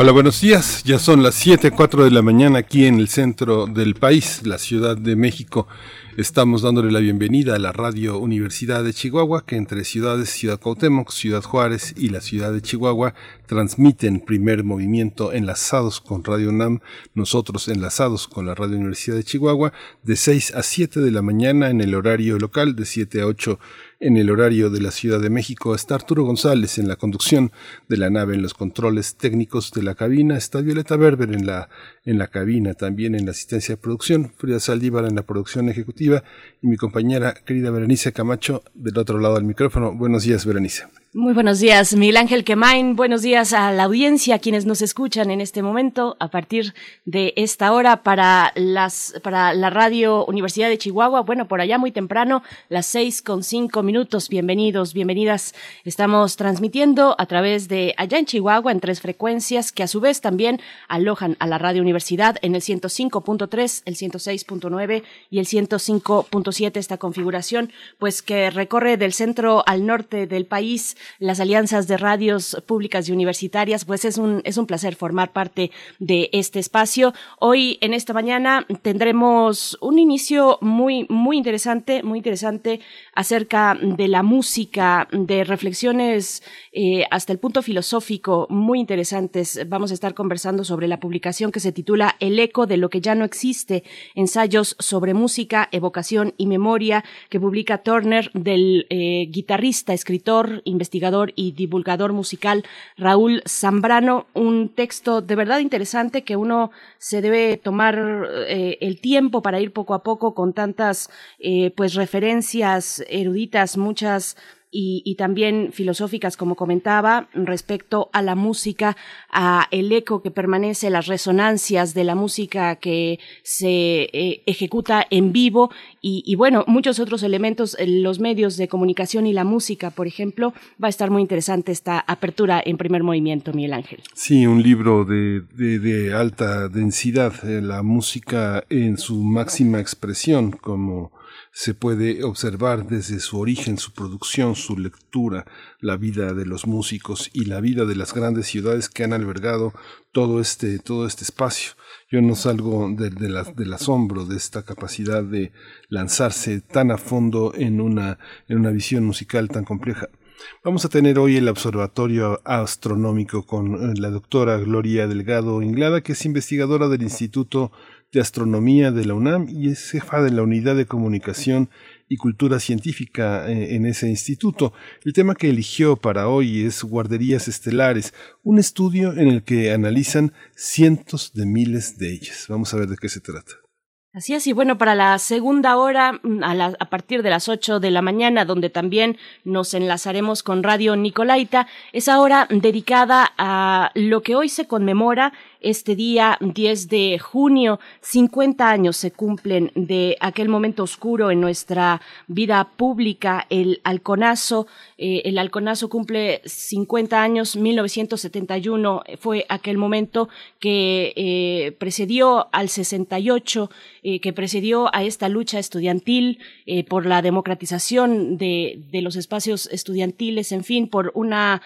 Hola, buenos días. Ya son las 7, 4 de la mañana aquí en el centro del país, la Ciudad de México. Estamos dándole la bienvenida a la Radio Universidad de Chihuahua, que entre ciudades Ciudad Cuauhtémoc, Ciudad Juárez y la Ciudad de Chihuahua transmiten primer movimiento enlazados con Radio UNAM, nosotros enlazados con la Radio Universidad de Chihuahua, de 6 a 7 de la mañana en el horario local, de 7 a 8 en el horario de la Ciudad de México está Arturo González en la conducción de la nave, en los controles técnicos de la cabina. Está Violeta Berber en la, en la cabina, también en la asistencia de producción. Frida Saldívar en la producción ejecutiva y mi compañera querida Berenice Camacho del otro lado del micrófono. Buenos días, Berenice. Muy buenos días, Miguel Ángel Quemain. Buenos días a la audiencia, quienes nos escuchan en este momento, a partir de esta hora para las, para la radio Universidad de Chihuahua. Bueno, por allá muy temprano, las seis con cinco minutos. Bienvenidos, bienvenidas. Estamos transmitiendo a través de allá en Chihuahua en tres frecuencias que a su vez también alojan a la radio Universidad en el 105.3, el 106.9 y el 105.7. Esta configuración, pues que recorre del centro al norte del país las alianzas de radios públicas y universitarias, pues es un, es un placer formar parte de este espacio. Hoy, en esta mañana, tendremos un inicio muy, muy interesante, muy interesante acerca de la música, de reflexiones eh, hasta el punto filosófico muy interesantes. Vamos a estar conversando sobre la publicación que se titula El eco de lo que ya no existe, ensayos sobre música, evocación y memoria, que publica Turner del eh, guitarrista, escritor, investigador y divulgador musical Raúl Zambrano. Un texto de verdad interesante que uno se debe tomar eh, el tiempo para ir poco a poco con tantas pues referencias eruditas, muchas y, también filosóficas, como comentaba, respecto a la música, a el eco que permanece, las resonancias de la música que se eh, ejecuta en vivo y, bueno, muchos otros elementos, los medios de comunicación y la música, por ejemplo, va a estar muy interesante esta apertura en primer movimiento, Miguel Ángel. Sí, un libro de, de alta densidad, eh, la música en su máxima expresión, como se puede observar desde su origen, su producción, su lectura, la vida de los músicos y la vida de las grandes ciudades que han albergado todo este, todo este espacio. Yo no salgo de, del asombro de esta capacidad de lanzarse tan a fondo en una, en una visión musical tan compleja. Vamos a tener hoy el Observatorio Astronómico con eh, la doctora Gloria Delgado Inglada, que es investigadora del Instituto de Astronomía de la UNAM y es jefa de la Unidad de Comunicación y Cultura Científica eh, en ese instituto. El tema que eligió para hoy es Guarderías Estelares, un estudio en el que analizan cientos de miles de ellas. Vamos a ver de qué se trata. Así es, y bueno, para la segunda hora, mm, a, partir de las ocho de la mañana, donde también nos enlazaremos con Radio Nicolaita, es ahora dedicada a lo que hoy se conmemora este día 10 de junio. 50 años se cumplen de aquel momento oscuro en nuestra vida pública, el Alconazo. Eh, el Alconazo cumple 50 años, 1971 fue aquel momento que eh, precedió al 68, eh, que precedió a esta lucha estudiantil por la democratización de, de, los espacios estudiantiles, en fin, por una,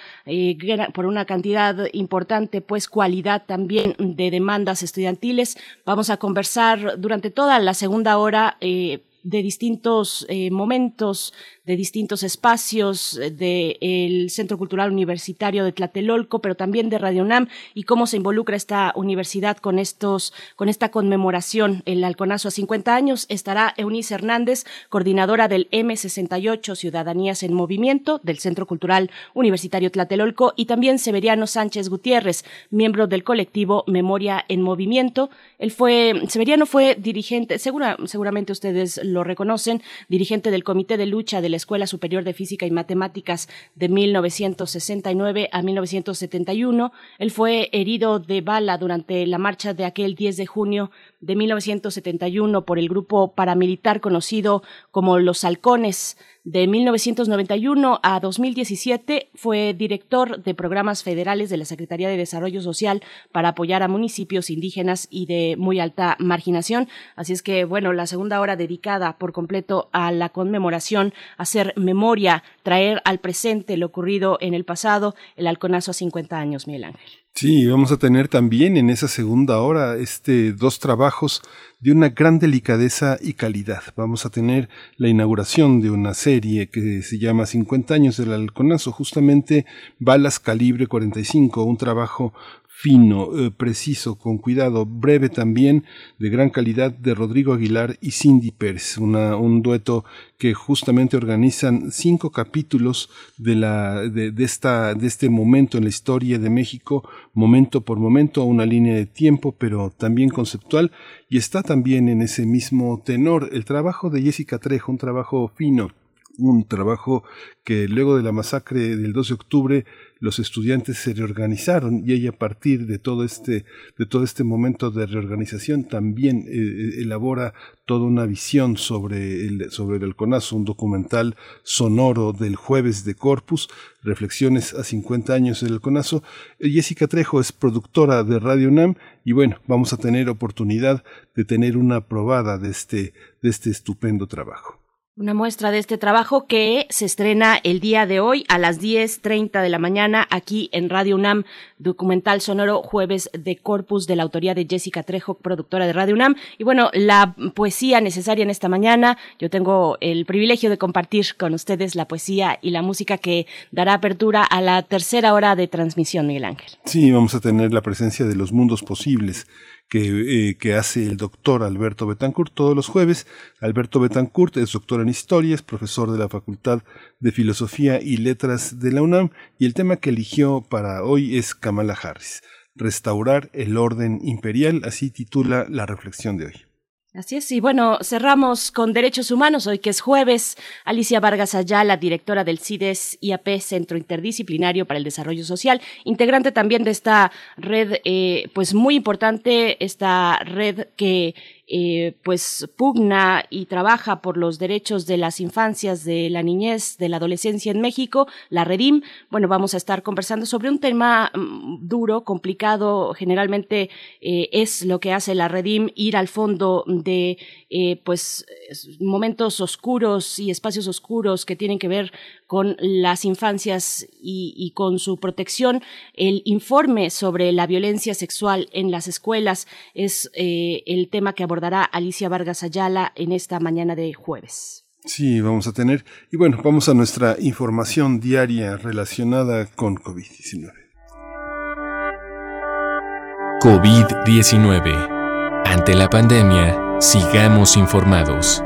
por una cantidad importante, pues cualidad también de demandas estudiantiles. Vamos a conversar durante toda la segunda hora eh, de distintos eh, momentos de distintos espacios eh, del Centro Cultural Universitario de Tlatelolco, pero también de Radio UNAM y cómo se involucra esta universidad con estos, con esta conmemoración, el Alconazo a 50 años. Estará Eunice Hernández, coordinadora del M68 Ciudadanías en Movimiento del Centro Cultural Universitario Tlatelolco y también Severiano Sánchez Gutiérrez, miembro del colectivo Memoria en Movimiento. Él fue, Severiano fue dirigente, segura, seguramente ustedes lo reconocen, dirigente del Comité de Lucha de la Escuela Superior de Física y Matemáticas de 1969 a 1971. Él fue herido de bala durante la marcha de aquel 10 de junio de 1971 por el grupo paramilitar conocido como Los Halcones. De 1991 a 2017 fue director de programas federales de la Secretaría de Desarrollo Social para apoyar a municipios indígenas y de muy alta marginación. Así es que, bueno, la segunda hora dedicada por completo a la conmemoración, hacer memoria, traer al presente lo ocurrido en el pasado, el halconazo a 50 años, Miguel Ángel. Sí, vamos a tener también en esa segunda hora este dos trabajos de una gran delicadeza y calidad. Vamos a tener la inauguración de una serie que se llama 50 años del halconazo, justamente Balas calibre 45, un trabajo fino, eh, preciso, con cuidado, breve también, de gran calidad de Rodrigo Aguilar y Cindy Pérez, una, un dueto que justamente organizan cinco capítulos de, la, de, esta, de este momento en la historia de México, momento por momento, una línea de tiempo, pero también conceptual, y está también en ese mismo tenor. El trabajo de Jessica Trejo, un trabajo fino, un trabajo que luego de la masacre del 2 de octubre los estudiantes se reorganizaron y ella a partir de todo este, de todo este momento de reorganización también eh, eh, elabora toda una visión sobre el, sobre el un documental sonoro del jueves de Corpus, reflexiones a 50 años del halconazo. Jessica Trejo es productora de Radio UNAM y bueno, vamos a tener oportunidad de tener una probada de este, de este estupendo trabajo. Una muestra de este trabajo que se estrena el día de hoy a las 10.30 de la mañana aquí en Radio UNAM, documental sonoro Jueves de Corpus de la autoría de Jessica Trejo, productora de Radio UNAM. Y bueno, la poesía necesaria en esta mañana, yo tengo el privilegio de compartir con ustedes la poesía y la música que dará apertura a la tercera hora de transmisión, Miguel Ángel. Sí, vamos a tener la presencia de los mundos posibles que, eh, que, hace el doctor Alberto Betancourt todos los jueves. Alberto Betancourt es doctor en historia, es profesor de la Facultad de Filosofía y Letras de la UNAM y el tema que eligió para hoy es Kamala Harris, restaurar el orden imperial, así titula la reflexión de hoy. Así es, y bueno, cerramos con Derechos Humanos, hoy que es jueves. Alicia Vargas Ayala, directora del CIDES IAP, Centro Interdisciplinario para el Desarrollo Social, integrante también de esta red, eh, pues muy importante, esta red que eh, pues pugna y trabaja por los derechos de las infancias, de la niñez, de la adolescencia en México, la Redim. Bueno, vamos a estar conversando sobre un tema mm, duro, complicado, generalmente eh, es lo que hace la Redim, ir al fondo de eh, pues momentos oscuros y espacios oscuros que tienen que ver con las infancias y, y, con su protección. El informe sobre la violencia sexual en las escuelas es eh, el tema que abordará Alicia Vargas Ayala en esta mañana de jueves. Sí, vamos a tener. Y bueno, vamos a nuestra información diaria relacionada con COVID-19. COVID-19. Ante la pandemia, sigamos informados.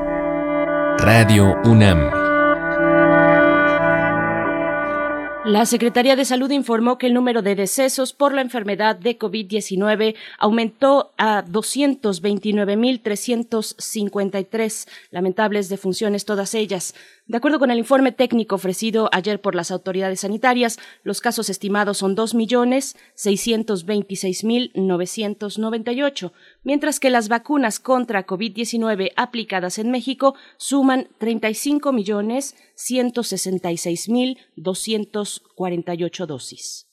Radio UNAM. La Secretaría de Salud informó que el número de decesos por la enfermedad de COVID-19 aumentó a 229.353 lamentables defunciones, todas ellas. De acuerdo con el informe técnico ofrecido ayer por las autoridades sanitarias, los casos estimados son 2.626.998, mientras que las vacunas contra COVID-19 aplicadas en México suman 35.166.248 dosis.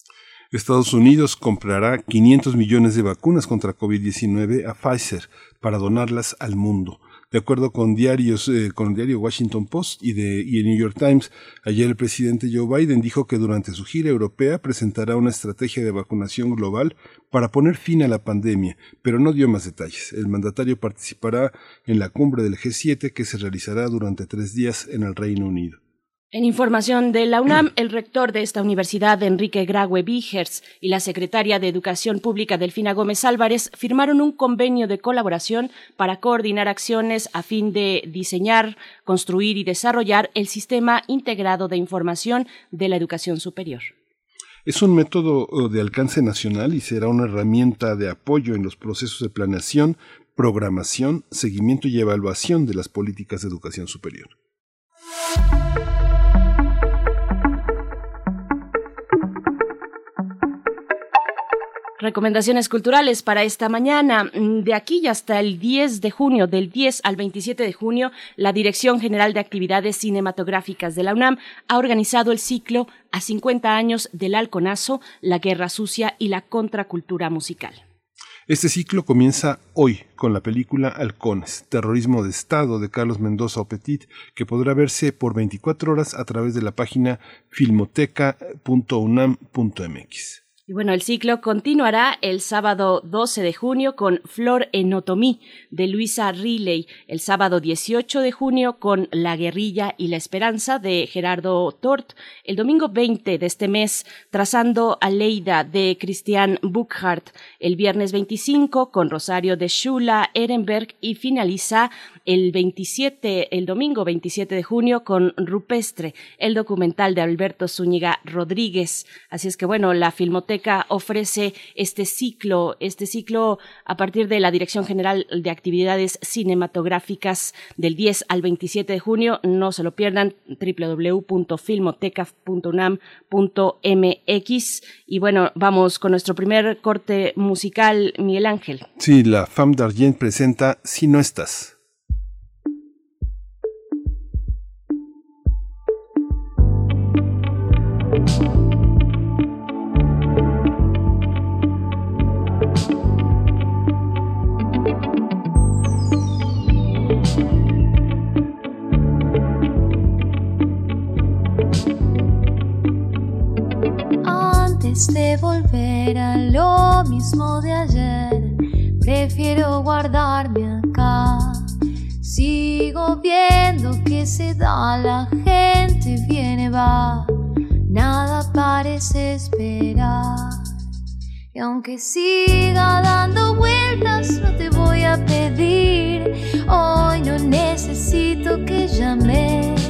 Estados Unidos comprará 500 millones de vacunas contra COVID-19 a Pfizer para donarlas al mundo. De acuerdo con diarios, eh, con el diario Washington Post y, de, y el New York Times, ayer el presidente Joe Biden dijo que durante su gira europea presentará una estrategia de vacunación global para poner fin a la pandemia, pero no dio más detalles. El mandatario participará en la cumbre del G7 que se realizará durante tres días en el Reino Unido. En información de la UNAM, el rector de esta universidad, Enrique Graue Vigers, y la secretaria de Educación Pública, Delfina Gómez Álvarez, firmaron un convenio de colaboración para coordinar acciones a fin de diseñar, construir y desarrollar el sistema integrado de información de la educación superior. Es un método de alcance nacional y será una herramienta de apoyo en los procesos de planeación, programación, seguimiento y evaluación de las políticas de educación superior. Recomendaciones culturales para esta mañana. Mm, de aquí hasta el 10 de junio, del 10 al 27 de junio, la Dirección General de Actividades Cinematográficas de la UNAM ha organizado el ciclo a 50 años del halconazo, la guerra sucia y la contracultura musical. Este ciclo comienza hoy con la película Halcones, Terrorismo de Estado de Carlos Mendoza Opetit, que podrá verse por 24 horas a través de la página filmoteca.unam.mx. Y bueno, el ciclo continuará el sábado 12 de junio con Flor Enotomí de Luisa Riley, el sábado 18 de junio con La guerrilla y la esperanza de Gerardo Tort, el domingo 20 de este mes Trazando a Leida de Christian Buchhardt, el viernes 25 con Rosario de Schula Ehrenberg. Y finaliza el 27, el domingo 27 de junio con Rupestre, el documental de Alberto Zúñiga Rodríguez. Así es que bueno, la Filmoteca ofrece este ciclo, este ciclo a partir de la Dirección General de Actividades Cinematográficas del 10 al 27 de junio. No se lo pierdan, www.filmoteca.unam.mx. Y bueno, vamos con nuestro primer corte musical, Miguel Ángel. Sí, la Femme d'Argent presenta Si no estás. De volver a lo mismo de ayer, prefiero guardarme acá. Sigo viendo que se da, la gente viene, va, nada parece esperar. Y aunque siga dando vueltas, no te voy a pedir. Hoy no necesito que llames.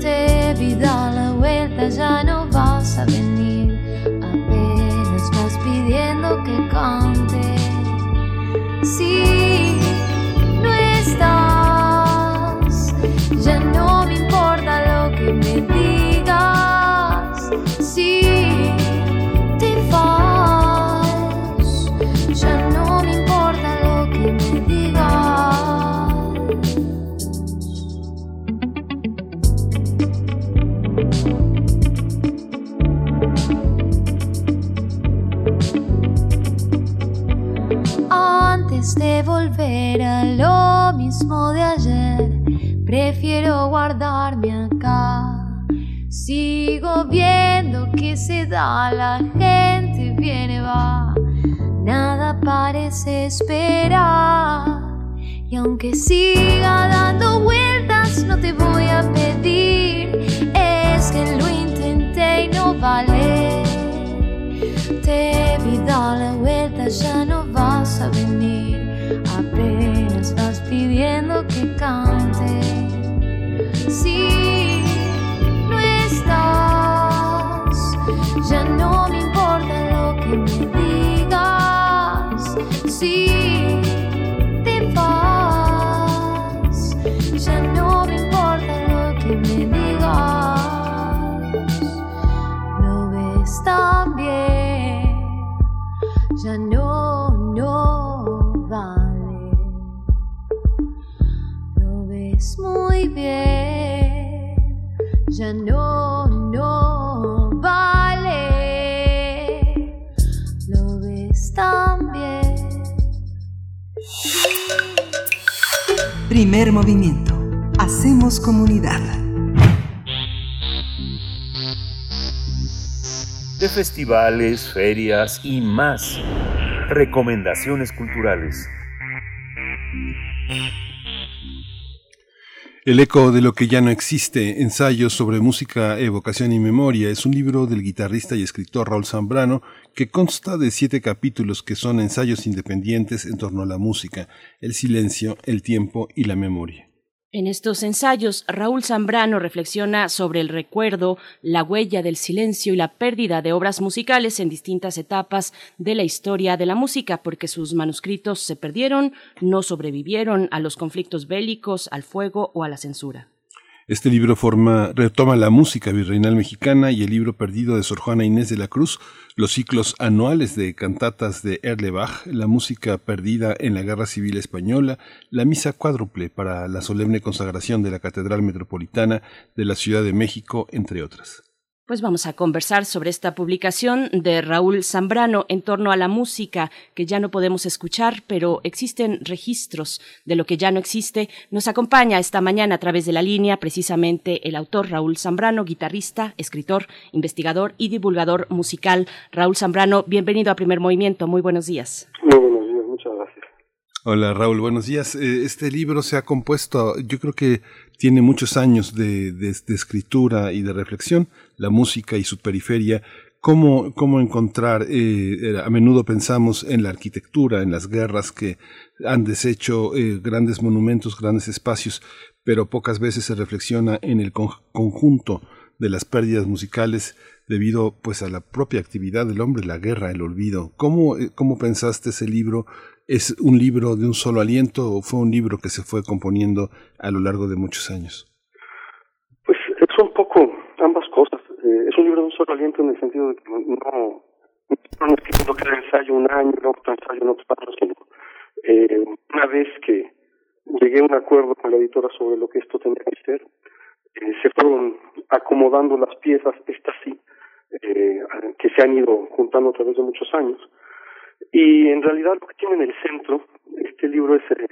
Te vida la vuelta, ya no vas a venir que cante. Si no estás, ya no me importa lo que me digas. De volver a lo mismo de ayer, prefiero guardarme acá. Sigo viendo que se da, la gente viene, va, nada parece esperar. Y aunque siga dando vueltas, no te voy a pedir, es que lo intenté y no vale. Te vi dar la vuelta, ya no vas a venir vas pidiendo que cante. Si no estás, ya no me importa lo que me digas. Si te vas, ya no me importa lo que me digas. Lo ves tan ya no, no vale. Lo ves tan bien. Primer movimiento. Hacemos comunidad. de festivales, ferias y más. Recomendaciones culturales. El eco de lo que ya no existe, ensayos sobre música, evocación y memoria, es un libro del guitarrista y escritor Raúl Zambrano que consta de siete capítulos que son ensayos independientes en torno a la música, el silencio, el tiempo y la memoria. En estos ensayos, Raúl Zambrano reflexiona sobre el recuerdo, la huella del silencio y la pérdida de obras musicales en distintas etapas de la historia de la música, porque sus manuscritos se perdieron, no sobrevivieron a los conflictos bélicos, al fuego o a la censura. Este libro forma, retoma la música virreinal mexicana y el libro perdido de Sor Juana Inés de la Cruz, los ciclos anuales de cantatas de Erlebach, la música perdida en la Guerra Civil Española, la misa cuádruple para la solemne consagración de la Catedral Metropolitana de la Ciudad de México, entre otras. Pues vamos a conversar sobre esta publicación de Raúl Zambrano en torno a la música que ya no podemos escuchar, pero existen registros de lo que ya no existe. Nos acompaña esta mañana a través de la línea precisamente el autor Raúl Zambrano, guitarrista, escritor, investigador y divulgador musical. Raúl Zambrano, bienvenido a Primer Movimiento. Muy buenos días, muchas gracias. Hola Raúl, buenos días. Eh, este libro se ha compuesto, yo creo que tiene muchos años de, escritura y de reflexión, la música y su periferia. ¿Cómo, cómo encontrar? Eh, a menudo pensamos en la arquitectura, en las guerras que han deshecho eh, grandes monumentos, grandes espacios, pero pocas veces se reflexiona en el conjunto de las pérdidas musicales debido pues a la propia actividad del hombre, la guerra, el olvido. ¿Cómo, cómo pensaste ese libro? ¿Es un libro de un solo aliento o fue un libro que se fue componiendo a lo largo de muchos años? Pues es un poco ambas cosas. Eh, es un libro de un solo aliento en el sentido de que no, no escribiendo cada ensayo un año, otro ensayo en otro año, sino eh, una vez que llegué a un acuerdo con la editora sobre lo que esto tenía que ser, eh, se fueron acomodando las piezas, estas sí, eh, que se han ido juntando a través de muchos años. Y en realidad lo que tiene en el centro este libro es eh,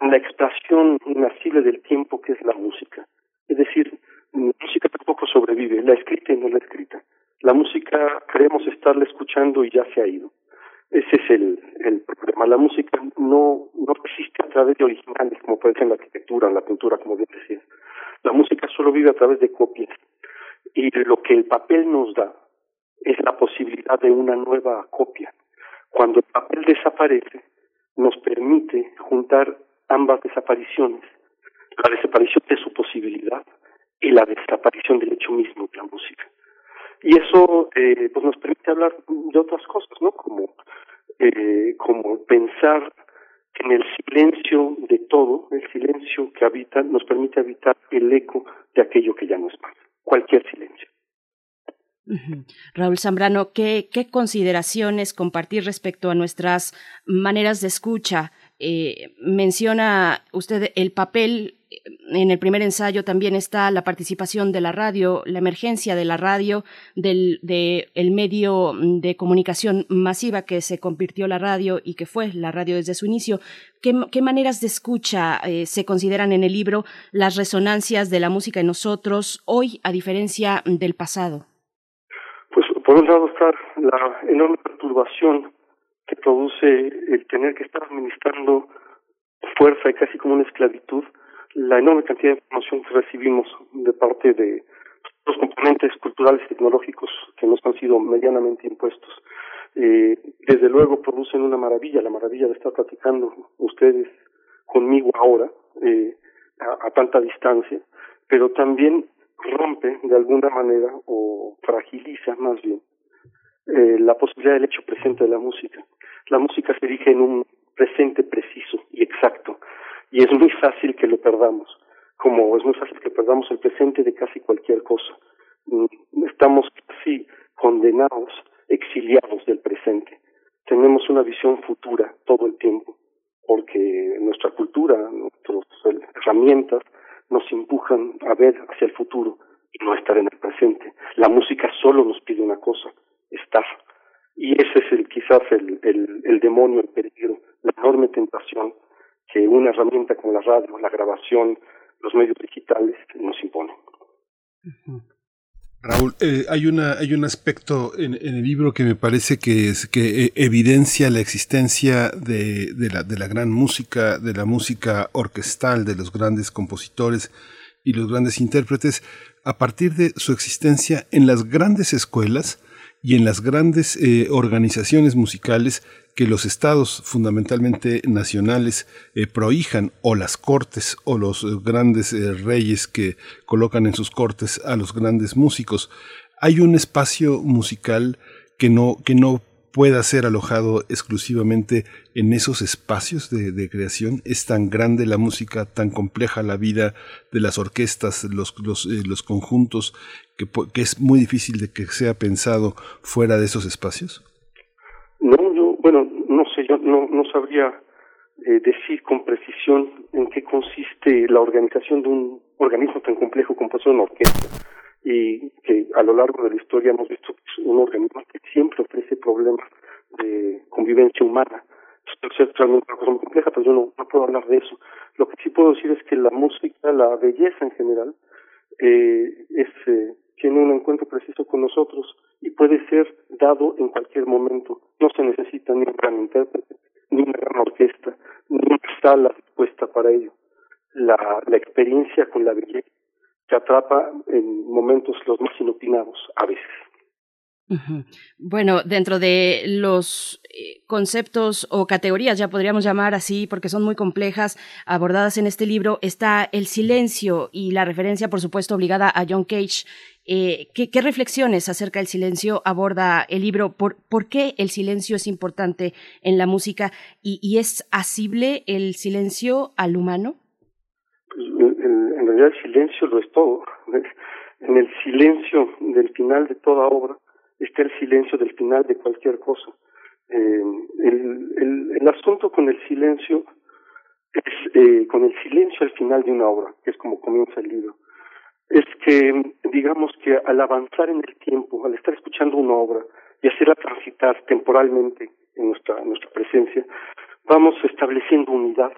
la expresión inasible del tiempo que es la música. Es decir, la música tampoco sobrevive, la escrita y no la escrita. La música creemos estarla escuchando y ya se ha ido. Ese es el, el problema. La música no, no existe a través de originales, como puede ser en la arquitectura, en la pintura, como bien decía. La música solo vive a través de copias. Y lo que el papel nos da es la posibilidad de una nueva copia. Cuando el papel desaparece, nos permite juntar ambas desapariciones, la desaparición de su posibilidad y la desaparición del hecho mismo de la música. Y eso eh, pues nos permite hablar de otras cosas, ¿no? Como, eh, como pensar en el silencio de todo, el silencio que habita, nos permite habitar el eco de aquello que ya no es más, cualquier silencio. Raúl Zambrano, ¿qué, ¿qué, consideraciones compartir respecto a nuestras maneras de escucha? Eh, menciona usted el papel en el primer ensayo también está la participación de la radio, la emergencia de la radio, del de el medio de comunicación masiva que se convirtió la radio y que fue la radio desde su inicio. ¿Qué, qué maneras de escucha eh, se consideran en el libro las resonancias de la música en nosotros hoy, a diferencia del pasado? Por un lado está la enorme perturbación que produce el tener que estar administrando fuerza y casi como una esclavitud la enorme cantidad de información que recibimos de parte de los componentes culturales y tecnológicos que nos han sido medianamente impuestos. Eh, desde luego producen una maravilla, la maravilla de estar platicando ustedes conmigo ahora, eh, a, tanta distancia, pero también rompe de alguna manera o fragiliza más bien eh, la posibilidad del hecho presente de la música. La música se erige en un presente preciso y exacto, y es muy fácil que lo perdamos, como es muy fácil que perdamos el presente de casi cualquier cosa. Mm, estamos casi condenados, exiliados del presente. Tenemos una visión futura todo el tiempo, porque nuestra cultura, nuestras herramientas nos empujan a ver hacia el futuro y no estar en el presente. La música solo nos pide una cosa, estar. Y ese es el, quizás el, el, demonio, el peligro, la enorme tentación que una herramienta como la radio, la grabación, los medios digitales nos imponen. Raúl, eh, hay una hay un aspecto en, el libro que me parece que es que eh, evidencia la existencia de, de, la, de la gran música, de la música orquestal, de los grandes compositores y los grandes intérpretes a partir de su existencia en las grandes escuelas y en las grandes eh, organizaciones musicales que los estados fundamentalmente nacionales eh, prohijan o las cortes o los eh, grandes reyes que colocan en sus cortes a los grandes músicos. Hay un espacio musical que no, que no pueda ser alojado exclusivamente en esos espacios de, creación. Es tan grande la música, tan compleja la vida de las orquestas, los, los, eh, los conjuntos, que, que, es muy difícil de que sea pensado fuera de esos espacios. No, yo, bueno, no sé, yo no, no sabría eh, decir con precisión en qué consiste la organización de un organismo tan complejo como ser una orquesta y que a lo largo de la historia hemos visto que es un organismo que siempre ofrece problemas de convivencia humana. Esto es realmente una cosa muy compleja, pero yo no, puedo hablar de eso. Lo que sí puedo decir es que la música, la belleza en general, eh, es, eh, tiene un encuentro preciso con nosotros y puede ser dado en cualquier momento. No se necesita ni un gran intérprete, ni una gran orquesta, ni una sala dispuesta para ello. La, la experiencia con la belleza se atrapa en momentos los más inopinados a veces. Bueno, dentro de los eh, conceptos o categorías, ya podríamos llamar así, porque son muy complejas, abordadas en este libro, está el silencio y la referencia, por supuesto, obligada a John Cage. Eh, ¿qué, reflexiones acerca del silencio aborda el libro? ¿Por, qué el silencio es importante en la música y, y es asible el silencio al humano? en realidad el silencio lo es todo. En el silencio del final de toda obra está el silencio del final de cualquier cosa. Eh, el, el, el, asunto con el silencio es eh, con el silencio al final de una obra, que es como comienza el libro, es que digamos que al avanzar en el tiempo, al estar escuchando una obra y hacerla transitar temporalmente en nuestra, en nuestra presencia, vamos estableciendo unidad,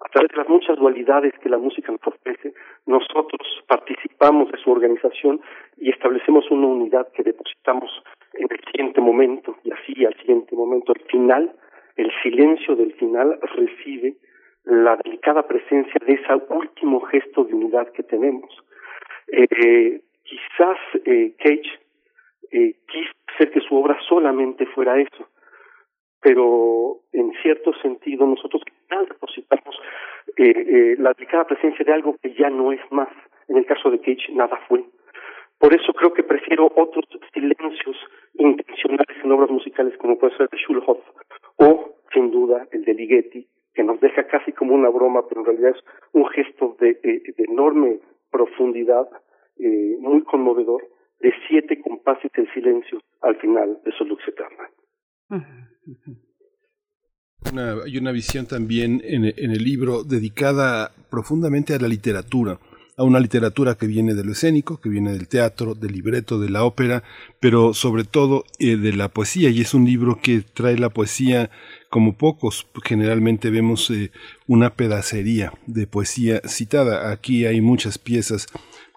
a través de las muchas dualidades que la música nos ofrece, nosotros participamos de su organización y establecemos una unidad que depositamos en el siguiente momento y así al siguiente momento. Al final, el silencio del final recibe la delicada presencia de ese último gesto de unidad que tenemos. Eh, quizás eh, Cage eh, quiso hacer que su obra solamente fuera eso, pero en cierto sentido nosotros depositamos eh, eh, la delicada presencia de algo que ya no es más. En el caso de Cage nada fue. Por eso creo que prefiero otros silencios intencionales en obras musicales como puede ser de Schulhoff o, sin duda, el de Ligeti, que nos deja casi como una broma, pero en realidad es un gesto de, enorme profundidad, eh, muy conmovedor, de siete compases en silencio al final de su luz eterna hay una visión también en, el libro dedicada profundamente a la literatura, a una literatura que viene de lo escénico, que viene del teatro, del libreto, de la ópera, pero sobre todo eh, de la poesía, y es un libro que trae la poesía como pocos. Generalmente vemos eh, una pedacería de poesía citada. Aquí hay muchas piezas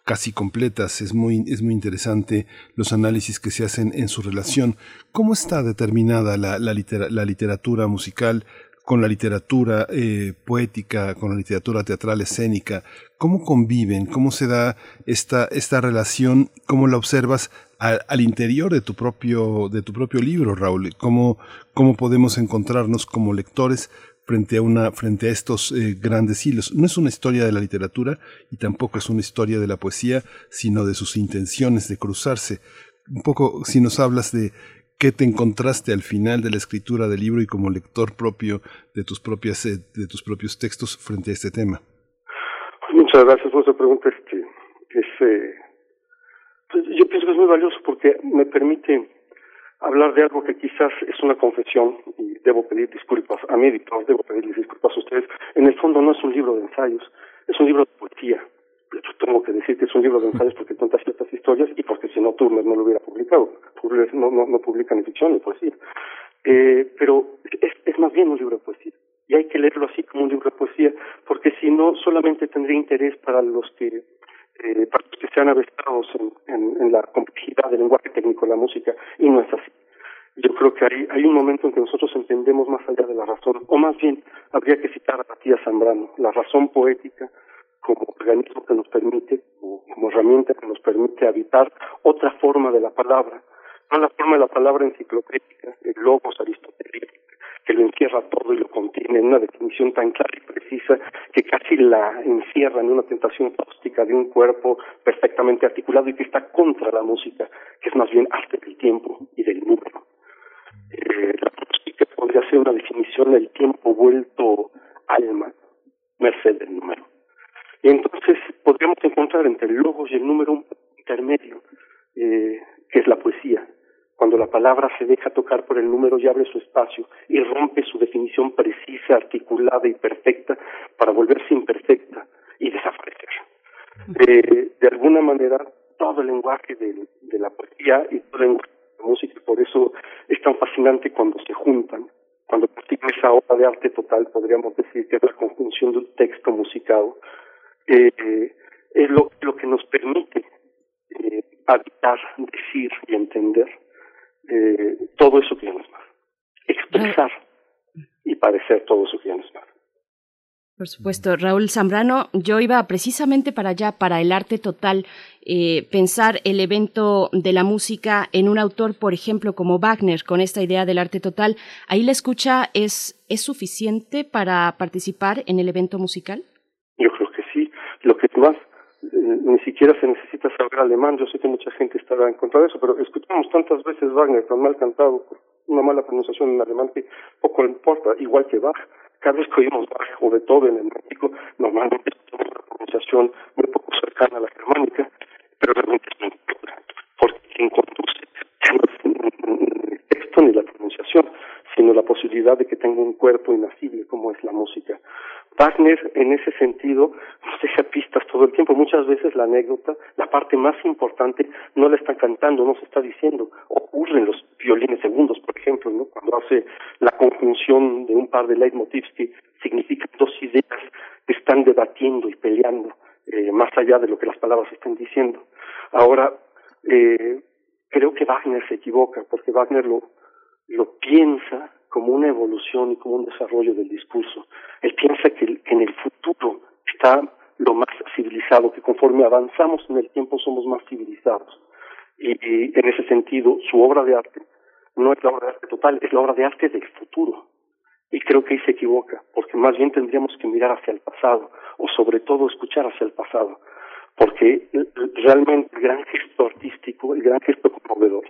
casi completas. Es muy, es muy interesante los análisis que se hacen en su relación. ¿Cómo está determinada la, la, la literatura musical con la literatura eh, poética, con la literatura teatral escénica? ¿Cómo conviven? ¿Cómo se da esta, esta relación? ¿Cómo la observas al, al, interior de tu propio, de tu propio libro, Raúl? ¿Cómo, ¿Cómo podemos encontrarnos como lectores frente a, una, frente a estos eh, grandes hilos. No es una historia de la literatura y tampoco es una historia de la poesía, sino de sus intenciones de cruzarse. Un poco, si nos hablas de qué te encontraste al final de la escritura del libro y como lector propio de tus propias eh, de tus propios textos frente a este tema. Muchas gracias por esa pregunta. Este, eh, pues yo pienso que es muy valioso porque me permite hablar de algo que quizás es una confesión y debo pedir disculpas a mi editor, debo pedirles disculpas a ustedes. En el fondo no es un libro de ensayos, es un libro de poesía. Yo tengo que decir que es un libro de ensayos porque cuenta ciertas historias y porque si no Turner no lo hubiera publicado. Turner no, no, no publica ni ficción ni poesía. Eh, pero es, es más bien un libro de poesía. Y hay que leerlo así como un libro de poesía, porque si no solamente tendría interés para los que eh, para que sean avestrados en, en, la complejidad del lenguaje técnico de la música, y no es así. Yo creo que hay, hay un momento en que nosotros entendemos más allá de la razón, o más bien habría que citar a Matías Zambrano, la razón poética como organismo que nos permite, o como herramienta que nos permite habitar otra forma de la palabra, no la forma de la palabra enciclopédica, el logos aristotélico, que lo encierra todo y lo contiene en una definición tan clara y precisa que casi la encierra en una tentación fáustica de un cuerpo perfectamente articulado y que está contra la música, que es más bien arte del tiempo y del número. Eh, la música podría ser una definición del tiempo vuelto alma, merced del número. Y entonces podríamos encontrar entre el logos y el número un intermedio, eh, que es la poesía, cuando la palabra se deja tocar por el número y abre su espacio y rompe su definición precisa, articulada y perfecta para volverse imperfecta y desaparecer. Eh, de alguna manera, todo el lenguaje de, de la poesía y todo el lenguaje de la música, por eso es tan fascinante cuando se juntan, cuando consiguen esa obra de arte total, podríamos decir que es la conjunción de un texto musicado, eh, es lo, lo que nos permite eh, habitar, decir y entender eh, todo eso que ya no es más. Expresar y parecer todo eso que ya no es más. Por supuesto, Raúl Zambrano, yo iba precisamente para allá, para el arte total, eh, pensar el evento de la música en un autor, por ejemplo, como Wagner, con esta idea del arte total. ¿Ahí la escucha es, es suficiente para participar en el evento musical? Yo creo que sí. Lo que más eh, ni siquiera se necesita saber alemán. Yo sé que mucha gente estará en contra de eso, pero escuchamos tantas veces Wagner tan mal cantado, una mala pronunciación en alemán que poco le importa, igual que Bach. Cada vez que oímos Bach o Beethoven en México, normalmente tenemos una pronunciación muy poco cercana a la germánica, pero realmente es mentira, porque quien conduce no el texto ni la pronunciación, sino la posibilidad de que tenga un cuerpo inasible como es la música. Wagner, en ese sentido, nos deja pistas todo el tiempo. Muchas veces la anécdota, la parte más importante, no la está cantando, no se está diciendo. Ocurre en los violines segundos, por ejemplo, ¿no? cuando hace la conjunción de un par de leitmotivs que significan dos ideas que están debatiendo y peleando, eh, más allá de lo que las palabras están diciendo. Ahora, eh, creo que Wagner se equivoca, porque Wagner lo, lo piensa como una evolución y como un desarrollo del discurso. Él piensa que, en el futuro está lo más civilizado, que conforme avanzamos en el tiempo somos más civilizados. Y, en ese sentido, su obra de arte no es la obra de arte total, es la obra de arte del futuro. Y creo que ahí se equivoca, porque más bien tendríamos que mirar hacia el pasado, o sobre todo escuchar hacia el pasado, porque realmente el gran gesto artístico, el gran gesto conmovedor,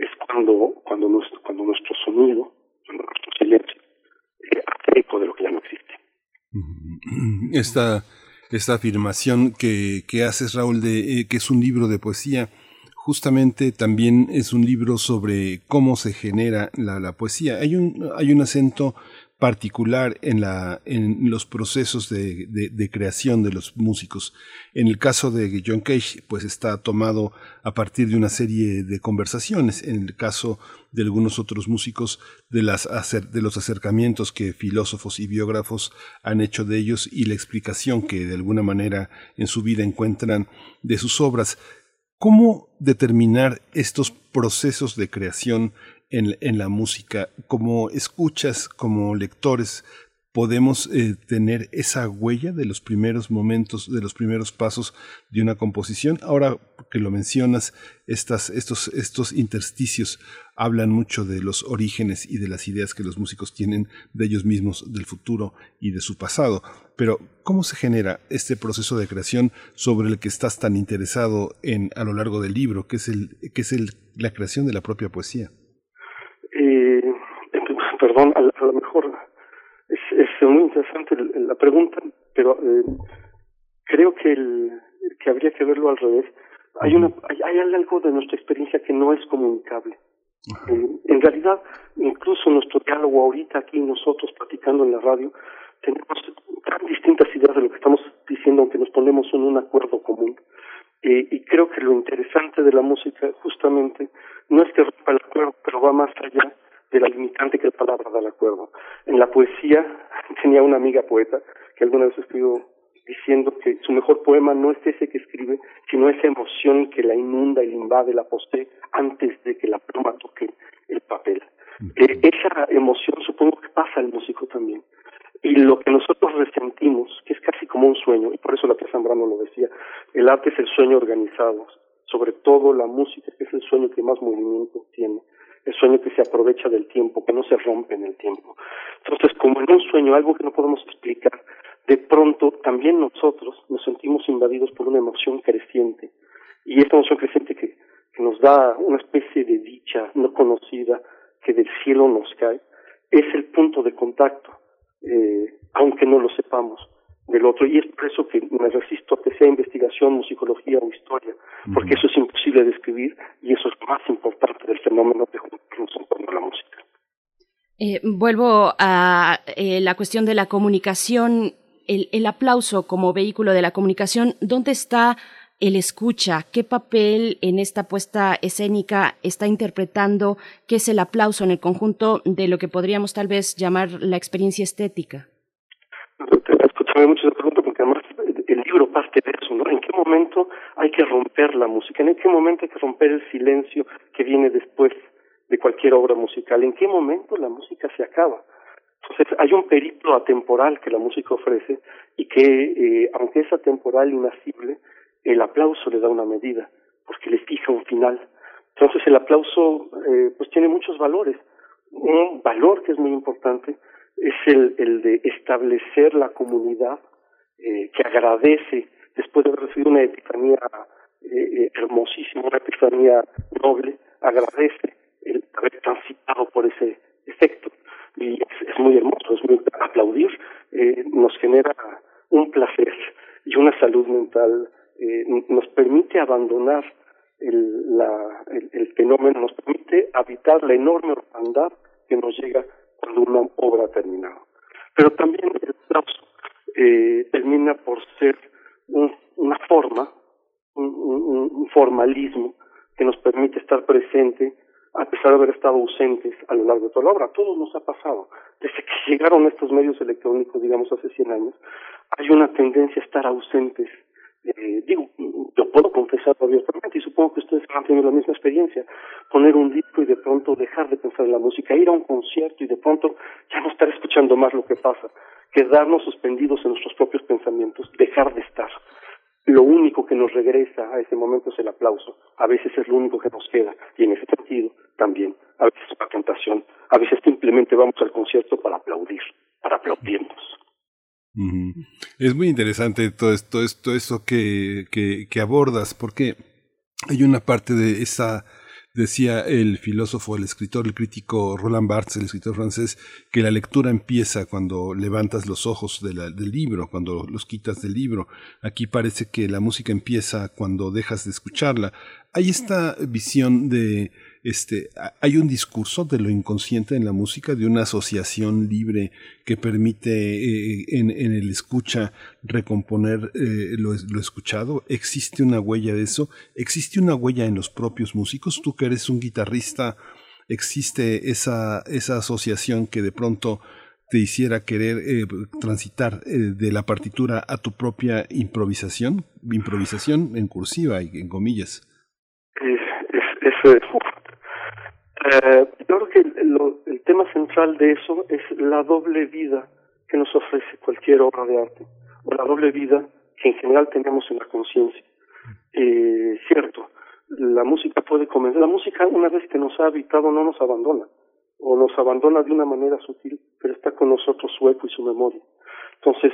es cuando, cuando, nuestro, cuando nuestro sonido, cuando nuestro silencio, eh, hace eco de lo que ya no existe. Esta, esta afirmación que, que haces, Raúl, de eh, que es un libro de poesía, justamente también es un libro sobre cómo se genera la, la poesía. Hay un, hay un acento particular en, la, en los procesos de, de, creación de los músicos. En el caso de John Cage, pues está tomado a partir de una serie de conversaciones. En el caso de algunos otros músicos, de, las, de los acercamientos que filósofos y biógrafos han hecho de ellos y la explicación que de alguna manera en su vida encuentran de sus obras. ¿Cómo determinar estos procesos de creación en, en la música. Como escuchas, como lectores, podemos eh, tener esa huella de los primeros momentos, de los primeros pasos de una composición. Ahora que lo mencionas, estas, estos, estos intersticios hablan mucho de los orígenes y de las ideas que los músicos tienen de ellos mismos, del futuro y de su pasado. Pero, ¿cómo se genera este proceso de creación sobre el que estás tan interesado en, a lo largo del libro, que es, el, que es el, la creación de la propia poesía? Eh, perdón, a, lo mejor es, es, muy interesante la pregunta, pero eh, creo que, el, que habría que verlo al revés. Hay, una, hay, hay algo de nuestra experiencia que no es comunicable. Eh, en realidad, incluso nuestro diálogo ahorita aquí, nosotros platicando en la radio, tenemos tan distintas ideas de lo que estamos diciendo, aunque nos ponemos en un acuerdo común. Eh, y creo que lo interesante de la música justamente no es que rompa el acuerdo, pero va más allá de la limitante que la palabra da al acuerdo. En la poesía tenía una amiga poeta que alguna vez escribió diciendo que su mejor poema no es ese que escribe, sino esa emoción que la inunda y la invade, la posee antes de que la pluma toque el papel. Eh, esa emoción supongo que pasa al músico también. Y lo que nosotros resentimos, que es casi como un sueño, y por eso la que Zambrano lo decía, el arte es el sueño organizado. sobre todo la música, que es el sueño que más movimiento tiene, el sueño que se aprovecha del tiempo, que no se rompe en el tiempo. Entonces, como en un sueño, algo que no podemos explicar, de pronto también nosotros nos sentimos invadidos por una emoción creciente. Y esta emoción creciente que, que nos da una especie de dicha no conocida que del cielo nos cae, es el punto de contacto, eh, aunque no lo sepamos del otro. Y es por eso que me resisto a que sea investigación, musicología o historia, porque eso es imposible de describir y eso es lo más importante del fenómeno que nos entorna la música. Eh, vuelvo a eh, la cuestión de la comunicación, el, el aplauso como vehículo de la comunicación. ¿Dónde está el escucha? ¿Qué papel en esta puesta escénica está interpretando? ¿Qué es el aplauso en el conjunto de lo que podríamos tal vez llamar la experiencia estética? Escúchame mucho esa pregunta porque además el libro parte de eso, ¿no? ¿En qué momento hay que romper la música? ¿En qué momento hay que romper el silencio que viene después de cualquier obra musical? ¿En qué momento la música se acaba? Entonces hay un periplo atemporal que la música ofrece y que, eh, aunque es atemporal y inasible, el aplauso le da una medida, porque le fija un final. Entonces el aplauso eh, pues tiene muchos valores. Un valor que es muy importante es el, el de establecer la comunidad eh, que agradece después de haber recibido una epifanía eh, hermosísima, una epifanía noble, agradece el haber transitado por ese efecto. Y es, es muy hermoso, es muy aplaudir, eh, nos genera un placer y una salud mental, eh, nos permite abandonar el, la, el, fenómeno, nos permite habitar la enorme orfandad que nos llega cuando una obra ha terminado. Pero también el aplauso eh, termina por ser un, una forma, un, un, formalismo que nos permite estar presente a pesar de haber estado ausentes a lo largo de toda la obra. A todos nos ha pasado. Desde que llegaron estos medios electrónicos, digamos hace 100 años, hay una tendencia a estar ausentes. Eh, digo, yo puedo confesarlo abiertamente y supongo que ustedes han tenido la misma experiencia. Poner un disco y de pronto dejar de pensar en la música, ir a un concierto y de pronto ya no estar escuchando más lo que pasa, quedarnos suspendidos en nuestros propios pensamientos, dejar de estar lo único que nos regresa a ese momento es el aplauso. A veces es lo único que nos queda. Y en ese sentido, también, a veces es una tentación. A veces simplemente vamos al concierto para aplaudir, para aplaudirnos. Es muy interesante todo esto, esto, esto que, abordas, porque hay una parte de esa Decía el filósofo, el escritor, el crítico Roland Barthes, el escritor francés, que la lectura empieza cuando levantas los ojos del libro, cuando los quitas del libro. Aquí parece que la música empieza cuando dejas de escucharla. Hay esta visión de, este, hay un discurso de lo inconsciente en la música, de una asociación libre que permite eh, en, el escucha recomponer eh, lo, lo, escuchado. ¿Existe una huella de eso? ¿Existe una huella en los propios músicos? Tú que eres un guitarrista, ¿existe esa, esa asociación que de pronto te hiciera querer eh, transitar eh, de la partitura a tu propia improvisación? Improvisación en cursiva y en comillas. Es, es, es eh, yo creo que lo, el tema central de eso es la doble vida que nos ofrece cualquier obra de arte, o la doble vida que en general tenemos en la conciencia. Eh, cierto, la música puede comenzar, la música una vez que nos ha habitado no nos abandona, o nos abandona de una manera sutil, pero está con nosotros su eco y su memoria. Entonces,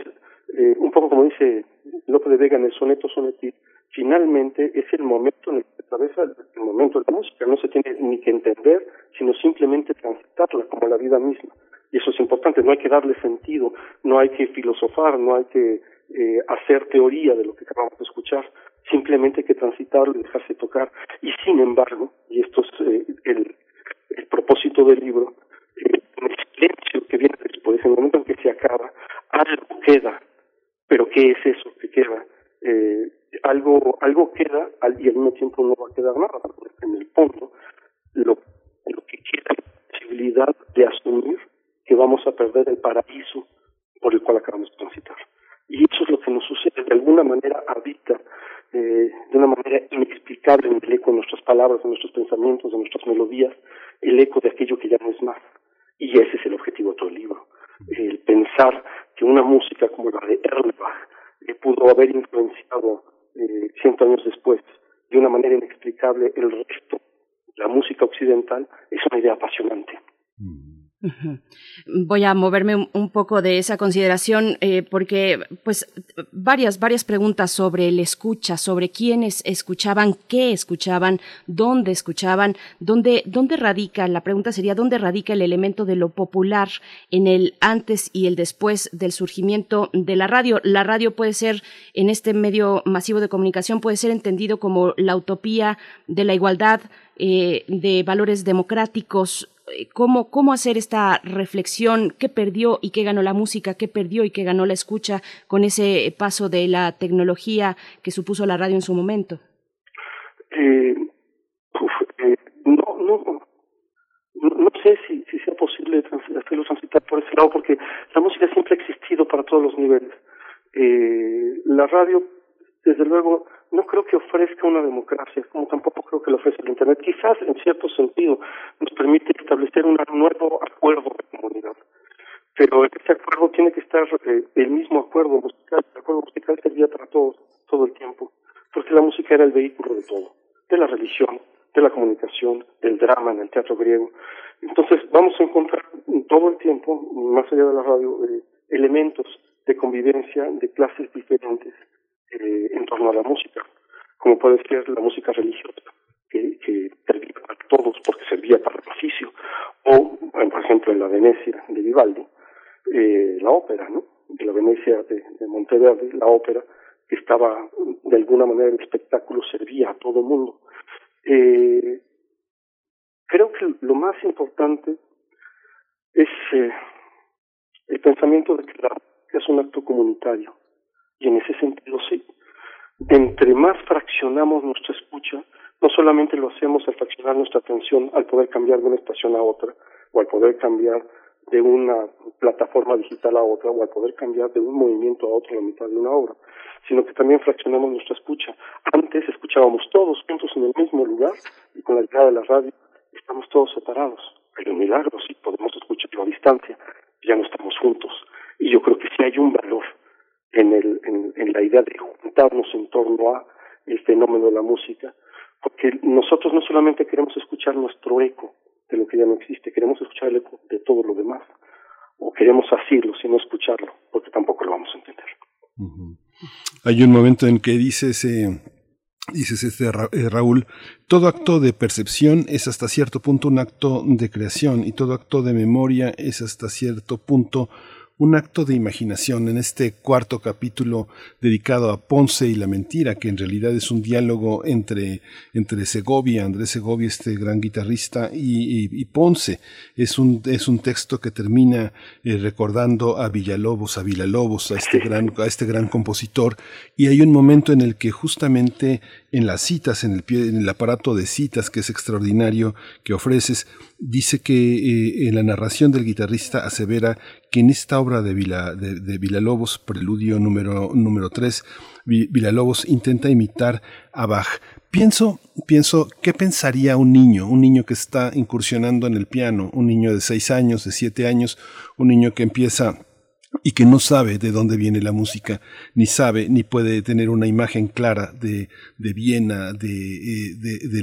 eh, un poco como dice López de Vega en el soneto sonetil, finalmente es el momento en el que atraviesa el, momento de la música, no se tiene ni que entender, sino simplemente transitarla como la vida misma. Y eso es importante, no hay que darle sentido, no hay que filosofar, no hay que eh, hacer teoría de lo que acabamos de escuchar, simplemente hay que transitarlo y dejarse tocar. Y sin embargo, y esto es eh, el, el propósito del libro, eh, el silencio que viene después, en el momento en que se acaba, algo queda. Pero ¿qué es eso que queda? Eh, algo algo queda y al mismo tiempo no va a quedar nada, porque en el fondo lo, lo que queda es la posibilidad de asumir que vamos a perder el paraíso por el cual acabamos de transitar. Y eso es lo que nos sucede, de alguna manera habita eh, de una manera inexplicable en el eco de nuestras palabras, de nuestros pensamientos, de nuestras melodías, el eco de aquello que ya no es más. Y ese es el objetivo de todo el libro, el pensar que una música como la de Erlbach eh, pudo haber influenciado eh, ciento años después de de una manera inexplicable el resto, la música occidental, es una idea apasionante. Voy a moverme un poco de esa consideración eh, porque, pues, varias, varias preguntas sobre el escucha, sobre quiénes escuchaban, qué escuchaban, dónde escuchaban, dónde, dónde radica, la pregunta sería, ¿dónde radica el elemento de lo popular en el antes y el después del surgimiento de la radio? La radio puede ser, en este medio masivo de comunicación, puede ser entendido como la utopía de la igualdad, eh, de valores democráticos, cómo, cómo hacer esta reflexión, qué perdió y qué ganó la música, qué perdió y qué ganó la escucha con ese paso de la tecnología que supuso la radio en su momento. Eh, eh no, no, no sé si, si sea posible hacerlo transitar por ese lado, porque la música siempre ha existido para todos los niveles. Eh, la radio, desde luego, no creo que ofrezca una democracia, como tampoco creo que lo ofrece el Internet. Quizás, en cierto sentido, nos permite establecer un nuevo acuerdo de comunidad. Pero ese acuerdo tiene que estar eh, el mismo acuerdo musical. El acuerdo musical servía para todos, todo el tiempo, porque la música era el vehículo de todo, de la religión, de la comunicación, del drama en el teatro griego. Entonces, vamos a encontrar todo el tiempo, más allá de la radio, eh, elementos de convivencia de clases diferentes eh, en torno a la música, como puede ser la música religiosa, que, servía para todos porque servía para el oficio, o, por ejemplo, en la Venecia de Vivaldi, eh, la ópera, ¿no? En la Venecia de, de Monteverdi, la ópera, que estaba, de alguna manera, el espectáculo servía a todo mundo. Eh, creo que lo más importante es eh, el pensamiento de que la es un acto comunitario y en ese sentido sí. Entre más fraccionamos nuestra escucha, no solamente lo hacemos al fraccionar nuestra atención, al poder cambiar de una estación a otra, o al poder cambiar de una plataforma digital a otra, o al poder cambiar de un movimiento a otro a la mitad de una obra, sino que también fraccionamos nuestra escucha. Antes escuchábamos todos juntos en el mismo lugar y con la llegada de la radio estamos todos separados. Hay un milagro, sí, podemos escucharlo a distancia, ya no estamos juntos. Y yo creo que sí hay un valor en, el, en, la idea de juntarnos en torno a el fenómeno de la música, porque nosotros no solamente queremos escuchar nuestro eco de lo que ya no existe, queremos escuchar el eco de todo lo demás, o queremos asirlo, sino escucharlo, porque tampoco lo vamos a entender. Hay un momento en que dices, dices este eh, Raúl, todo acto de percepción es hasta cierto punto un acto de creación y todo acto de memoria es hasta cierto punto un acto de imaginación en este cuarto capítulo dedicado a Ponce y la mentira, que en realidad es un diálogo entre, entre Segovia, Andrés Segovia, este gran guitarrista, y, Ponce. Es un, es un texto que termina eh, recordando a Villalobos, a Villalobos, a este gran, a este gran compositor, y hay un momento en el que justamente en las citas, en el, pie, en el aparato de citas que es extraordinario que ofreces, dice que eh, en la narración del guitarrista asevera que en esta obra de, Vila, de, Villalobos, preludio número, número 3, Villalobos intenta imitar a Bach. Pienso, pienso, ¿qué pensaría un niño? Un niño que está incursionando en el piano, un niño de 6 años, de 7 años, un niño que empieza y que no sabe de dónde viene la música, ni sabe, ni puede tener una imagen clara de, de Viena, de, eh,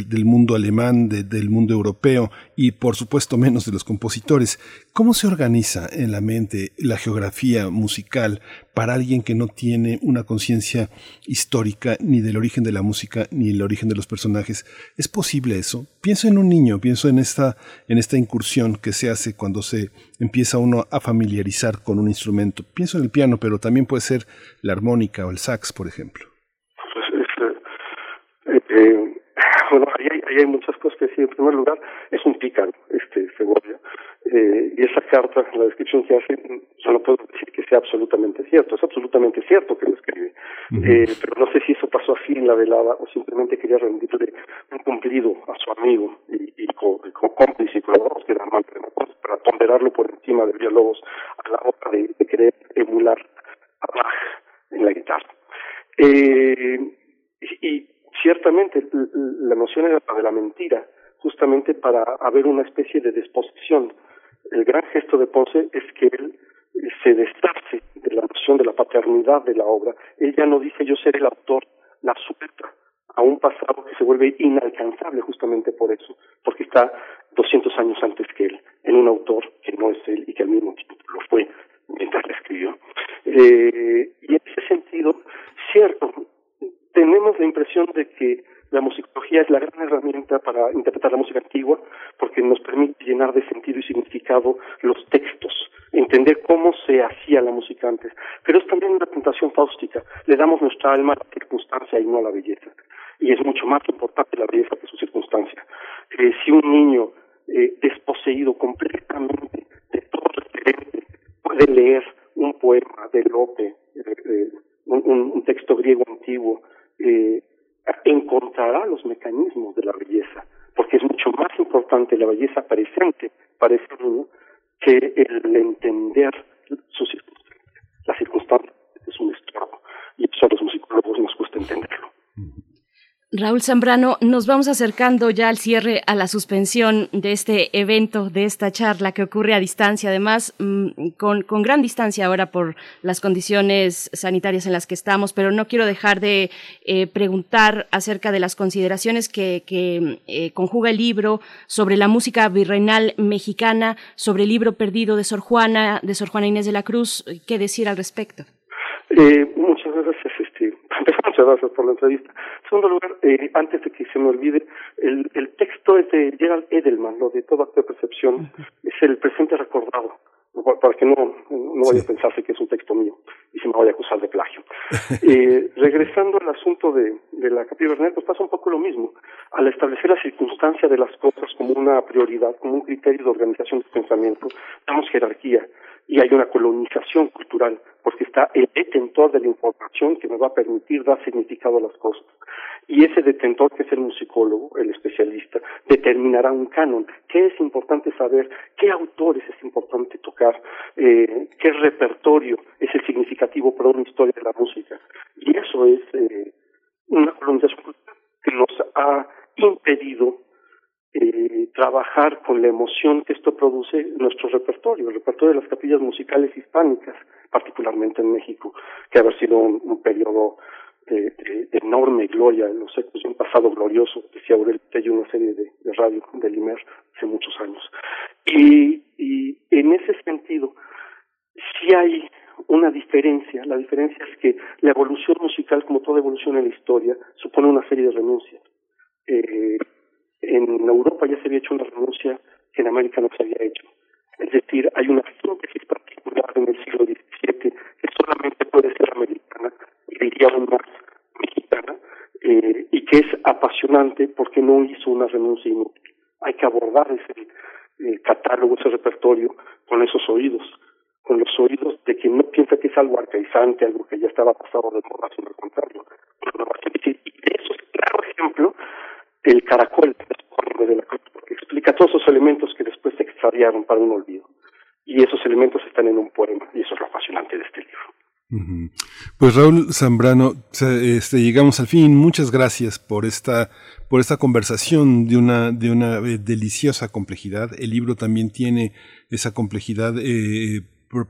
del mundo alemán, del mundo europeo y por supuesto menos de los compositores. ¿Cómo se organiza en la mente la geografía musical para alguien que no tiene una conciencia histórica ni del origen de la música ni el origen de los personajes? ¿Es posible eso? Pienso en un niño, pienso en esta, en esta incursión que se hace cuando se empieza uno a familiarizar con un instrumento. Pienso en el piano, pero también puede ser la armónica o el sax, por ejemplo. Pues, este, eh, eh, bueno, ahí hay, hay, muchas cosas que decir. En primer lugar, es un pícaro, este Segovia. Eh, y esa carta, la descripción que hace, yo no puedo decir que sea absolutamente cierto. Es absolutamente cierto que lo escribe. eh, pero no sé si eso pasó así en la velada o simplemente quería rendirle un cumplido a su amigo y, y, con, y con cómplice y colaboradores que era amante de para ponderarlo por encima de Villalobos a la hora de, de querer emular a Bach en la guitarra. Eh, ciertamente la noción era la de la mentira, justamente para haber una especie de disposición. El gran gesto de Ponce es que él se deshace de la noción de la paternidad de la obra. Él ya no dice yo seré el autor, la suelta a un pasado que se vuelve inalcanzable justamente por eso, porque está 200 años antes que él, en un autor que no es él y que al mismo tiempo lo fue mientras le escribió. Eh, y en ese sentido, cierto, tenemos la impresión de que la musicología es la gran herramienta para interpretar la música antigua porque nos permite llenar de sentido y significado los textos, entender cómo se hacía la música antes. Pero es también una tentación fáustica. Le damos nuestra alma a la circunstancia y no a la belleza. Y es mucho más importante la belleza que su circunstancia. Eh, si un niño eh, desposeído completamente de todo referente puede leer un poema de Lope, eh, un, un, texto griego antiguo, eh, encontrará los mecanismos de la belleza, porque es mucho más importante la belleza presente para ese niño que el entender sus circunstancias. La circunstancia es un estorbo y eso a los musicólogos nos cuesta entenderlo. Raúl Zambrano, nos vamos acercando ya al cierre, a la suspensión de este evento, de esta charla que ocurre a distancia, además mm, con, con, gran distancia ahora por las condiciones sanitarias en las que estamos, pero no quiero dejar de eh, preguntar acerca de las consideraciones que, eh, conjuga el libro sobre la música virreinal mexicana, sobre el libro perdido de Sor Juana, de Sor Juana Inés de la Cruz. ¿Qué decir al respecto? Eh, muchas gracias por la entrevista. En segundo lugar, eh, antes de que se me olvide, el, el texto es de Gerald Edelman, lo de todo acto de percepción, es el presente recordado, para que no, no vaya a pensarse que es un texto mío y se me vaya a acusar de plagio. eh, regresando al asunto de, de la capilla Bernal, pues pasa un poco lo mismo. Al establecer la circunstancia de las cosas como una prioridad, como un criterio de organización del pensamiento, damos jerarquía y hay una colonización cultural, porque está el detentor de la información que me va a permitir dar significado a las cosas. Y ese detentor, que es el musicólogo, el especialista, determinará un canon. ¿Qué es importante saber? ¿Qué autores es importante tocar? Eh, ¿Qué repertorio es el significativo para una historia de la música? Y eso es eh, una colonización cultural que nos ha impedido eh, trabajar con la emoción que esto produce nuestro repertorio, el repertorio de las capillas musicales hispánicas, particularmente en México, que ha sido un, periodo de, de, enorme gloria en los ecos de un pasado glorioso, decía Aurel Tello, una serie de, radio de Limer hace muchos años. Y, y en ese sentido, sí hay una diferencia, la diferencia es que la evolución musical, como toda evolución en la historia, supone una serie de renuncias. Eh, en Europa ya se había hecho una renuncia que en América no se había hecho. Es decir, hay una síntesis particular en el siglo XVII que solamente puede ser americana y diría aún más mexicana, eh, y que es apasionante porque no hizo una renuncia inútil. Hay que abordar ese eh, catálogo, ese repertorio con esos oídos, con los oídos de quien no piensa que es algo arcaizante, algo que ya estaba pasado de moda, sino al contrario. Y de eso es claro ejemplo el caracol de la cruz, porque explica todos esos elementos que después se extraviaron para un olvido. Y esos elementos están en un poema, y eso es lo apasionante de este libro. Pues Raúl Zambrano, este, llegamos al fin. Muchas gracias por esta, por esta conversación de una, de una eh, deliciosa complejidad. El libro también tiene esa complejidad eh,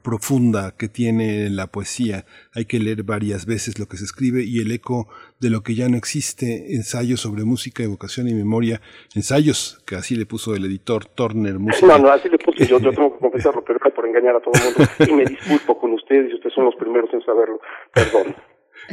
profunda que tiene la poesía. Hay que leer varias veces lo que se escribe y el eco de lo que ya no existe, ensayos sobre música, evocación y memoria, ensayos que así le puso el editor Turner Música. No, no, así le puse yo, yo tengo que confesarlo, pero por engañar a todo el mundo y me disculpo con ustedes y ustedes son los primeros en saberlo. Perdón.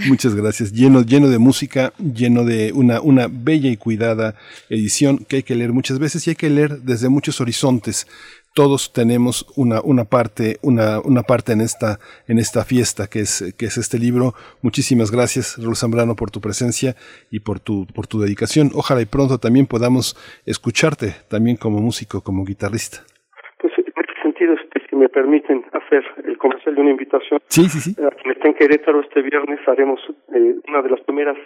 Muchas gracias. Lleno, lleno de música, lleno de una, una bella y cuidada edición que hay que leer muchas veces y hay que leer desde muchos horizontes todos tenemos una, una parte, una, una parte en esta, en esta fiesta que es, que es este libro. Muchísimas gracias, Raúl Zambrano, por tu presencia y por tu, por tu dedicación. Ojalá y pronto también podamos escucharte también como músico, como guitarrista. Pues en este sentido, si me permiten hacer el comercial de una invitación. Sí, sí, sí. A quien está en Querétaro este viernes haremos eh, una de las primeras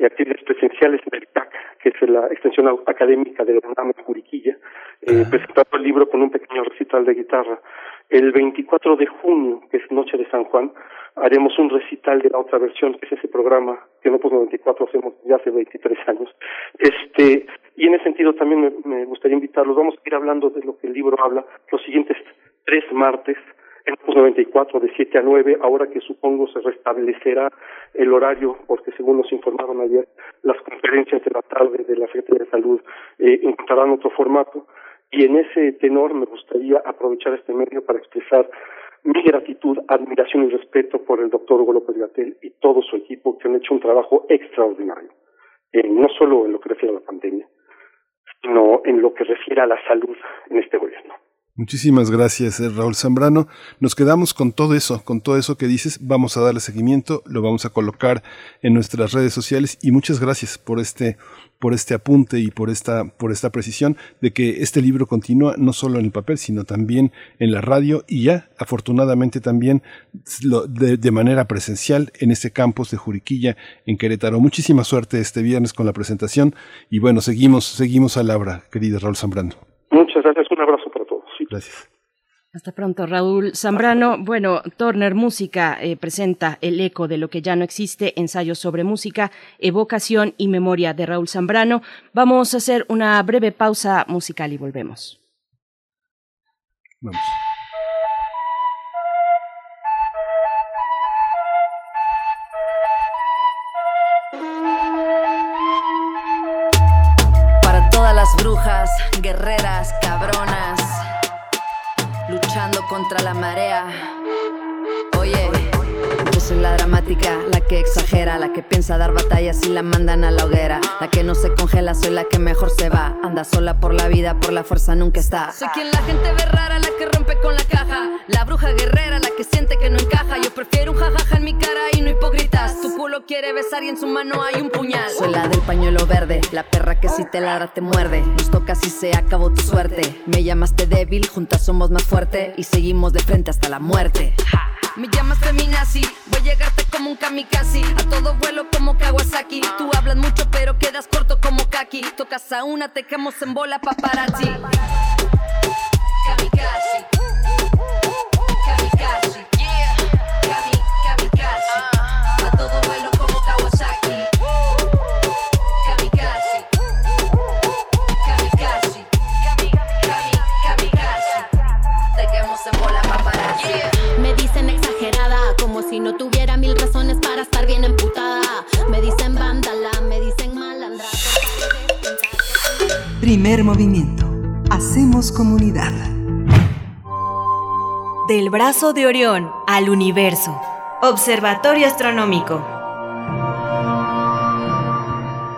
actividades presenciales en el TAC, que es la extensión académica de la UNAM en Juriquilla, eh, presentando el libro con un pequeño recital de guitarra. El 24 de junio, que es Noche de San Juan, haremos un recital de la otra versión, que es ese programa que no pues 24 hacemos ya hace 23 años. Este, y en ese sentido también me, me gustaría invitarlos, vamos a ir hablando de lo que el libro habla los siguientes tres martes en los 94 de 7 a 9, ahora que supongo se restablecerá el horario, porque según nos informaron ayer, las conferencias de la tarde de la Secretaría de Salud eh, encontrarán otro formato. Y en ese tenor me gustaría aprovechar este medio para expresar mi gratitud, admiración y respeto por el doctor Hugo López Gatel y todo su equipo que han hecho un trabajo extraordinario, eh, no solo en lo que refiere a la pandemia, sino en lo que refiere a la salud en este gobierno. Muchísimas gracias, eh, Raúl Zambrano. Nos quedamos con todo eso, con todo eso que dices. Vamos a darle seguimiento, lo vamos a colocar en nuestras redes sociales y muchas gracias por este, por este apunte y por esta, por esta precisión de que este libro continúa no solo en el papel, sino también en la radio y ya, afortunadamente también de, de manera presencial en este campus de Juriquilla en Querétaro. Muchísima suerte este viernes con la presentación y bueno, seguimos, seguimos a la obra, querido Raúl Zambrano. Muchas gracias, un abrazo. Gracias. Hasta pronto, Raúl Zambrano. Bueno, Turner Música eh, presenta El eco de lo que ya no existe, ensayos sobre música, evocación y memoria de Raúl Zambrano. Vamos a hacer una breve pausa musical y volvemos. Vamos. Para todas las brujas, guerreras, cabronas contra la marea. Soy la dramática, la que exagera, la que piensa dar batallas y la mandan a la hoguera. La que no se congela, soy la que mejor se va. Anda sola por la vida, por la fuerza nunca está. Soy quien la gente ve rara, la que rompe con la caja. La bruja guerrera, la que siente que no encaja. Yo prefiero un jajaja en mi cara y no hipócritas. Tu culo quiere besar y en su mano hay un puñal. Soy la del pañuelo verde, la perra que si te ladra te muerde. Nos toca si se acabó tu suerte. Me llamaste débil, juntas somos más fuerte y seguimos de frente hasta la muerte. Me llamas feminazi, voy a llegarte como un kamikaze. A todo vuelo como Kawasaki. Tú hablas mucho pero quedas corto como Kaki. Tocas a una, te quemos en bola paparazzi. Kamikaze si no tuviera mil razones para estar bien emputada. Me dicen vándala, me dicen malandra. Primer movimiento. Hacemos comunidad. Del brazo de Orión al universo. Observatorio Astronómico.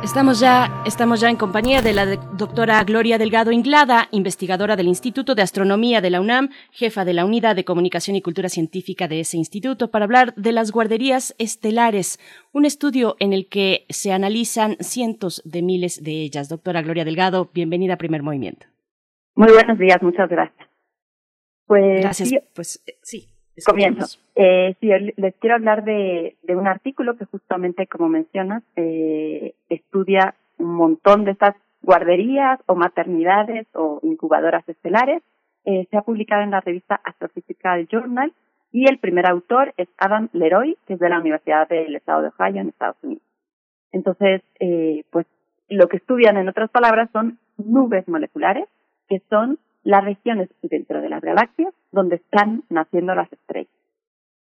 Estamos ya, estamos ya en compañía de la doctora Gloria Delgado Inglada, investigadora del Instituto de Astronomía de la UNAM, jefa de la Unidad de Comunicación y Cultura Científica de ese instituto, para hablar de las guarderías estelares, un estudio en el que se analizan cientos de miles de ellas. Doctora Gloria Delgado, bienvenida a Primer Movimiento. Muy buenos días, muchas gracias. Pues Gracias. sí, Pues eh, sí. Comienzo. Eh, sí, les quiero hablar de, de un artículo que justamente, como mencionas, eh, estudia un montón de estas guarderías o maternidades o incubadoras estelares. Eh, se ha publicado en la revista Astrophysical Journal y el primer autor es Adam Leroy, que es de la Universidad del Estado de Ohio en Estados Unidos. Entonces, eh, pues lo que estudian, en otras palabras, son nubes moleculares, que son las regiones dentro de las galaxias donde están naciendo las estrellas.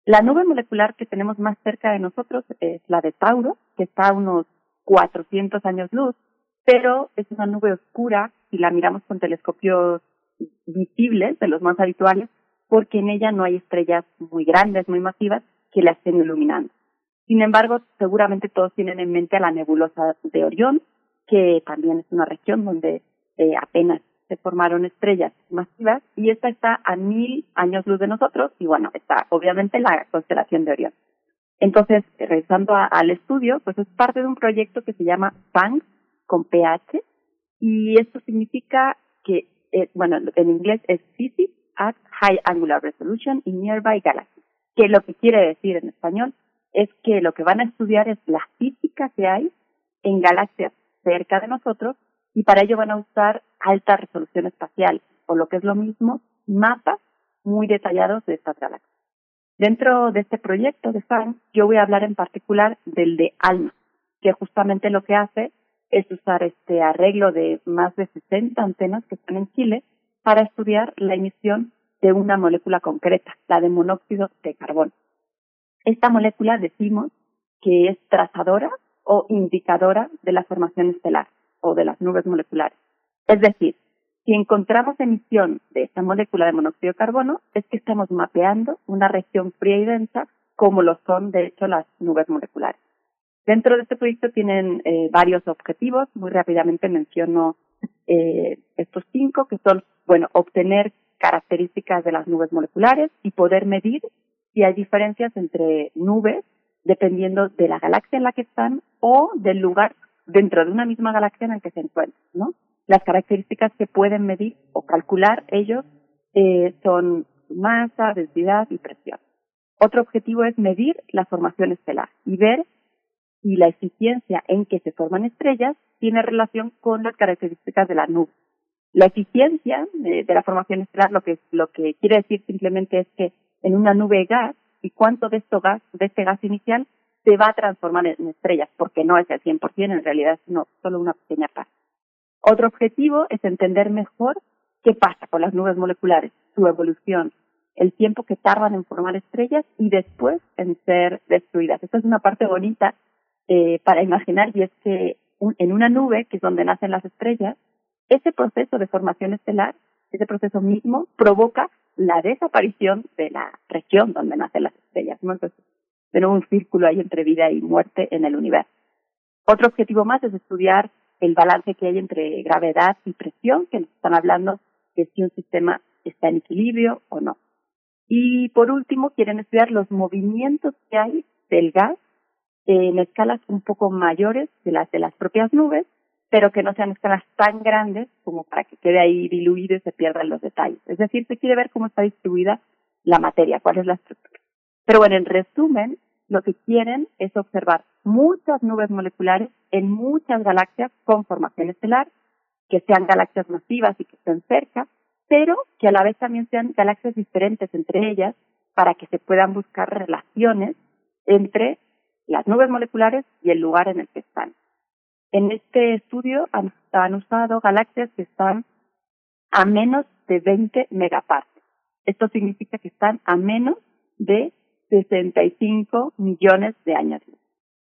La nube molecular que tenemos más cerca de nosotros es la de Tauro, que está a unos 400 años luz, pero es una nube oscura si la miramos con telescopios visibles, de los más habituales, porque en ella no hay estrellas muy grandes, muy masivas, que la estén iluminando. Sin embargo, seguramente todos tienen en mente a la nebulosa de Orión, que también es una región donde eh, apenas se formaron estrellas masivas y esta está a mil años luz de nosotros y bueno, está obviamente la constelación de Orión. Entonces, regresando a- al estudio, pues es parte de un proyecto que se llama PANG con PH y esto significa que, eh, bueno, en inglés es Physics at High Angular Resolution in Nearby Galaxies, que lo que quiere decir en español es que lo que van a estudiar es la física que hay en galaxias cerca de nosotros y para ello van a usar alta resolución espacial o lo que es lo mismo, mapas muy detallados de estas galaxias. Dentro de este proyecto de FAN, yo voy a hablar en particular del de ALMA, que justamente lo que hace es usar este arreglo de más de 60 antenas que están en Chile para estudiar la emisión de una molécula concreta, la de monóxido de carbono. Esta molécula decimos que es trazadora o indicadora de la formación estelar o de las nubes moleculares. Es decir, si encontramos emisión de esta molécula de monóxido de carbono, es que estamos mapeando una región fría y densa como lo son, de hecho, las nubes moleculares. Dentro de este proyecto tienen eh, varios objetivos. Muy rápidamente menciono eh, estos cinco, que son, bueno, obtener características de las nubes moleculares y poder medir si hay diferencias entre nubes dependiendo de la galaxia en la que están o del lugar dentro de una misma galaxia en el que se encuentran, ¿no? Las características que pueden medir o calcular ellos eh, son masa, densidad y presión. Otro objetivo es medir la formación estelar y ver si la eficiencia en que se forman estrellas tiene relación con las características de la nube. La eficiencia de, de la formación estelar lo que, lo que quiere decir simplemente es que en una nube gas y cuánto de, esto gas, de este gas inicial se va a transformar en estrellas, porque no es el 100%, en realidad es solo una pequeña parte. Otro objetivo es entender mejor qué pasa con las nubes moleculares, su evolución, el tiempo que tardan en formar estrellas y después en ser destruidas. Esta es una parte bonita eh, para imaginar y es que en una nube, que es donde nacen las estrellas, ese proceso de formación estelar, ese proceso mismo, provoca la desaparición de la región donde nacen las estrellas. ¿no? Entonces, tenemos un círculo ahí entre vida y muerte en el universo. Otro objetivo más es estudiar el balance que hay entre gravedad y presión, que nos están hablando de si un sistema está en equilibrio o no. Y por último, quieren estudiar los movimientos que hay del gas en escalas un poco mayores de las de las propias nubes pero que no sean escalas tan grandes como para que quede ahí diluido y se pierdan los detalles. Es decir, se quiere ver cómo está distribuida la materia, cuál es la estructura. Pero bueno, en resumen, lo que quieren es observar muchas nubes moleculares en muchas galaxias con formación estelar, que sean galaxias masivas y que estén cerca, pero que a la vez también sean galaxias diferentes entre ellas para que se puedan buscar relaciones entre las nubes moleculares y el lugar en el que están. En este estudio han, usado galaxias que están a menos de 20 megaparsecs. Esto significa que están a menos de 65 millones de años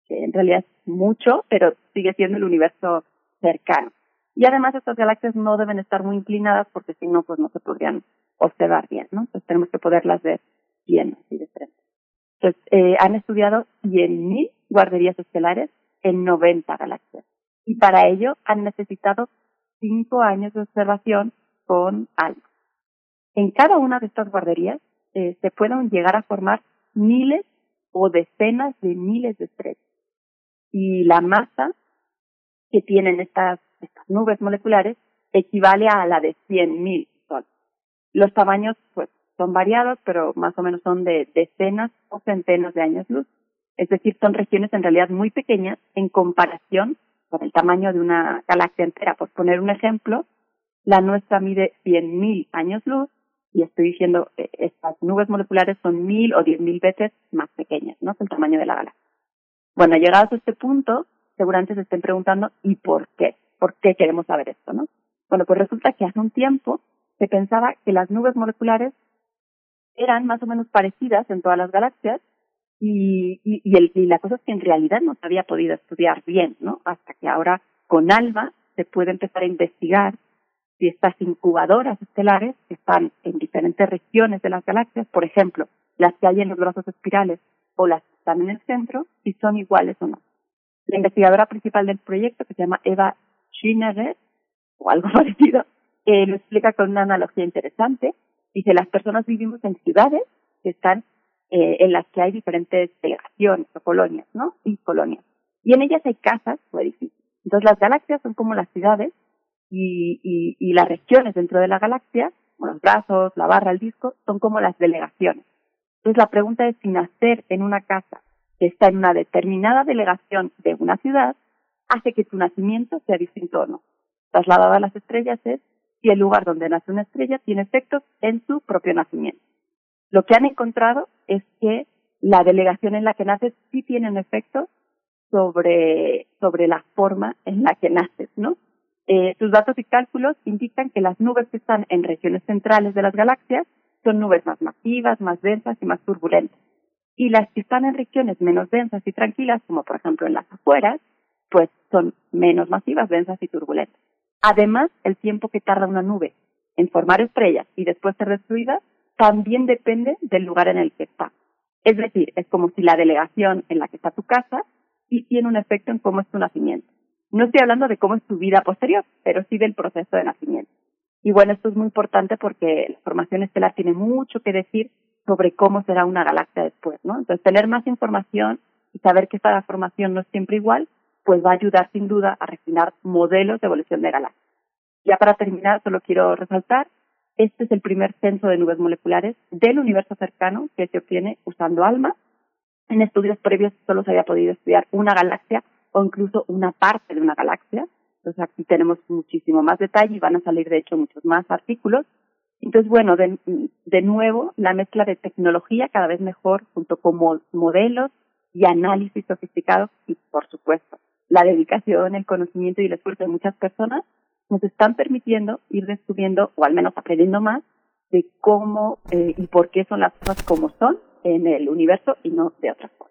que en realidad es mucho, pero sigue siendo el universo cercano. Y además estas galaxias no deben estar muy inclinadas porque si no, pues no se podrían observar bien, ¿no? Entonces tenemos que poderlas ver bien, así de frente. Entonces, eh, han estudiado 100.000 guarderías estelares en 90 galaxias y para ello han necesitado cinco años de observación con ALMA. En cada una de estas guarderías eh, se pueden llegar a formar miles o decenas de miles de estrellas. Y la masa que tienen estas, estas nubes moleculares equivale a la de 100.000 soles. Los tamaños pues son variados, pero más o menos son de decenas o centenas de años luz. Es decir, son regiones en realidad muy pequeñas en comparación con el tamaño de una galaxia entera. Por poner un ejemplo, la nuestra mide 100.000 años luz y estoy diciendo que estas nubes moleculares son mil o diez mil veces más pequeñas, ¿no? Que el tamaño de la galaxia. Bueno, llegados a este punto, seguramente se estén preguntando, ¿y por qué? ¿Por qué queremos saber esto, no? Bueno, pues resulta que hace un tiempo se pensaba que las nubes moleculares eran más o menos parecidas en todas las galaxias y, y, y, el, y la cosa es que en realidad no se había podido estudiar bien, ¿no? Hasta que ahora con ALMA se puede empezar a investigar si estas incubadoras estelares están en diferentes regiones de las galaxias, por ejemplo, las que hay en los brazos espirales o las que están en el centro, si son iguales o no. La investigadora principal del proyecto, que se llama Eva Schinnerer, o algo parecido, eh, lo explica con una analogía interesante. Dice, las personas vivimos en ciudades que están eh, en las que hay diferentes delegaciones o colonias, ¿no? Y colonias. Y en ellas hay casas o edificios. Entonces las galaxias son como las ciudades y, y, y las regiones dentro de la galaxia, como los brazos, la barra, el disco, son como las delegaciones. Entonces la pregunta es si nacer en una casa que está en una determinada delegación de una ciudad hace que tu nacimiento sea distinto o no. Trasladado a las estrellas es si el lugar donde nace una estrella tiene efectos en su propio nacimiento. Lo que han encontrado es que la delegación en la que naces sí tiene un efecto sobre, sobre la forma en la que naces, ¿no? Eh, sus datos y cálculos indican que las nubes que están en regiones centrales de las galaxias son nubes más masivas, más densas y más turbulentas. Y las que están en regiones menos densas y tranquilas, como por ejemplo en las afueras, pues son menos masivas, densas y turbulentas. Además, el tiempo que tarda una nube en formar estrellas y después ser destruida también depende del lugar en el que está. Es decir, es como si la delegación en la que está tu casa tiene un efecto en cómo es tu nacimiento. No estoy hablando de cómo es tu vida posterior, pero sí del proceso de nacimiento. Y bueno, esto es muy importante porque la formación estelar tiene mucho que decir sobre cómo será una galaxia después, ¿no? Entonces, tener más información y saber que esta formación no es siempre igual, pues va a ayudar sin duda a refinar modelos de evolución de galaxias. Ya para terminar, solo quiero resaltar, este es el primer censo de nubes moleculares del universo cercano que se obtiene usando ALMA. En estudios previos solo se había podido estudiar una galaxia o incluso una parte de una galaxia. Entonces aquí tenemos muchísimo más detalle y van a salir de hecho muchos más artículos. Entonces, bueno, de, de nuevo, la mezcla de tecnología cada vez mejor junto con modelos y análisis sofisticados y, por supuesto, la dedicación, el conocimiento y el esfuerzo de muchas personas nos están permitiendo ir descubriendo o al menos aprendiendo más de cómo eh, y por qué son las cosas como son en el universo y no de otra forma.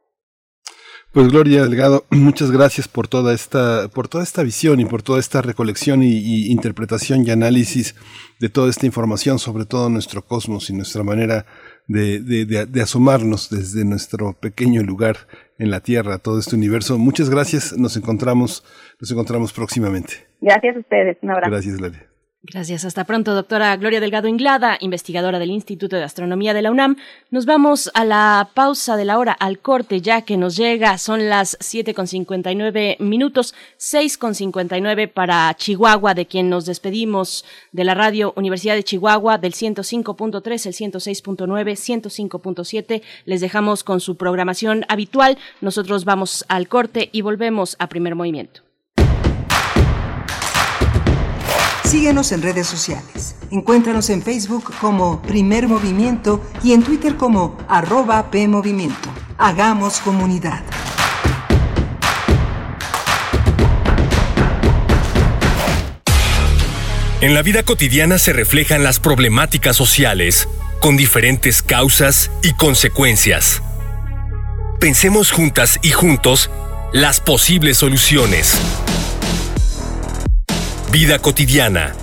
Pues Gloria Delgado, muchas gracias por toda esta, por toda esta visión y por toda esta recolección y, interpretación y análisis de toda esta información sobre todo nuestro cosmos y nuestra manera de, de, asomarnos desde nuestro pequeño lugar en la Tierra a todo este universo. Muchas gracias, nos encontramos, nos encontramos próximamente. Gracias a ustedes, un abrazo. Gracias, Gloria. Gracias. Hasta pronto, doctora Gloria Delgado Inglada, investigadora del Instituto de Astronomía de la UNAM. Nos vamos a la pausa de la hora, al corte ya que nos llega. Son las 7.59 minutos, 6.59 para Chihuahua, de quien nos despedimos de la radio Universidad de Chihuahua, del 105.3, el 106.9, 105.7. Les dejamos con su programación habitual. Nosotros vamos al corte y volvemos a primer movimiento. Síguenos en redes sociales. Encuéntranos en Facebook como Primer Movimiento y en Twitter como arroba PMovimiento. Hagamos comunidad. En la vida cotidiana se reflejan las problemáticas sociales, con diferentes causas y consecuencias. Pensemos juntas y juntos las posibles soluciones. Vida cotidiana.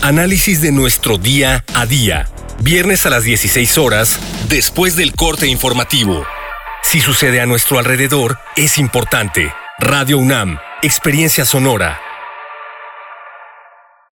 Análisis de nuestro día a día. Viernes a las 16 horas, después del corte informativo. Si sucede a nuestro alrededor, es importante. Radio UNAM, Experiencia Sonora.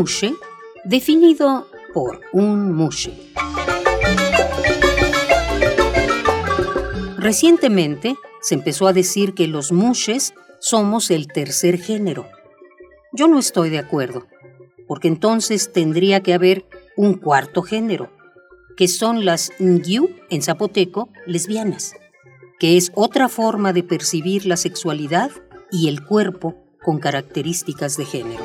Mushe definido por un mushe. Recientemente se empezó a decir que los mushes somos el tercer género. Yo no estoy de acuerdo, porque entonces tendría que haber un cuarto género, que son las ngyu en zapoteco lesbianas, que es otra forma de percibir la sexualidad y el cuerpo con características de género.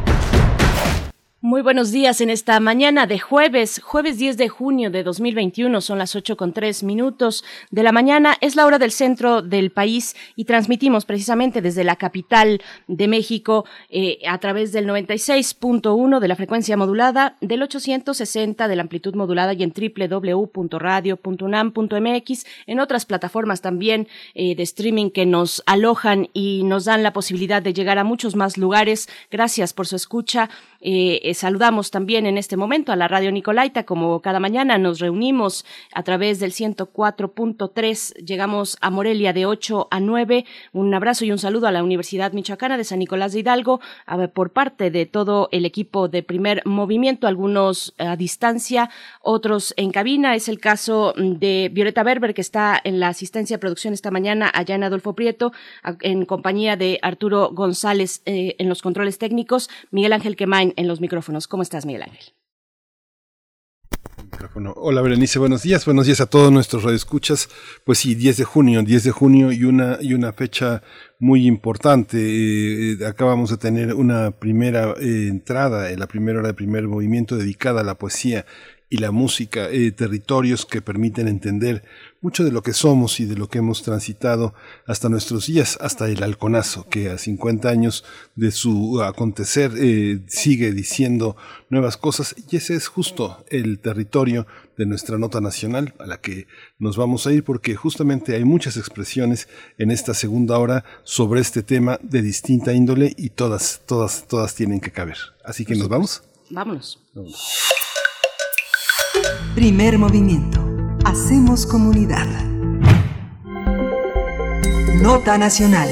Muy buenos días en esta mañana de jueves, jueves 10 de junio de 2021, son las 8 con 3 minutos de la mañana, es la hora del centro del país y transmitimos precisamente desde la capital de México eh, a través del 96.1 de la frecuencia modulada, del 860 de la amplitud modulada y en www.radio.unam.mx, en otras plataformas también eh, de streaming que nos alojan y nos dan la posibilidad de llegar a muchos más lugares. Gracias por su escucha. Eh, eh, saludamos también en este momento a la Radio Nicolaita, como cada mañana nos reunimos a través del 104.3, llegamos a Morelia de 8 a 9. Un abrazo y un saludo a la Universidad Michoacana de San Nicolás de Hidalgo, por parte de todo el equipo de primer movimiento, algunos a distancia, otros en cabina. Es el caso de Violeta Berber, que está en la asistencia de producción esta mañana allá en Adolfo Prieto, en compañía de Arturo González eh, en los controles técnicos, Miguel Ángel Quemain en, los micrófonos. ¿Cómo estás, Miguel Ángel? Hola Berenice, buenos días, buenos días a todos nuestros radioescuchas. Pues sí, 10 de junio, 10 de junio y una, y una fecha muy importante. Eh, eh, acabamos de tener una primera eh, entrada, en la primera hora de primer movimiento dedicada a la poesía y la música, territorios que permiten entender mucho de lo que somos y de lo que hemos transitado hasta nuestros días, hasta el halconazo, que a 50 años de su acontecer eh, sigue diciendo nuevas cosas y ese es justo el territorio de nuestra nota nacional a la que nos vamos a ir porque justamente hay muchas expresiones en esta segunda hora sobre este tema de distinta índole y todas, todas, todas tienen que caber. Así que nos vamos. Vámonos. Primer movimiento Hacemos comunidad. Nota Nacional.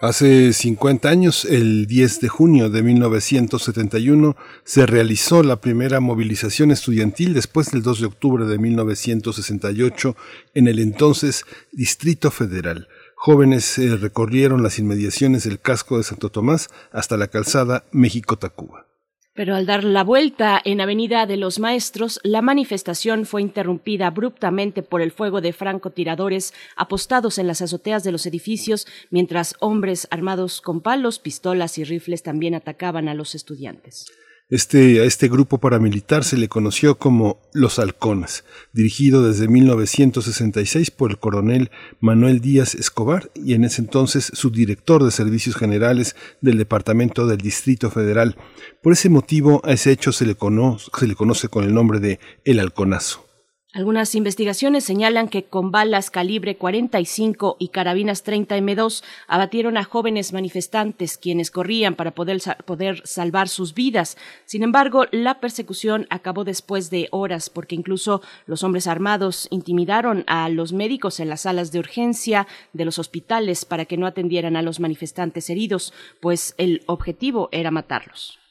Hace 50 años, el 10 de junio de 1971, se realizó la primera movilización estudiantil después del 2 de octubre de 1968 en el entonces Distrito Federal. Jóvenes eh, recorrieron las inmediaciones del casco de Santo Tomás hasta la calzada México-Tacuba. Pero al dar la vuelta en Avenida de los Maestros, la manifestación fue interrumpida abruptamente por el fuego de francotiradores apostados en las azoteas de los edificios, mientras hombres armados con palos, pistolas y rifles también atacaban a los estudiantes. Este, a este grupo paramilitar se le conoció como Los Halcones, dirigido desde 1966 por el coronel Manuel Díaz Escobar y en ese entonces subdirector de Servicios Generales del Departamento del Distrito Federal. Por ese motivo a ese hecho se le, se le conoce con el nombre de El Halconazo. Algunas investigaciones señalan que con balas calibre 45 y carabinas 30 M2 abatieron a jóvenes manifestantes quienes corrían para poder, poder, salvar sus vidas. Sin embargo, la persecución acabó después de horas porque incluso los hombres armados intimidaron a los médicos en las salas de urgencia de los hospitales para que no atendieran a los manifestantes heridos, pues el objetivo era matarlos.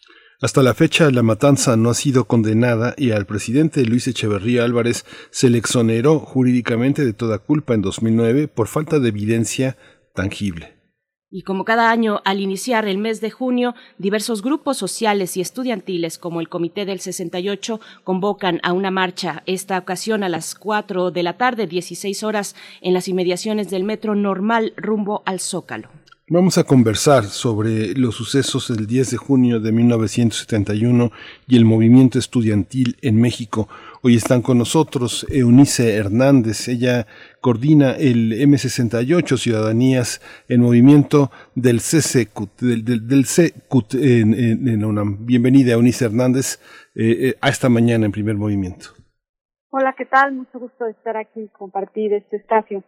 Hasta la fecha, la matanza no ha sido condenada y al presidente Luis Echeverría Álvarez se le exoneró jurídicamente de toda culpa en 2009 por falta de evidencia tangible. Y como cada año, al iniciar el mes de junio, diversos grupos sociales y estudiantiles, como el Comité del 68, convocan a una marcha, esta ocasión a las 4 de la tarde, 16 horas, en las inmediaciones del metro normal rumbo al Zócalo. Vamos a conversar sobre los sucesos del 10 de junio de 1971 y el movimiento estudiantil en México. Hoy están con nosotros Eunice Hernández. Ella coordina el M68 Ciudadanías en Movimiento del CCCUT, del, del, CCUT en, Bienvenida Eunice Hernández eh, eh, a esta mañana en primer movimiento. Hola, ¿qué tal? Mucho gusto de estar aquí y compartir este espacio.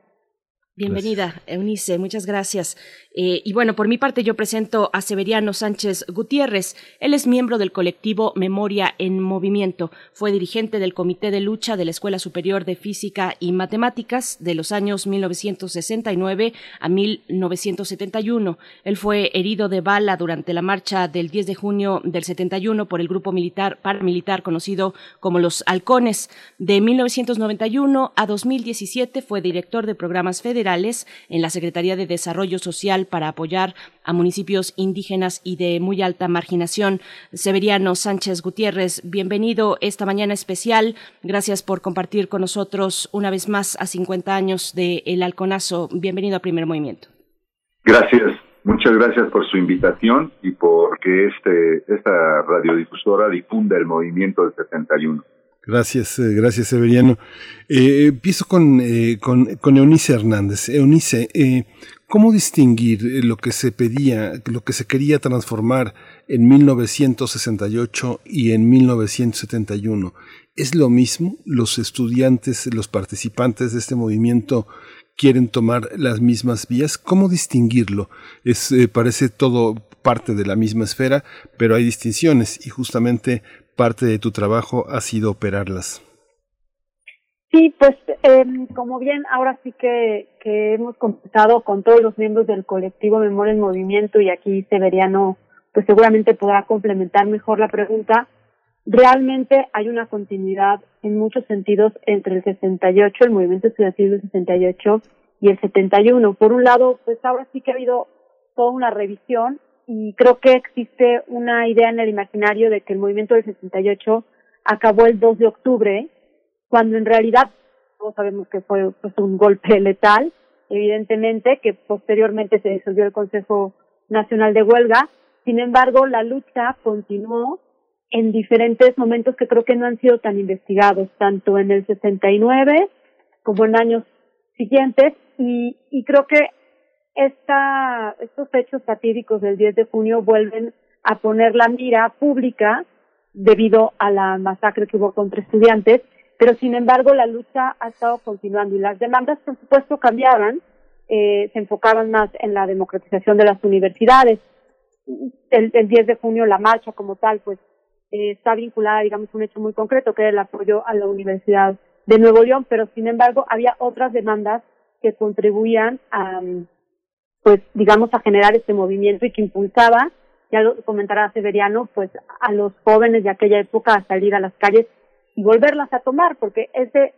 Bienvenida, Eunice, muchas gracias. Eh, y bueno, por mi parte yo presento a Severiano Sánchez Gutiérrez. Él es miembro del colectivo Memoria en Movimiento. Fue dirigente del Comité de Lucha de la Escuela Superior de Física y Matemáticas de los años 1969 a 1971. Él fue herido de bala durante la marcha del 10 de junio del 71 por el grupo militar paramilitar conocido como los Halcones. De 1991 a 2017 fue director de programas federales en la Secretaría de Desarrollo Social para apoyar a municipios indígenas y de muy alta marginación. Severiano Sánchez Gutiérrez, bienvenido esta mañana especial. Gracias por compartir con nosotros una vez más a 50 años de El Halconazo. Bienvenido a Primer Movimiento. Gracias. Muchas gracias por su invitación y por que este, esta radiodifusora difunda el movimiento del 71. Gracias, eh, gracias Severiano. Eh, empiezo con, eh, con, con, Eunice Hernández. Eunice, ¿cómo distinguir lo que se pedía, lo que se quería transformar en 1968 y en 1971? ¿Es lo mismo? ¿Los estudiantes, los participantes de este movimiento quieren tomar las mismas vías? ¿Cómo distinguirlo? Parece todo parte de la misma esfera, pero hay distinciones y justamente parte de tu trabajo ha sido operarlas. Sí, pues eh, como bien ahora sí que, que hemos conversado con todos los miembros del colectivo Memoria en Movimiento y aquí Severiano pues seguramente podrá complementar mejor la pregunta. Realmente hay una continuidad en muchos sentidos entre el 68, el movimiento estudiantil del 68 y el 71. Por un lado, pues ahora sí que ha habido toda una revisión y creo que existe una idea en el imaginario de que el movimiento del 68 acabó el 2 de octubre, cuando en realidad todos sabemos que fue pues, un golpe letal, evidentemente, que posteriormente se disolvió el Consejo Nacional de Huelga. Sin embargo, la lucha continuó en diferentes momentos que creo que no han sido tan investigados, tanto en el 69 como en años siguientes, y, y creo que esta, estos hechos fatídicos del 10 de junio vuelven a poner la mira pública debido a la masacre que hubo contra estudiantes, pero sin embargo la lucha ha estado continuando y las demandas por supuesto cambiaban, eh, se enfocaban más en la democratización de las universidades. El, el 10 de junio la marcha como tal pues eh, está vinculada digamos a un hecho muy concreto que era el apoyo a la Universidad de Nuevo León, pero sin embargo había otras demandas que contribuían a, pues digamos a generar este movimiento y que impulsaba, ya lo comentará Severiano, pues a los jóvenes de aquella época a salir a las calles y volverlas a tomar, porque ese,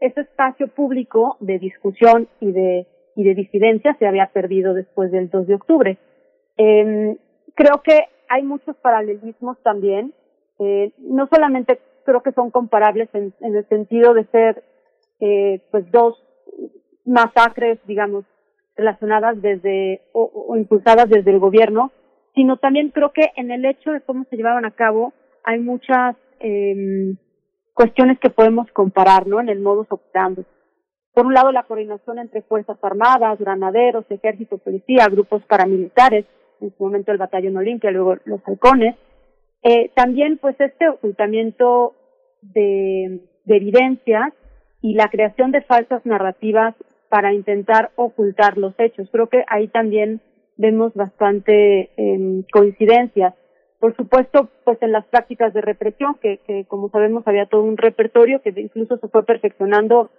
ese espacio público de discusión y de, y de disidencia se había perdido después del 2 de octubre. Eh, creo que hay muchos paralelismos también, eh, no solamente creo que son comparables en, en el sentido de ser eh, pues dos masacres, digamos, relacionadas desde o, impulsadas desde el gobierno, sino también creo que en el hecho de cómo se llevaban a cabo hay muchas eh, cuestiones que podemos comparar, ¿no? En el modus operandi. Por un lado, la coordinación entre fuerzas armadas, granaderos, ejército, policía, grupos paramilitares, en su momento el batallón Olimpia, luego los halcones. Eh, también, pues, este ocultamiento de, de evidencias y la creación de falsas narrativas para intentar ocultar los hechos. Creo que ahí también vemos bastante eh, coincidencias. Por supuesto, pues en las prácticas de represión, que, como sabemos había todo un repertorio que incluso se fue perfeccionando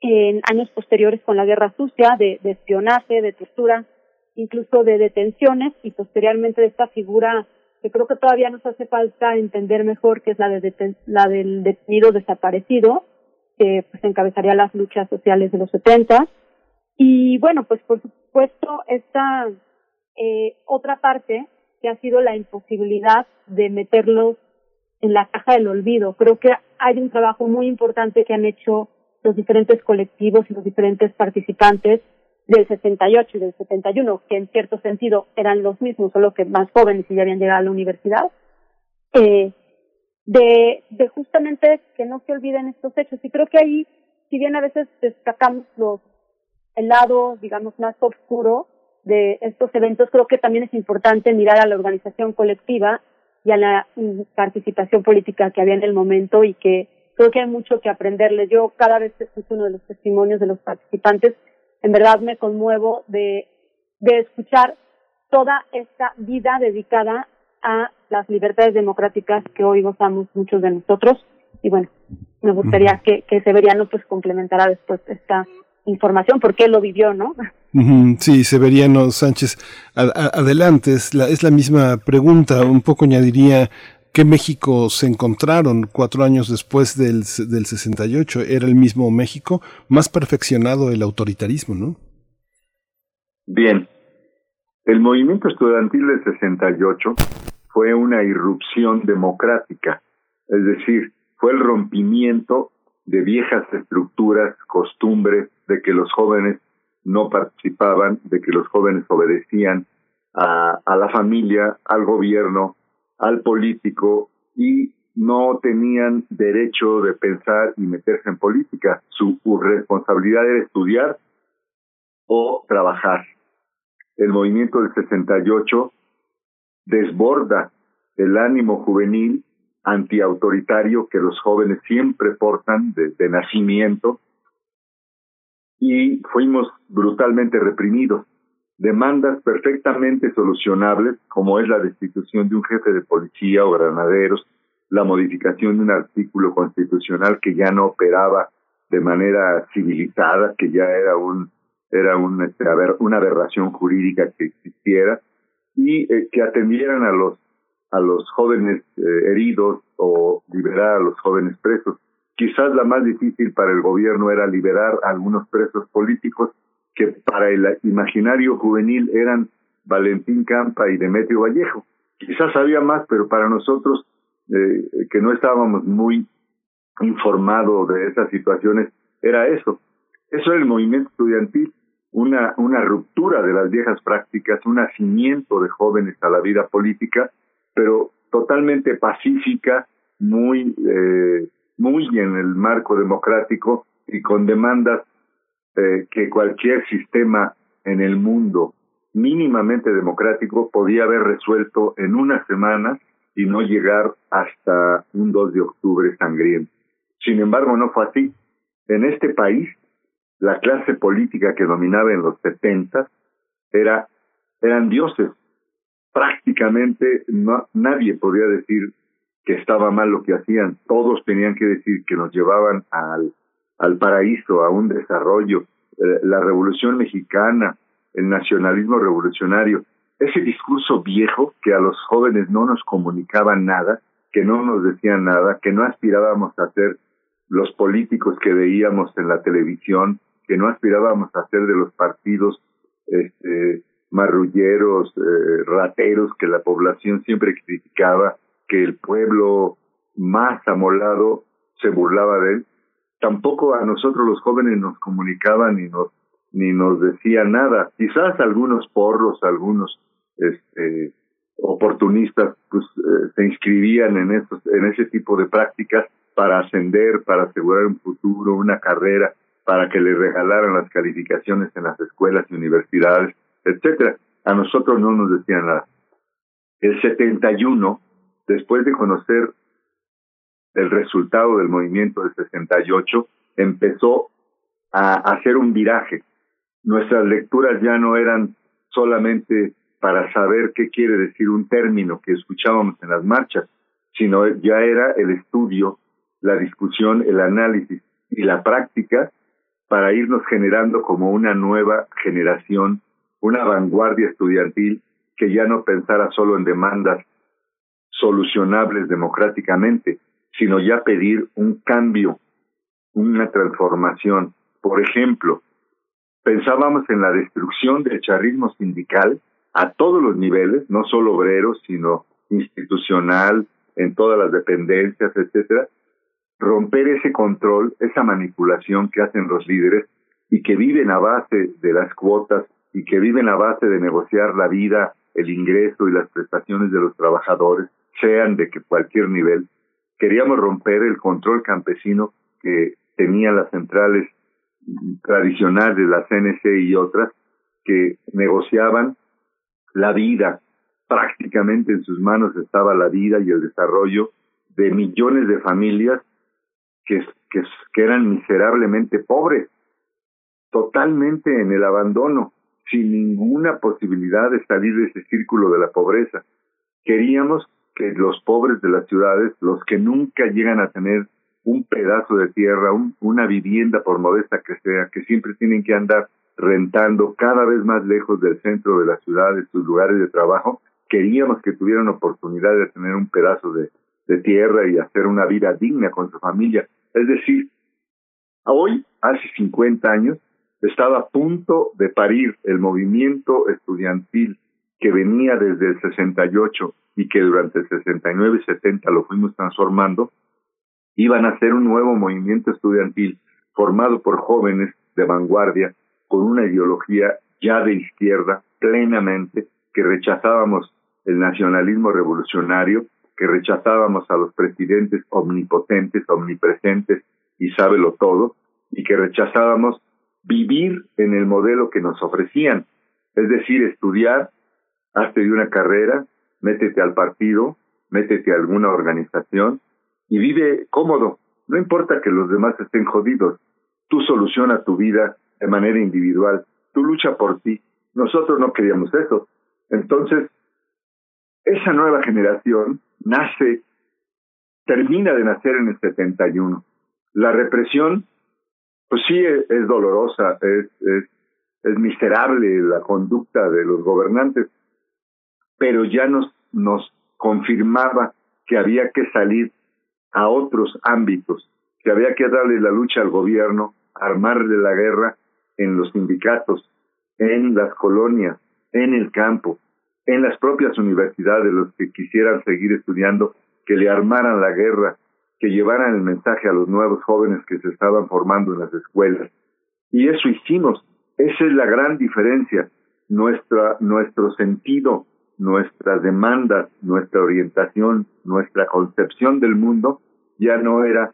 en años posteriores con la guerra sucia, de, espionaje, de tortura, incluso de detenciones y posteriormente de esta figura que creo que todavía nos hace falta entender mejor, que es la, de la del detenido desaparecido, que pues encabezaría las luchas sociales de los 70. Y bueno, pues por supuesto esta eh, otra parte que ha sido la imposibilidad de meterlos en la caja del olvido. Creo que hay un trabajo muy importante que han hecho los diferentes colectivos y los diferentes participantes del 68 y del 71, que en cierto sentido eran los mismos, solo que más jóvenes y ya habían llegado a la universidad, eh, de, de justamente que no se olviden estos hechos. Y creo que ahí, si bien a veces destacamos los, el lado, digamos, más oscuro de estos eventos, creo que también es importante mirar a la organización colectiva y a la participación política que había en el momento y que creo que hay mucho que aprenderles. Yo cada vez que escucho uno de los testimonios de los participantes, en verdad me conmuevo de, de escuchar toda esta vida dedicada a las libertades democráticas que hoy gozamos muchos de nosotros. Y bueno, me gustaría que, que Severiano pues complementara después esta información porque él lo vivió, ¿no? Sí, Severiano Sánchez, adelante, es la, es la misma pregunta, un poco añadiría ¿Qué México se encontraron cuatro años después del, del 68? ¿Era el mismo México? Más perfeccionado el autoritarismo, ¿no? Bien. El movimiento estudiantil del 68 fue una irrupción democrática, es decir, fue el rompimiento de viejas estructuras, costumbres, de que los jóvenes no participaban, de que los jóvenes obedecían a, la familia, al gobierno, al político y no tenían derecho de pensar y meterse en política. Su responsabilidad era estudiar o trabajar. El movimiento del 68 desborda el ánimo juvenil antiautoritario que los jóvenes siempre portan desde nacimiento. Y fuimos brutalmente reprimidos. Demandas perfectamente solucionables, como es la destitución de un jefe de policía o granaderos, la modificación de un artículo constitucional que ya no operaba de manera civilizada, que ya era un este, una aberración jurídica que existiera y eh, que atendieran a los a los jóvenes eh, heridos o liberar a los jóvenes presos. Quizás la más difícil para el gobierno era liberar a algunos presos políticos que para el imaginario juvenil eran Valentín Campa y Demetrio Vallejo. Quizás había más, pero para nosotros, eh, que no estábamos muy informados de esas situaciones, era eso. Eso era el movimiento estudiantil, una, una ruptura de las viejas prácticas, un nacimiento de jóvenes a la vida política, pero totalmente pacífica, muy, eh, muy en el marco democrático y con demandas eh, que cualquier sistema en el mundo mínimamente democrático podía haber resuelto en una semana y no llegar hasta un 2 de octubre sangriento. Sin embargo, no fue así. En este país, la clase política que dominaba en los 70 era, eran dioses. Prácticamente no, nadie podía decir que estaba mal lo que hacían. Todos tenían que decir que nos llevaban al al paraíso, a un desarrollo, eh, la revolución mexicana, el nacionalismo revolucionario, ese discurso viejo que a los jóvenes no nos comunicaba nada, que no nos decían nada, que no aspirábamos a ser los políticos que veíamos en la televisión, que no aspirábamos a ser de los partidos este, marrulleros, eh, rateros que la población siempre criticaba, que el pueblo más amolado se burlaba de él, tampoco a nosotros los jóvenes nos comunicaban ni nos ni nos decían nada. Quizás algunos porros, algunos este, oportunistas, pues eh, se inscribían en esos, en ese tipo de prácticas para ascender, para asegurar un futuro, una carrera, para que le regalaran las calificaciones en las escuelas y universidades, etcétera. A nosotros no nos decían nada. El 71, después de conocer el resultado del movimiento del 68, empezó a hacer un viraje. Nuestras lecturas ya no eran solamente para saber qué quiere decir un término que escuchábamos en las marchas, sino ya era el estudio, la discusión, el análisis y la práctica para irnos generando como una nueva generación, una vanguardia estudiantil que ya no pensara solo en demandas solucionables democráticamente, sino ya pedir un cambio, una transformación. Por ejemplo, pensábamos en la destrucción del charrismo sindical a todos los niveles, no solo obreros, sino institucional, en todas las dependencias, etcétera, romper ese control, esa manipulación que hacen los líderes y que viven a base de las cuotas y que viven a base de negociar la vida, el ingreso y las prestaciones de los trabajadores, sean de que cualquier nivel, queríamos romper el control campesino que tenían las centrales tradicionales, la CNC y otras, que negociaban la vida, prácticamente en sus manos estaba la vida y el desarrollo de millones de familias que, eran miserablemente pobres. totalmente en el abandono, sin ninguna posibilidad de salir de ese círculo de la pobreza. Queríamos que los pobres de las ciudades, los que nunca llegan a tener un pedazo de tierra, una vivienda por modesta que sea, que siempre tienen que andar rentando cada vez más lejos del centro de la ciudad, de sus lugares de trabajo, queríamos que tuvieran oportunidad de tener un pedazo de tierra y hacer una vida digna con su familia. Es decir, hoy, hace 50 años, estaba a punto de parir el movimiento estudiantil que venía desde el 68 y que durante el 69 y 70 lo fuimos transformando, iban a ser un nuevo movimiento estudiantil formado por jóvenes de vanguardia con una ideología ya de izquierda plenamente, que rechazábamos el nacionalismo revolucionario, que rechazábamos a los presidentes omnipotentes, omnipresentes y sábelo todo, y que rechazábamos vivir en el modelo que nos ofrecían, es decir, estudiar, hazte de una carrera, métete al partido, métete a alguna organización y vive cómodo. No importa que los demás estén jodidos, tú soluciona tu vida de manera individual, tú lucha por ti. Nosotros no queríamos eso. Entonces, esa nueva generación nace, termina de nacer en el 71. La represión pues sí es, dolorosa, es, es, es miserable la conducta de los gobernantes, pero ya nos, nos confirmaba que había que salir a otros ámbitos, que había que darle la lucha al gobierno, armarle la guerra en los sindicatos, en las colonias, en el campo, en las propias universidades, los que quisieran seguir estudiando, que le armaran la guerra que llevaran el mensaje a los nuevos jóvenes que se estaban formando en las escuelas. Y eso hicimos. Esa es la gran diferencia. Nuestra, nuestro sentido, nuestras demandas, nuestra orientación, nuestra concepción del mundo ya no era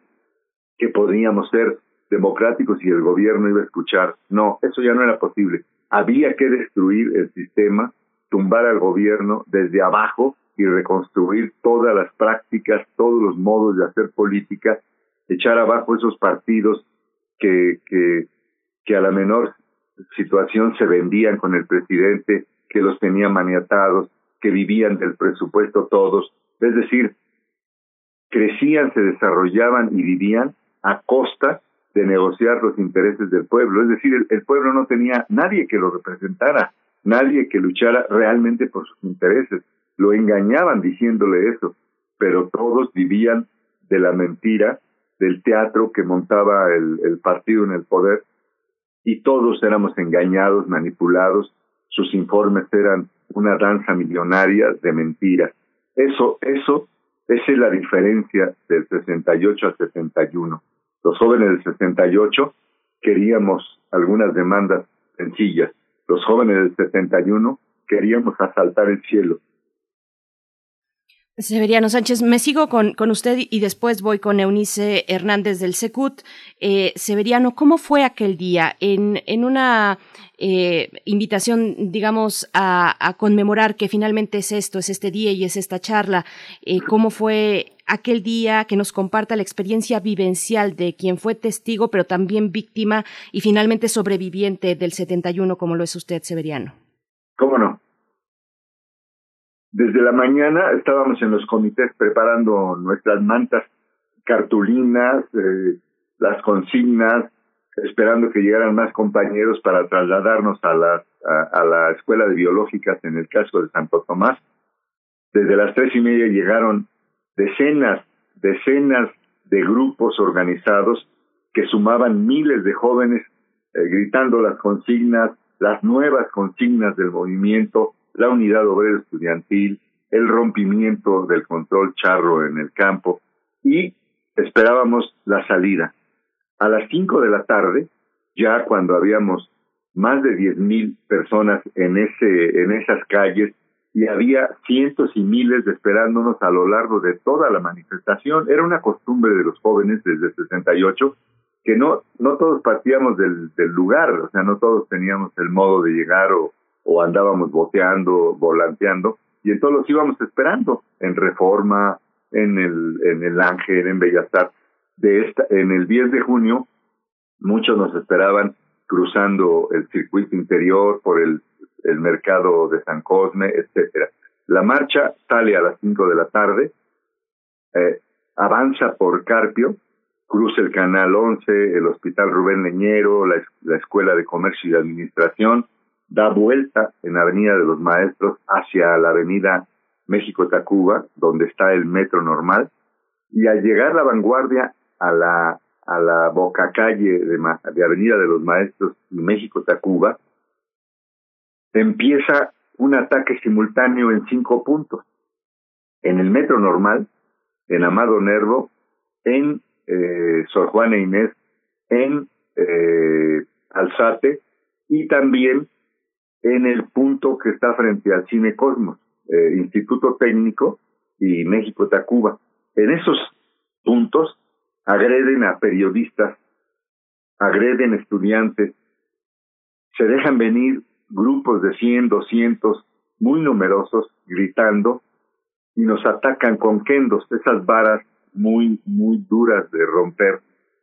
que podríamos ser democráticos y el gobierno iba a escuchar. No, eso ya no era posible. Había que destruir el sistema, tumbar al gobierno desde abajo y reconstruir todas las prácticas, todos los modos de hacer política, echar abajo esos partidos que, que, a la menor situación se vendían con el presidente, que los tenía maniatados, que vivían del presupuesto todos, es decir, crecían, se desarrollaban y vivían a costa de negociar los intereses del pueblo, es decir, el pueblo no tenía nadie que lo representara, nadie que luchara realmente por sus intereses lo engañaban diciéndole eso, pero todos vivían de la mentira, del teatro que montaba el, partido en el poder, y todos éramos engañados, manipulados, sus informes eran una danza millonaria de mentiras. Eso, eso, esa es la diferencia del 68 al 61. Los jóvenes del 68 queríamos algunas demandas sencillas. Los jóvenes del 71 queríamos asaltar el cielo. Severiano Sánchez, me sigo con, con, usted y después voy con Eunice Hernández del Secut. Eh, Severiano, ¿cómo fue aquel día? En, en una eh, invitación, digamos, a, a, conmemorar que finalmente es esto, es este día y es esta charla, eh, ¿cómo fue aquel día que nos comparta la experiencia vivencial de quien fue testigo, pero también víctima y finalmente sobreviviente del 71, como lo es usted, Severiano? ¿Cómo no? Desde la mañana estábamos en los comités preparando nuestras mantas, cartulinas, eh, las consignas, esperando que llegaran más compañeros para trasladarnos a la, a, la escuela de biológicas en el caso de Santo Tomás. Desde las tres y media llegaron decenas, decenas de grupos organizados que sumaban miles de jóvenes eh, gritando las consignas, las nuevas consignas del movimiento, la unidad obrera estudiantil, el rompimiento del control charro en el campo y esperábamos la salida. A las cinco de la tarde, ya cuando habíamos más de diez mil personas en ese en esas calles y había cientos y miles esperándonos a lo largo de toda la manifestación. Era una costumbre de los jóvenes desde el 68 que no no todos partíamos del, del lugar, o sea, no todos teníamos el modo de llegar o, o andábamos boteando, volanteando, y entonces los íbamos esperando en Reforma, en el, en el Ángel, en Bellas Artes. De esta, en el 10 de junio, muchos nos esperaban cruzando el circuito interior por el, el mercado de San Cosme, etcétera. La marcha sale a las 5 de la tarde, eh, avanza por Carpio, cruza el Canal 11, el Hospital Rubén Leñero, la, la Escuela de Comercio y Administración, da vuelta en Avenida de los Maestros hacia la Avenida México-Tacuba, donde está el metro normal, y al llegar la vanguardia a la, a la boca calle de, de Avenida de los Maestros y México-Tacuba, empieza un ataque simultáneo en cinco puntos. En el metro normal, en Amado Nervo, en eh, Sor Juana Inés, en eh, Alzate y también en el punto que está frente al Cine Cosmos, eh, Instituto Técnico y México Tacuba. En esos puntos agreden a periodistas, agreden estudiantes, se dejan venir grupos de 100, 200, muy numerosos, gritando, y nos atacan con kendos, esas varas muy, muy duras de romper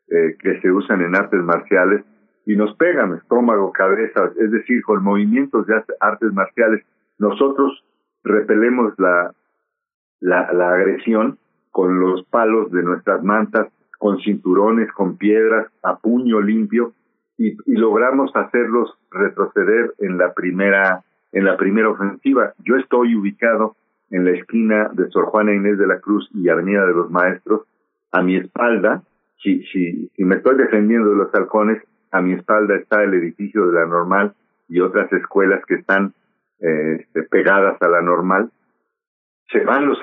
eh, que se usan en artes marciales, y nos pegan estómago, cabeza, es decir, con movimientos de artes marciales. Nosotros repelemos la, la, agresión con los palos de nuestras mantas, con cinturones, con piedras, a puño limpio, y, logramos hacerlos retroceder en la primera en la primera ofensiva. Yo estoy ubicado en la esquina de Sor Juana Inés de la Cruz y Avenida de los Maestros. A mi espalda, si, si me estoy defendiendo de los halcones, a mi espalda está el edificio de la normal y otras escuelas que están eh, pegadas a la normal. Se van los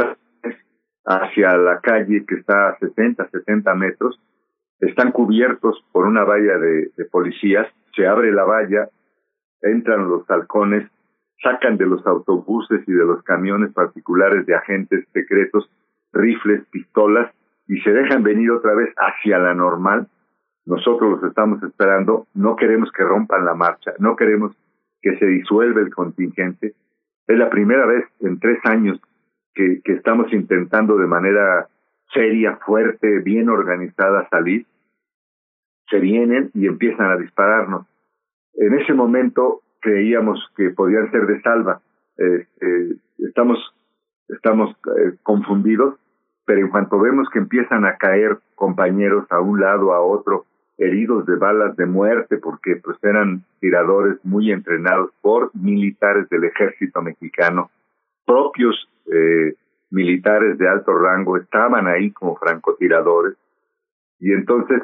hacia la calle que está a 60, 70 metros están cubiertos por una valla de, de, policías, se abre la valla, entran los halcones, sacan de los autobuses y de los camiones particulares de agentes secretos rifles, pistolas y se dejan venir otra vez hacia la normal. Nosotros los estamos esperando, no queremos que rompan la marcha, no queremos que se disuelva el contingente. Es la primera vez en tres años que, estamos intentando de manera seria, fuerte, bien organizada salir, se vienen y empiezan a dispararnos. En ese momento creíamos que podían ser de salva. Eh, eh, estamos estamos eh, confundidos, pero en cuanto vemos que empiezan a caer compañeros a un lado, a otro, heridos de balas de muerte, porque pues eran tiradores muy entrenados por militares del ejército mexicano, propios eh, militares de alto rango estaban ahí como francotiradores y entonces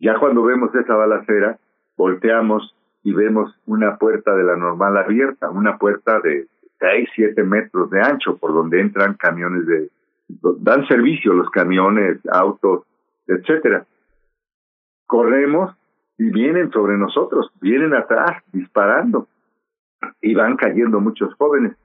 ya cuando vemos esa balacera volteamos y vemos una puerta de la normal abierta, una puerta de 6, 7 metros de ancho por donde entran camiones de dan servicio los camiones, autos, etcétera. Corremos y vienen sobre nosotros, vienen atrás disparando y van cayendo muchos jóvenes.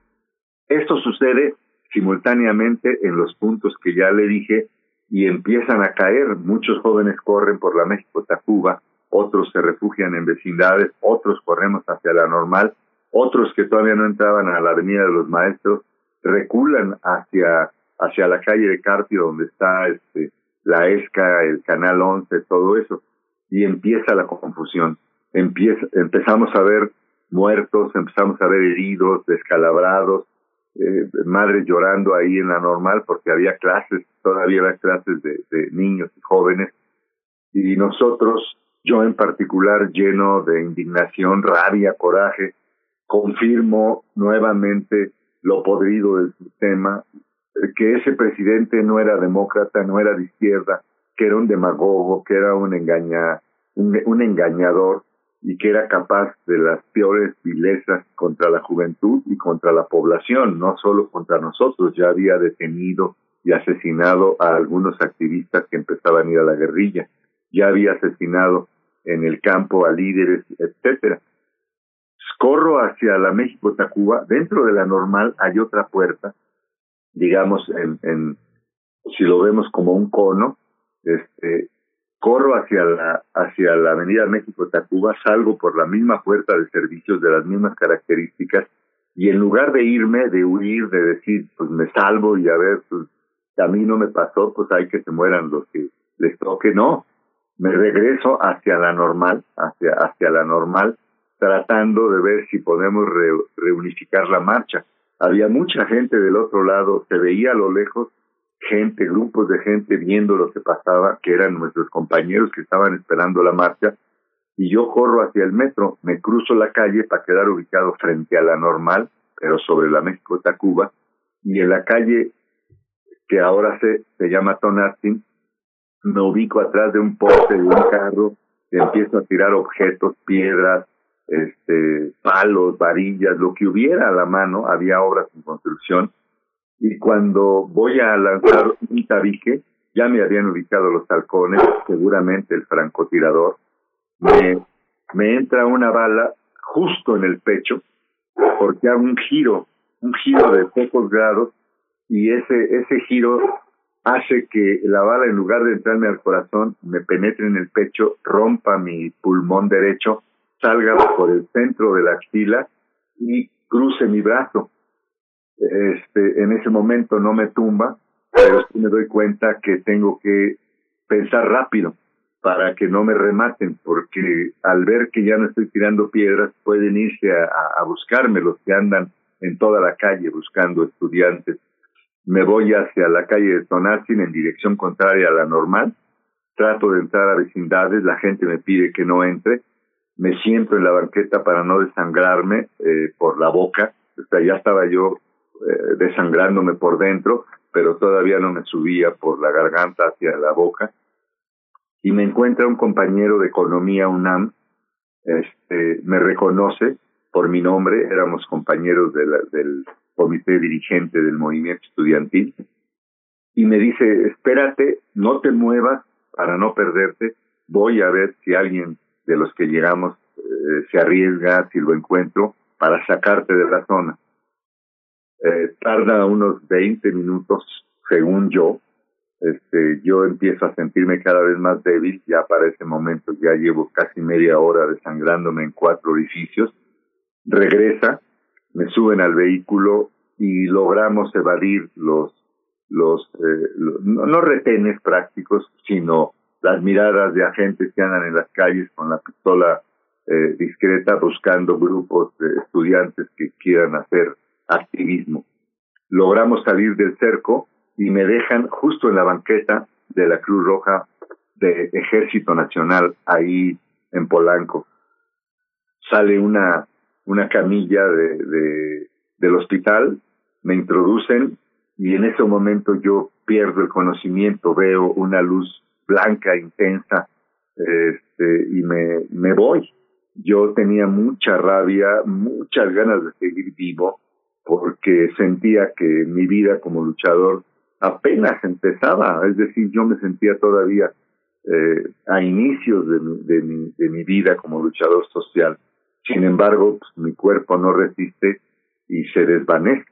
Esto sucede simultáneamente en los puntos que ya le dije y empiezan a caer. Muchos jóvenes corren por la México-Tacuba, otros se refugian en vecindades, otros corremos hacia la normal, otros que todavía no entraban a la Avenida de los Maestros reculan hacia, hacia la calle de Carpio donde está este, la ESCA, el Canal 11, todo eso, y empieza la confusión. Empieza, empezamos a ver muertos, empezamos a ver heridos, descalabrados, eh, madres llorando ahí en la normal porque había clases, todavía había clases de, de niños y jóvenes, y nosotros, yo en particular, lleno de indignación, rabia, coraje, confirmo nuevamente lo podrido del sistema, que ese presidente no era demócrata, no era de izquierda, que era un demagogo, que era un, engaña, un, engañador, y que era capaz de las peores vilezas contra la juventud y contra la población, no solo contra nosotros, ya había detenido y asesinado a algunos activistas que empezaban a ir a la guerrilla, ya había asesinado en el campo a líderes, etcétera. Corro hacia la México Tacuba, dentro de la normal hay otra puerta, digamos en, en si lo vemos como un cono, este, corro hacia la, hacia la Avenida México Tacuba, salgo por la misma puerta de servicios de las mismas características y en lugar de irme, de huir, de decir, pues me salvo y a ver, pues a mí no me pasó, pues hay que se mueran los que les toque, no. Me regreso hacia la normal, hacia, hacia la normal, tratando de ver si podemos reunificar la marcha. Había mucha gente del otro lado, se veía a lo lejos gente, grupos de gente viendo lo que pasaba, que eran nuestros compañeros que estaban esperando la marcha, y yo corro hacia el metro, me cruzo la calle para quedar ubicado frente a la normal, pero sobre la México Tacuba, y en la calle que ahora se, se llama Tonastin, me ubico atrás de un poste de un carro, y empiezo a tirar objetos, piedras, este, palos, varillas, lo que hubiera a la mano, había obras en construcción, y cuando voy a lanzar un tabique, ya me habían ubicado los halcones, seguramente el francotirador, me, me entra una bala justo en el pecho, porque hago un giro, un giro de pocos grados, y ese, ese giro hace que la bala, en lugar de entrarme al corazón, me penetre en el pecho, rompa mi pulmón derecho, salga por el centro de la axila y cruce mi brazo este, en ese momento no me tumba, pero sí me doy cuenta que tengo que pensar rápido para que no me rematen, porque al ver que ya no estoy tirando piedras, pueden irse a, buscarme los que andan en toda la calle buscando estudiantes. Me voy hacia la calle de Tonacin en dirección contraria a la normal, trato de entrar a vecindades, la gente me pide que no entre, me siento en la banqueta para no desangrarme eh, por la boca, o sea, ya estaba yo eh, desangrándome por dentro, pero todavía no me subía por la garganta hacia la boca. Y me encuentra un compañero de economía UNAM, este, me reconoce por mi nombre, éramos compañeros de del comité dirigente del movimiento estudiantil, y me dice, espérate, no te muevas para no perderte, voy a ver si alguien de los que llegamos eh, se arriesga, si lo encuentro, para sacarte de la zona eh, tarda unos 20 minutos, según yo. Este, yo empiezo a sentirme cada vez más débil, ya para ese momento ya llevo casi media hora desangrándome en cuatro orificios. Regresa, me suben al vehículo y logramos evadir los, los, eh, no, no retenes prácticos, sino las miradas de agentes que andan en las calles con la pistola eh, discreta buscando grupos de estudiantes que quieran hacer activismo. Logramos salir del cerco y me dejan justo en la banqueta de la Cruz Roja de Ejército Nacional ahí en Polanco. Sale una, una camilla de, de, del hospital, me introducen y en ese momento yo pierdo el conocimiento, veo una luz blanca intensa este, y me, me voy. Yo tenía mucha rabia, muchas ganas de seguir vivo porque sentía que mi vida como luchador apenas empezaba, es decir, yo me sentía todavía eh, a inicios de mi, de, mi, de mi vida como luchador social. Sin embargo, pues, mi cuerpo no resiste y se desvanece.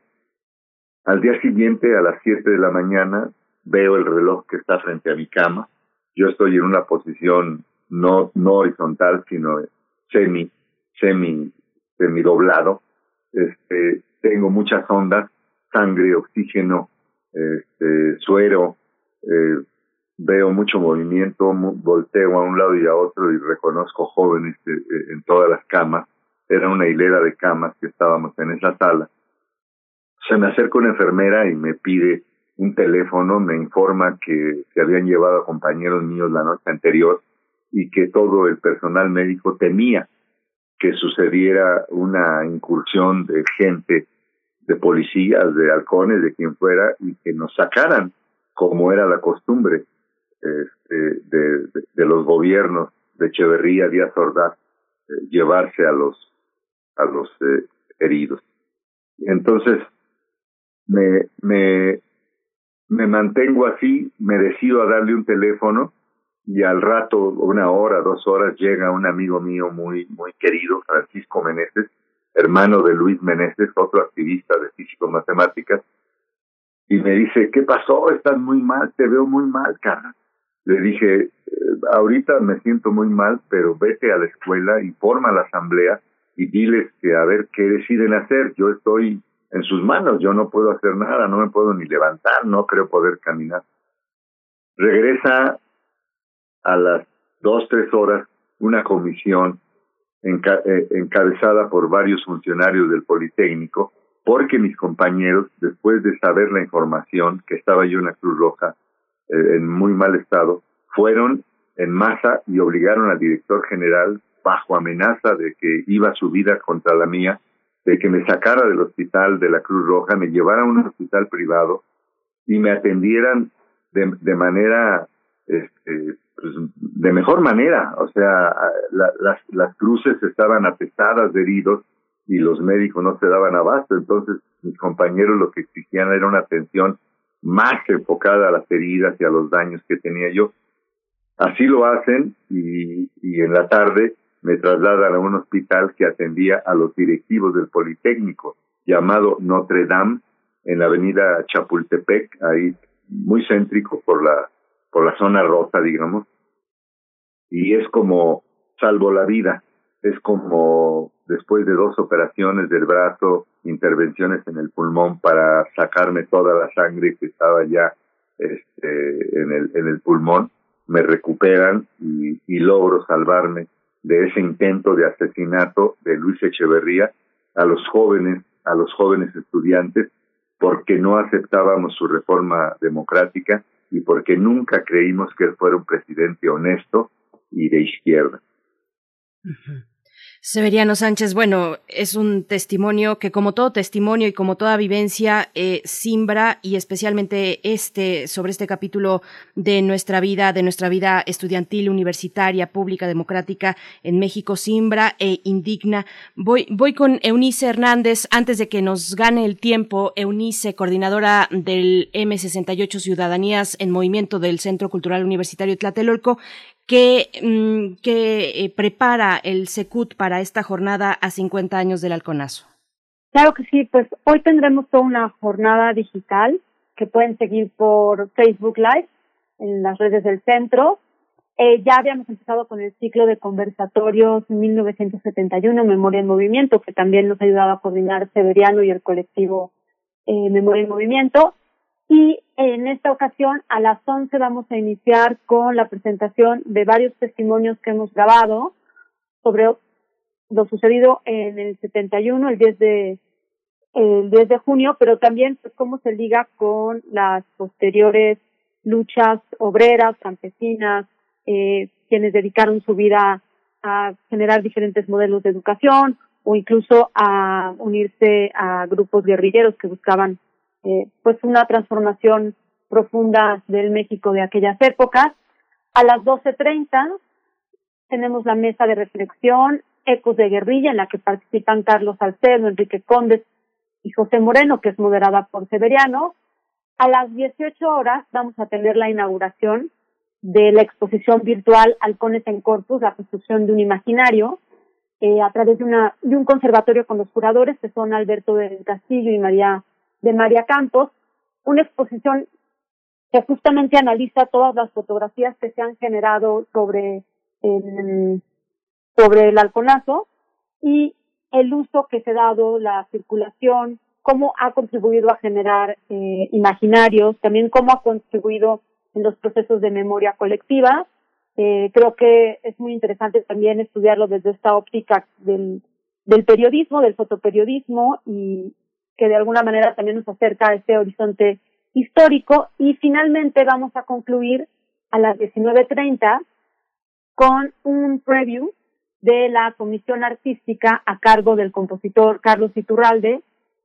Al día siguiente, a las siete de la mañana, veo el reloj que está frente a mi cama. Yo estoy en una posición no, no horizontal, sino semi, semi, semi doblado. Este, tengo muchas ondas, sangre, oxígeno, este, suero, eh, veo mucho movimiento, volteo a un lado y a otro y reconozco jóvenes eh, eh, en todas las camas. Era una hilera de camas que estábamos en esa sala. Se me acerca una enfermera y me pide un teléfono, me informa que se habían llevado a compañeros míos la noche anterior y que todo el personal médico temía que sucediera una incursión de gente de policías, de halcones, de quien fuera, y que nos sacaran, como era la costumbre este, de, los gobiernos de Echeverría, Díaz Ordaz, eh, llevarse a los, a los eh, heridos. Entonces, me, me, me mantengo así, me decido a darle un teléfono y al rato, una hora, dos horas, llega un amigo mío muy, muy querido, Francisco Meneses, hermano de Luis Meneses, otro activista de físico-matemáticas, y me dice, ¿qué pasó? Estás muy mal, te veo muy mal, cara. Le dije, eh, ahorita me siento muy mal, pero vete a la escuela y forma la asamblea y diles que a ver qué deciden hacer. Yo estoy en sus manos, yo no puedo hacer nada, no me puedo ni levantar, no creo poder caminar. Regresa a las dos, tres horas una comisión eh, encabezada por varios funcionarios del Politécnico, porque mis compañeros, después de saber la información que estaba yo en la Cruz Roja eh, en muy mal estado, fueron en masa y obligaron al director general, bajo amenaza de que iba su vida contra la mía, de que me sacara del hospital de la Cruz Roja, me llevara a un hospital privado y me atendieran de, de manera este, pues, de mejor manera. O sea, las, las cruces estaban atestadas de heridos y los médicos no se daban abasto. Entonces, mis compañeros lo que exigían era una atención más enfocada a las heridas y a los daños que tenía yo. Así lo hacen y, y en la tarde me trasladan a un hospital que atendía a los directivos del Politécnico, llamado Notre Dame, en la avenida Chapultepec, ahí muy céntrico por la por la zona rota, digamos, y es como salvo la vida, es como después de dos operaciones del brazo, intervenciones en el pulmón para sacarme toda la sangre que estaba ya este, en, el, en el pulmón, me recuperan y, y logro salvarme de ese intento de asesinato de Luis Echeverría a los jóvenes, a los jóvenes estudiantes, porque no aceptábamos su reforma democrática y porque nunca creímos que él fuera un presidente honesto y de izquierda. Severiano Sánchez, bueno, es un testimonio que como todo testimonio y como toda vivencia eh, simbra y especialmente este sobre este capítulo de nuestra vida, de nuestra vida estudiantil, universitaria, pública, democrática en México simbra e indigna. Voy voy con Eunice Hernández antes de que nos gane el tiempo. Eunice, coordinadora del M68 Ciudadanías en Movimiento del Centro Cultural Universitario Tlatelolco que, mm, eh, prepara el SECUT para esta jornada a 50 años del halconazo. Claro que sí, pues hoy tendremos toda una jornada digital que pueden seguir por Facebook Live en las redes del centro. Eh, ya habíamos empezado con el ciclo de conversatorios 1971, Memoria en Movimiento, que también nos ha ayudado a coordinar Severiano y el colectivo eh, Memoria en Movimiento. Y en esta ocasión, a las 11 vamos a iniciar con la presentación de varios testimonios que hemos grabado sobre lo sucedido en el 71, el 10 de el 10 de junio, pero también pues, cómo se liga con las posteriores luchas obreras, campesinas, eh, quienes dedicaron su vida a generar diferentes modelos de educación o incluso a unirse a grupos guerrilleros que buscaban eh, pues una transformación profunda del México de aquellas épocas. A las 12.30 tenemos la mesa de reflexión Ecos de Guerrilla, en la que participan Carlos Salcedo, Enrique Condes y José Moreno, que es moderada por Severiano. A las 18 horas vamos a tener la inauguración de la exposición virtual Halcones en Corpus, la construcción de un imaginario, eh, a través de, una, de un conservatorio con los curadores, que son Alberto del Castillo y María de María Campos, una exposición que justamente analiza todas las fotografías que se han generado sobre el, sobre el halconazo y el uso que se ha dado, la circulación, cómo ha contribuido a generar eh, imaginarios, también cómo ha contribuido en los procesos de memoria colectiva. Eh, creo que es muy interesante también estudiarlo desde esta óptica del, del periodismo, del fotoperiodismo y, que de alguna manera también nos acerca a este horizonte histórico. Y finalmente vamos a concluir a las 19.30 con un preview de la comisión artística a cargo del compositor Carlos Iturralde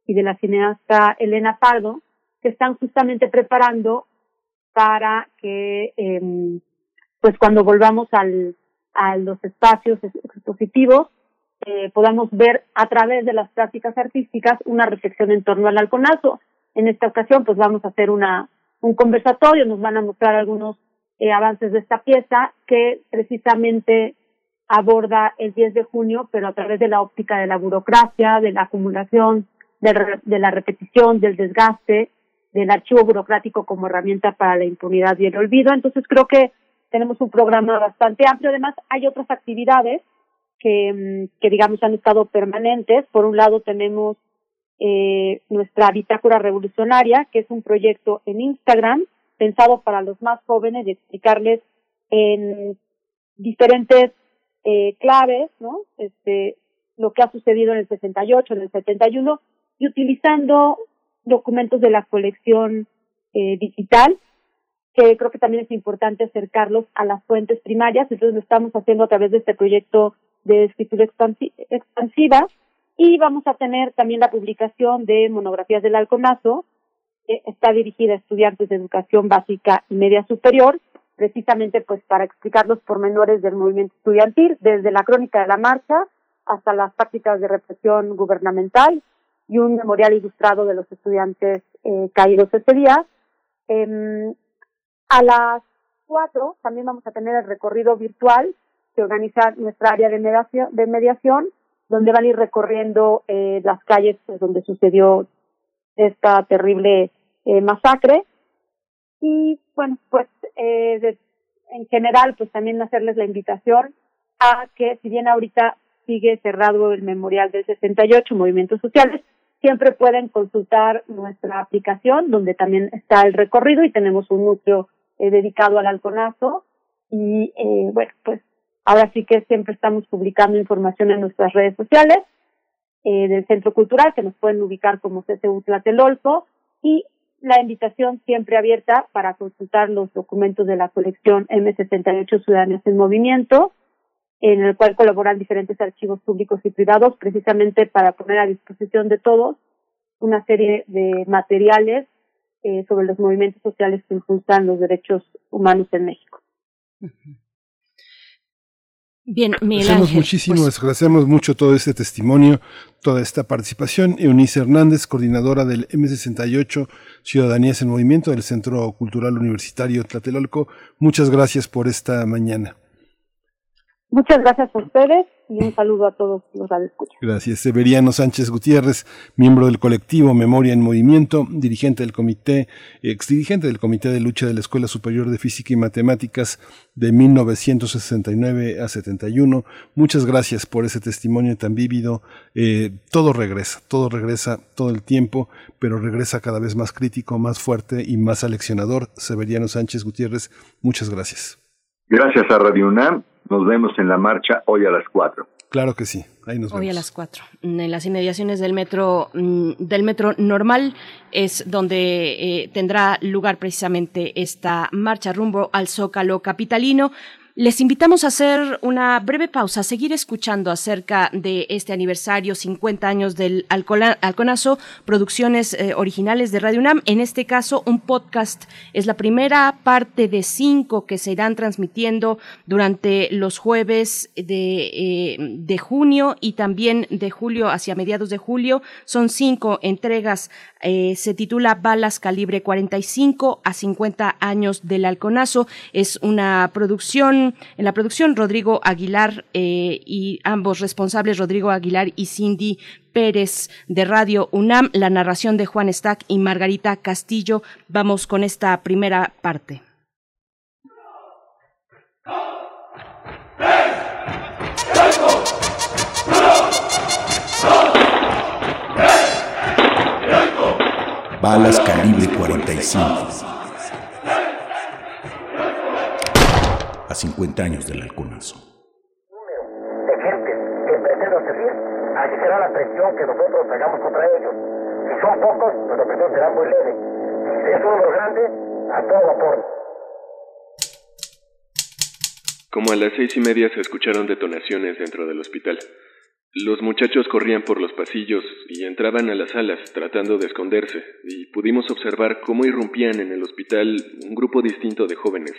y de la cineasta Elena Pardo, que están justamente preparando para que, eh, pues cuando volvamos al, a los espacios expositivos, eh, podamos ver a través de las prácticas artísticas una reflexión en torno al halconazo. En esta ocasión, pues vamos a hacer una, un conversatorio, nos van a mostrar algunos eh, avances de esta pieza que precisamente aborda el 10 de junio, pero a través de la óptica de la burocracia, de la acumulación, de, de la repetición, del desgaste, del archivo burocrático como herramienta para la impunidad y el olvido. Entonces creo que tenemos un programa bastante amplio. Además, hay otras actividades que, mm, que digamos han estado permanentes. Por un lado tenemos eh, nuestra bitácora revolucionaria, que es un proyecto en Instagram pensado para los más jóvenes y explicarles en diferentes eh, claves, ¿no? Este, lo que ha sucedido en el 68, en el 71, y utilizando documentos de la colección eh, digital, que creo que también es importante acercarlos a las fuentes primarias, entonces lo estamos haciendo a través de este proyecto de escritura expansiva, y vamos a tener también la publicación de monografías del Alconazo, que está dirigida a estudiantes de educación básica y media superior, precisamente pues para explicar los pormenores del movimiento estudiantil, desde la crónica de la marcha hasta las prácticas de represión gubernamental y un memorial ilustrado de los estudiantes eh, caídos ese día. Em, a las cuatro también vamos a tener el recorrido virtual que organiza nuestra área de mediación, de mediación donde van a ir recorriendo eh, las calles pues, donde sucedió esta terrible eh, masacre. Y bueno, pues eh, en general, pues también hacerles la invitación a que si bien ahorita sigue cerrado el memorial del 68, Movimientos Sociales, siempre pueden consultar nuestra aplicación, donde también está el recorrido y tenemos un núcleo eh, dedicado al halconazo. Y eh, bueno, pues ahora sí que siempre estamos publicando información en nuestras redes sociales eh, del Centro Cultural, que nos pueden ubicar como CCU Tlatelolco, y la invitación siempre abierta para consultar los documentos de la colección M68 Ciudadanos en Movimiento, en el cual colaboran diferentes archivos públicos y privados, precisamente para poner a disposición de todos una serie de materiales eh, sobre los movimientos sociales que impulsan los derechos humanos en México. Bien, Miguel Agradecemos muchísimo, pues agradecemos mucho todo este testimonio, toda esta participación. Eunice Hernández, coordinadora del M68 Ciudadanías en Movimiento del Centro Cultural Universitario Tlatelolco, muchas gracias por esta mañana. Muchas gracias a ustedes y un saludo a todos los radioescuchas. Gracias. Severiano Sánchez Gutiérrez, miembro del colectivo Memoria en Movimiento, dirigente del comité, exdirigente del Comité de Lucha de la Escuela Superior de Física y Matemáticas de 1969 a 71. Muchas gracias por ese testimonio tan vívido. Eh, todo regresa, todo regresa todo el tiempo, pero regresa cada vez más crítico, más fuerte y más aleccionador. Severiano Sánchez Gutiérrez, muchas gracias. Gracias a Radio UNAM nos vemos en la marcha hoy a las 4. Claro que sí, ahí nos vemos. Hoy a las 4. En las inmediaciones del metro, mm, del metro normal es donde eh, tendrá lugar precisamente esta marcha rumbo al Zócalo capitalino. Les invitamos a hacer una breve pausa, a seguir escuchando acerca de este aniversario 50 años del Alconazo, producciones eh, originales de Radio UNAM. En este caso, un podcast es la primera parte de cinco que se irán transmitiendo durante los jueves de, eh, de junio y también de julio hacia mediados de julio. Son cinco entregas eh, se titula Balas Calibre 45 a 50 años del Halconazo. Es una producción, en la producción Rodrigo Aguilar eh, y ambos responsables, Rodrigo Aguilar y Cindy Pérez de Radio UNAM, la narración de Juan Stack y Margarita Castillo. Vamos con esta primera parte. balas calibre 45. A 50 años del halconazo. De gente que pretenden servir, allí será la presión que nosotros hagamos contra ellos. Si son pocos, pues la presión será muy leve. Si es uno de los grandes, a todo vapor. Como a las seis y media se escucharon detonaciones dentro del hospital. Los muchachos corrían por los pasillos y entraban a las salas tratando de esconderse, y pudimos observar cómo irrumpían en el hospital un grupo distinto de jóvenes,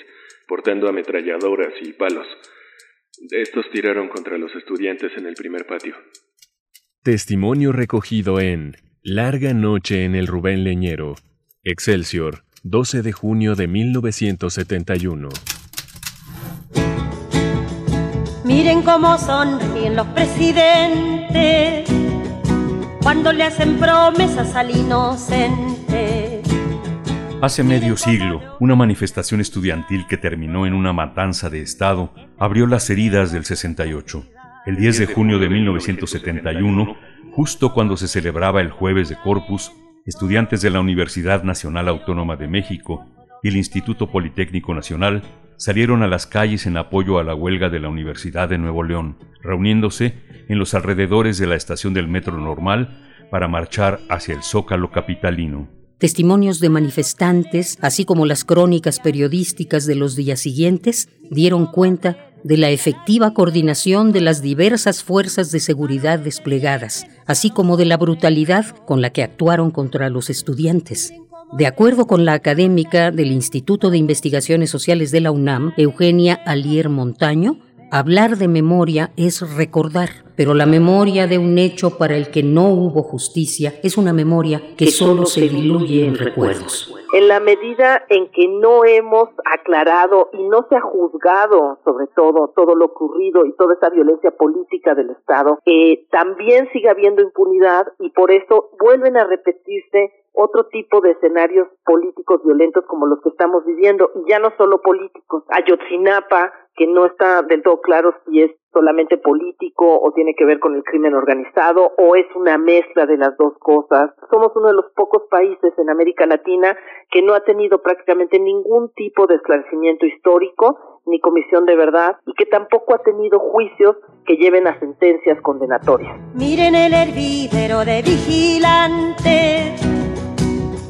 portando ametralladoras y palos. Estos tiraron contra los estudiantes en el primer patio. Testimonio recogido en Larga Noche en el Rubén Leñero, Excelsior, 12 de junio de 1971. Miren cómo sonríen los presidentes cuando le hacen promesas al inocente. Hace medio siglo, una manifestación estudiantil que terminó en una matanza de Estado abrió las heridas del 68. El 10 de junio de 1971, justo cuando se celebraba el jueves de Corpus, estudiantes de la Universidad Nacional Autónoma de México y el Instituto Politécnico Nacional salieron a las calles en apoyo a la huelga de la Universidad de Nuevo León, reuniéndose en los alrededores de la estación del Metro Normal para marchar hacia el Zócalo capitalino. Testimonios de manifestantes, así como las crónicas periodísticas de los días siguientes, dieron cuenta de la efectiva coordinación de las diversas fuerzas de seguridad desplegadas, así como de la brutalidad con la que actuaron contra los estudiantes. De acuerdo con la académica del Instituto de Investigaciones Sociales de la UNAM, Eugenia Alier Montaño, hablar de memoria es recordar, pero la memoria de un hecho para el que no hubo justicia es una memoria que solo se diluye en recuerdos en la medida en que no hemos aclarado y no se ha juzgado sobre todo todo lo ocurrido y toda esa violencia política del Estado, eh, también sigue habiendo impunidad y por eso vuelven a repetirse otro tipo de escenarios políticos violentos como los que estamos viviendo, y ya no solo políticos. Ayotzinapa, que no está del todo claro si es solamente político o tiene que ver con el crimen organizado o es una mezcla de las dos cosas. Somos uno de los pocos países en América Latina que no ha tenido prácticamente ningún tipo de esclarecimiento histórico ni comisión de verdad y que tampoco ha tenido juicios que lleven a sentencias condenatorias. Miren el hervidero de vigilante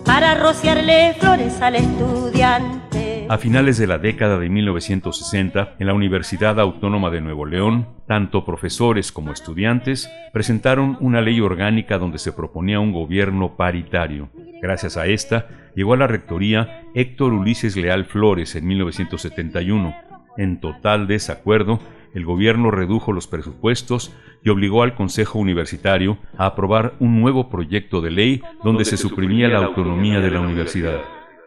para rociarle flores al estudiante. A finales de la década de 1960, en la Universidad Autónoma de Nuevo León, tanto profesores como estudiantes presentaron una ley orgánica donde se proponía un gobierno paritario. Gracias a esta, llegó a la rectoría Héctor Ulises Leal Flores en 1971. En total desacuerdo, el gobierno redujo los presupuestos y obligó al Consejo Universitario a aprobar un nuevo proyecto de ley donde se suprimía la autonomía de la universidad.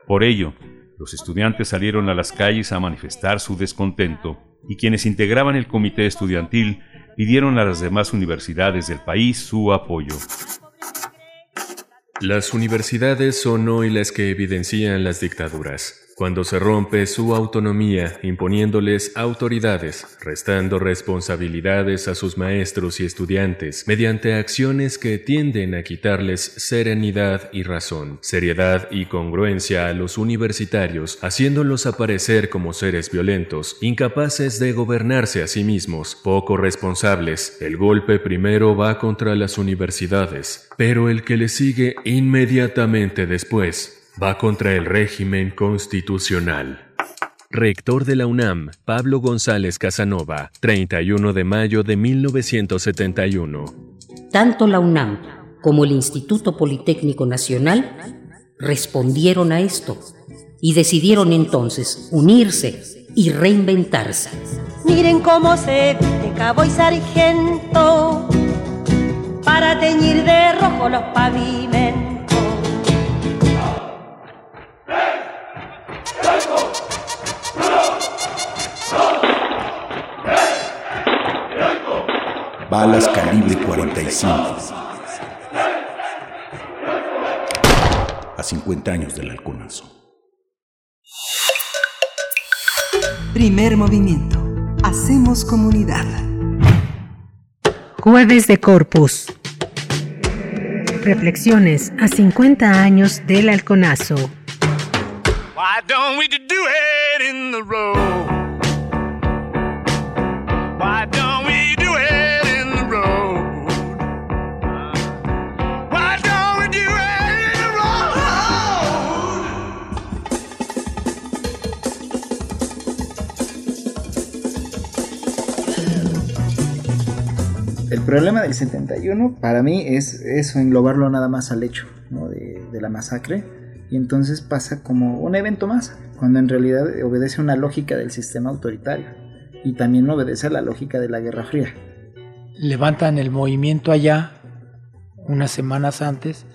Por ello, los estudiantes salieron a las calles a manifestar su descontento y quienes integraban el comité estudiantil pidieron a las demás universidades del país su apoyo. Las universidades son hoy las que evidencian las dictaduras cuando se rompe su autonomía imponiéndoles autoridades, restando responsabilidades a sus maestros y estudiantes, mediante acciones que tienden a quitarles serenidad y razón, seriedad y congruencia a los universitarios, haciéndolos aparecer como seres violentos, incapaces de gobernarse a sí mismos, poco responsables. El golpe primero va contra las universidades, pero el que le sigue inmediatamente después va contra el régimen constitucional. Rector de la UNAM, Pablo González Casanova, 31 de mayo de 1971. Tanto la UNAM como el Instituto Politécnico Nacional respondieron a esto y decidieron entonces unirse y reinventarse. Miren cómo se viste cabo y sargento para teñir de rojo los pavimentos Balas calibre 45. A 50 años del halconazo. Primer movimiento. Hacemos comunidad. Jueves de Corpus. Reflexiones a 50 años del halconazo. Why don't we do it in the road? Why don't we do it in the road? Why don't we do it in the road? El problema del 71 para mí es eso, englobarlo nada más al hecho ¿no? de, de la masacre y entonces pasa como un evento más, cuando en realidad obedece a una lógica del sistema autoritario y también obedece a la lógica de la Guerra Fría. Levantan el movimiento allá unas semanas antes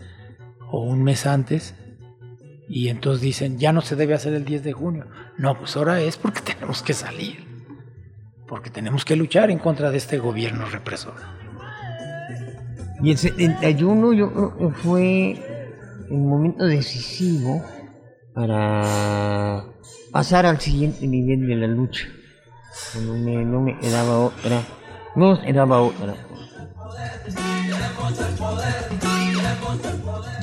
o un mes antes y entonces dicen, ya no se debe hacer el 10 de junio. No, pues ahora es porque tenemos que salir, porque tenemos que luchar en contra de este gobierno represor. Y el 71 yo, fue un momento decisivo para pasar al siguiente nivel de la lucha. No me, no me quedaba otra, no quedaba otra.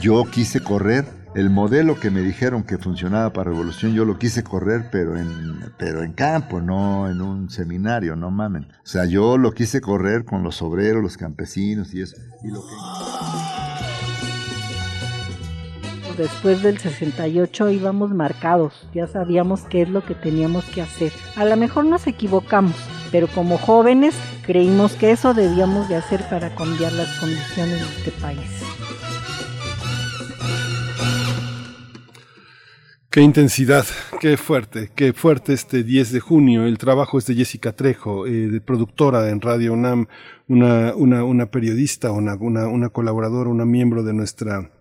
Yo quise correr el modelo que me dijeron que funcionaba para Revolución, yo lo quise correr, pero en, pero en campo, no en un seminario, no mamen. O sea, yo lo quise correr con los obreros, los campesinos y eso. Y lo que... Después del 68 íbamos marcados, ya sabíamos qué es lo que teníamos que hacer. A lo mejor nos equivocamos, pero como jóvenes creímos que eso debíamos de hacer para cambiar las condiciones de este país. Qué intensidad, qué fuerte, qué fuerte este 10 de junio. El trabajo es de Jessica Trejo, eh, productora en Radio UNAM, una, periodista, una colaboradora, una miembro de nuestra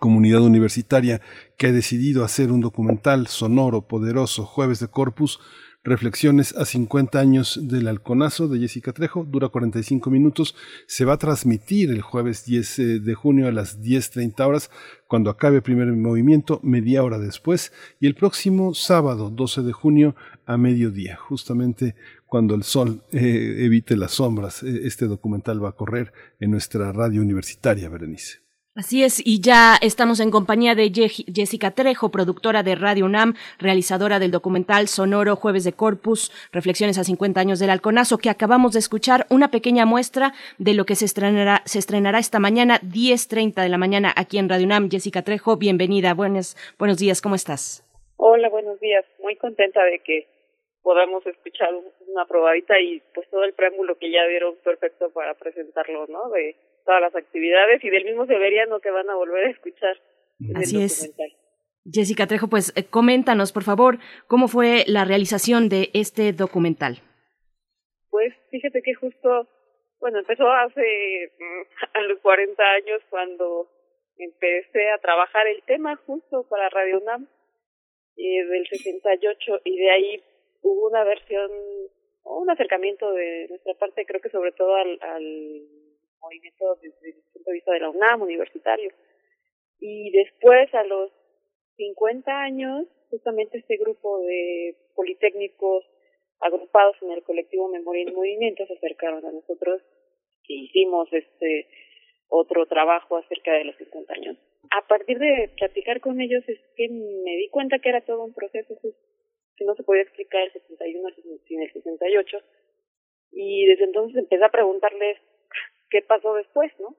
comunidad universitaria que ha decidido hacer un documental sonoro, poderoso, Jueves de Corpus, Reflexiones a 50 años del halconazo de Jessica Trejo, dura 45 minutos, se va a transmitir el jueves 10 eh, de junio a las 10.30 horas, cuando acabe el primer movimiento, media hora después, y el próximo sábado 12 de junio a mediodía, justamente cuando el sol eh, evite las sombras. Eh, este documental va a correr en nuestra radio universitaria, Berenice. Así es, y ya estamos en compañía de Jessica Trejo, productora de Radio UNAM, realizadora del documental sonoro Jueves de Corpus, Reflexiones a 50 años del Halconazo, que acabamos de escuchar una pequeña muestra de lo que se estrenará, se estrenará esta mañana, 10.30 de la mañana, aquí en Radio UNAM. Jessica Trejo, bienvenida, buenos, buenos días, ¿cómo estás? Hola, buenos días, muy contenta de que podamos escuchar una probadita y pues todo el preámbulo que ya dieron perfecto para presentarlo, ¿no? De todas las actividades y del mismo Severiano que van a volver a escuchar. Así es. Jessica Trejo, pues eh, coméntanos, por favor, cómo fue la realización de este documental. Pues fíjate que justo, bueno, empezó hace mm, a los 40 años cuando empecé a trabajar el tema justo para Radio UNAM eh, del 68 y de ahí hubo una versión o un acercamiento de nuestra parte, creo que sobre todo al, al movimiento desde el punto de vista de la UNAM, universitario. Y después, a los 50 años, justamente este grupo de politécnicos agrupados en el colectivo Memoria en Movimiento se acercaron a nosotros y hicimos este otro trabajo acerca de los 50 años. A partir de platicar con ellos es que me di cuenta que era todo un proceso que no se podía explicar el 71 sin el 68 y desde entonces empecé a preguntarles qué pasó después, ¿no?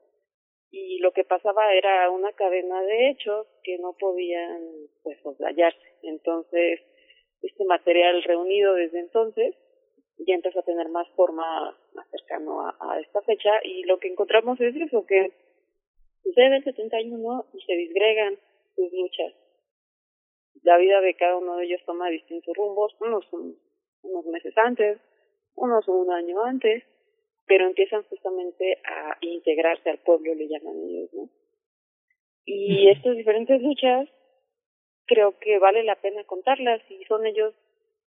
Y lo que pasaba era una cadena de hechos que no podían, pues, soslayarse. Entonces, este material reunido desde entonces ya empezó a tener más forma más cercano a, a esta fecha y lo que encontramos es eso, que sucede el 71 y se disgregan sus luchas. La vida de cada uno de ellos toma distintos rumbos, unos unos meses antes, unos un año antes, pero empiezan justamente a integrarse al pueblo, le llaman ellos, ¿no? Y estas diferentes luchas creo que vale la pena contarlas y son ellos,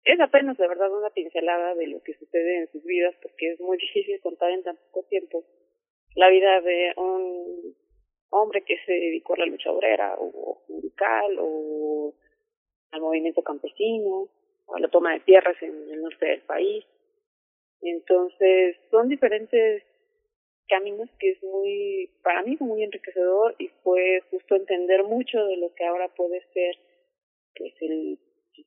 es apenas de verdad una pincelada de lo que sucede en sus vidas porque es muy difícil contar en tan poco tiempo la vida de un hombre que se dedicó a la lucha obrera o sindical o al movimiento campesino o a la toma de tierras en el norte del país entonces, son diferentes caminos que es muy, para mí fue muy enriquecedor y fue justo entender mucho de lo que ahora puede ser pues el,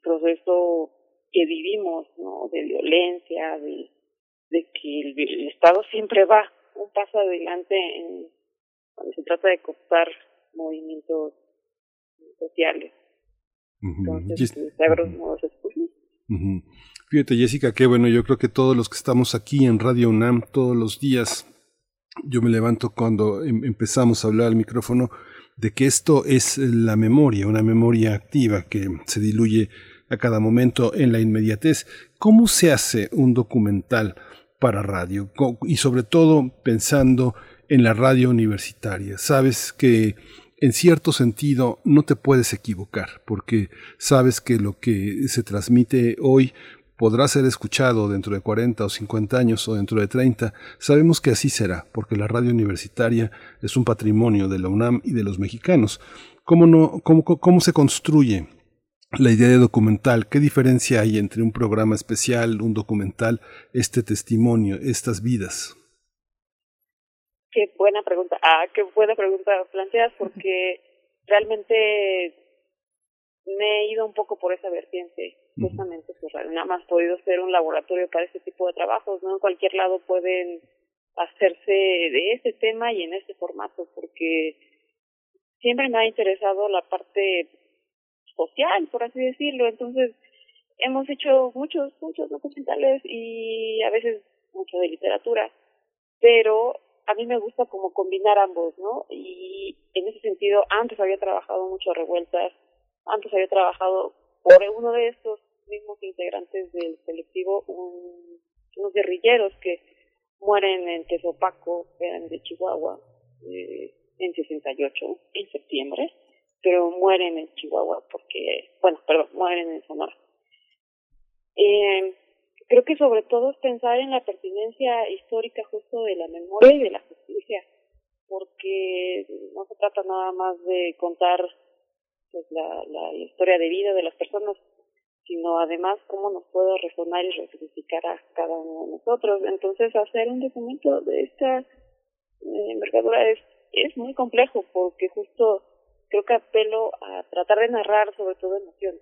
proceso que vivimos, ¿no? De violencia, de, que el, Estado siempre va un paso adelante en, cuando se trata de costar movimientos sociales. Entonces, pues, Fíjate, Jessica, qué bueno, yo creo que todos los que estamos aquí en Radio UNAM todos los días, yo me levanto cuando em, empezamos a hablar al micrófono de que esto es la memoria, una memoria activa que se diluye a cada momento en la inmediatez. ¿Cómo se hace un documental para radio? Y sobre todo pensando en la radio universitaria. Sabes que en cierto sentido no te puedes equivocar, porque sabes que lo que se transmite hoy podrá ser escuchado dentro de 40 o 50 años o dentro de 30. Sabemos que así será, porque la radio universitaria es un patrimonio de la UNAM y de los mexicanos. ¿Cómo, no, cómo, cómo se construye la idea de documental? ¿Qué diferencia hay entre un programa especial, un documental, este testimonio, estas vidas? Qué buena pregunta. Ah, qué buena pregunta planteas porque realmente me he ido un poco por esa vertiente, justamente pues, nada más podido ser un laboratorio para ese tipo de trabajos, ¿no? En cualquier lado pueden hacerse de ese tema y en ese formato, porque siempre me ha interesado la parte social, por así decirlo, entonces hemos hecho muchos, muchos documentales y a veces mucho de literatura, pero a mí me gusta como combinar ambos, ¿no? Y en ese sentido, antes había trabajado mucho revueltas, antes había trabajado por uno de estos mismos integrantes del colectivo, un, unos guerrilleros que mueren en Tezopaco, eran de Chihuahua, eh, en 68, en septiembre, pero mueren en Chihuahua porque, bueno, perdón, mueren en Sonora. Eh, creo que sobre todo es pensar en la pertinencia histórica justo de la memoria y de la justicia, porque no se trata nada más de contar pues la, historia de vida de las personas, sino además cómo nos puede resonar y resignificar a cada uno de nosotros. Entonces, hacer un documento de esta eh, envergadura es, es muy complejo, porque justo creo que apelo a tratar de narrar sobre todo emociones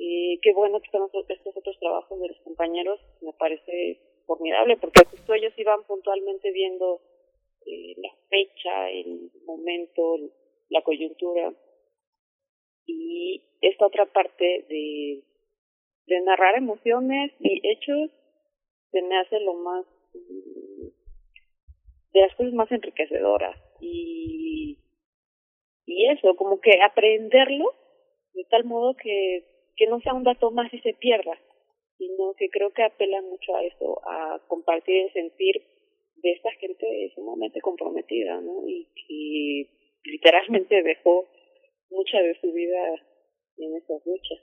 y qué bueno que están estos otros trabajos de los compañeros, me parece formidable, porque justo ellos iban puntualmente viendo eh, la fecha, el momento, la coyuntura. Y esta otra parte de, de narrar emociones y hechos se me hace lo más de las cosas más enriquecedoras y y eso como que aprenderlo de tal modo que que no sea un dato más y se pierda, sino que creo que apela mucho a eso, a compartir el sentir de esta gente sumamente comprometida, ¿no? Y que literalmente dejó mucha de su vida en esas luchas.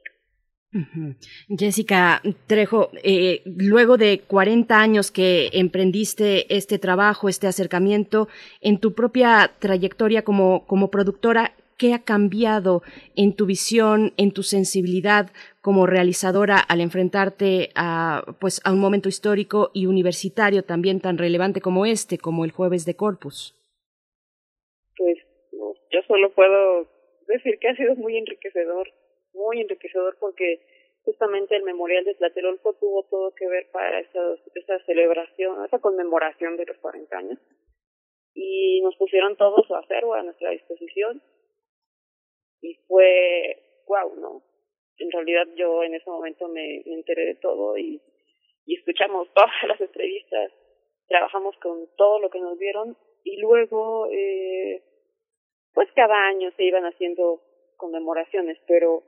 Jessica Trejo, eh, luego de 40 años que emprendiste este trabajo, este acercamiento, en tu propia trayectoria como, como productora, ¿Qué ha cambiado en tu visión, en tu sensibilidad como realizadora al enfrentarte a, pues, a un momento histórico y universitario también tan relevante como este, como el Jueves de Corpus? Pues yo solo puedo decir que ha sido muy enriquecedor, muy enriquecedor porque justamente el memorial de Tlatelolco tuvo todo que ver para esa, esa celebración, esa conmemoración de los 40 años. Y nos pusieron todo su acervo a nuestra disposición y fue wow, ¿no? En realidad yo en ese momento me, me enteré de todo y, y escuchamos todas las entrevistas, trabajamos con todo lo que nos dieron y luego eh, pues cada año se iban haciendo conmemoraciones, pero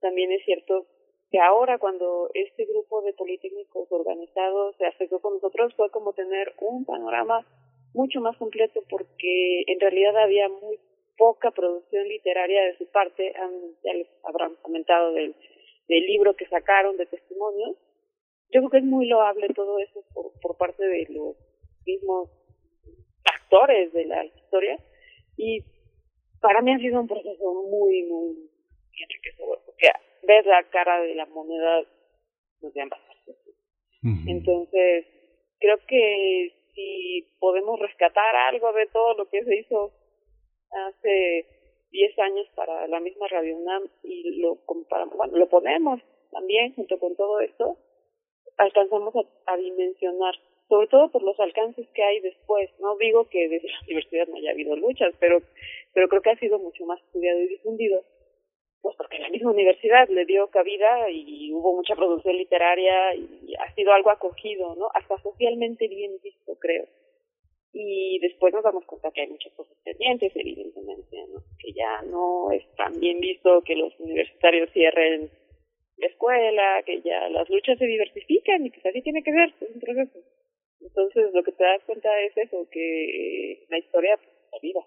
también es cierto que ahora cuando este grupo de politécnicos organizados se acercó con nosotros fue como tener un panorama mucho más completo porque en realidad había muy poca producción literaria de su parte, ya les habrán comentado del, del libro que sacaron de testimonios. Yo creo que es muy loable todo eso por, por parte de los mismos actores de la historia y para mí ha sido un proceso muy, muy enriquecedor, porque ves la cara de la moneda de ambas partes. Entonces, creo que si podemos rescatar algo de todo lo que se hizo hace 10 años para la misma Radio UNAM y lo comparamos, bueno, lo ponemos también junto con todo esto, alcanzamos a, a dimensionar, sobre todo por los alcances que hay después. No digo que desde la universidad no haya habido luchas, pero, pero creo que ha sido mucho más estudiado y difundido, pues porque la misma universidad le dio cabida y hubo mucha producción literaria y ha sido algo acogido, ¿no? Hasta socialmente bien visto, creo y después nos damos cuenta que hay muchas cosas pendientes, evidentemente, ¿no? que ya no es tan bien visto que los universitarios cierren la escuela, que ya las luchas se diversifican y que así tiene que ver, es un proceso. Entonces lo que te das cuenta es eso, que la historia pues, viva.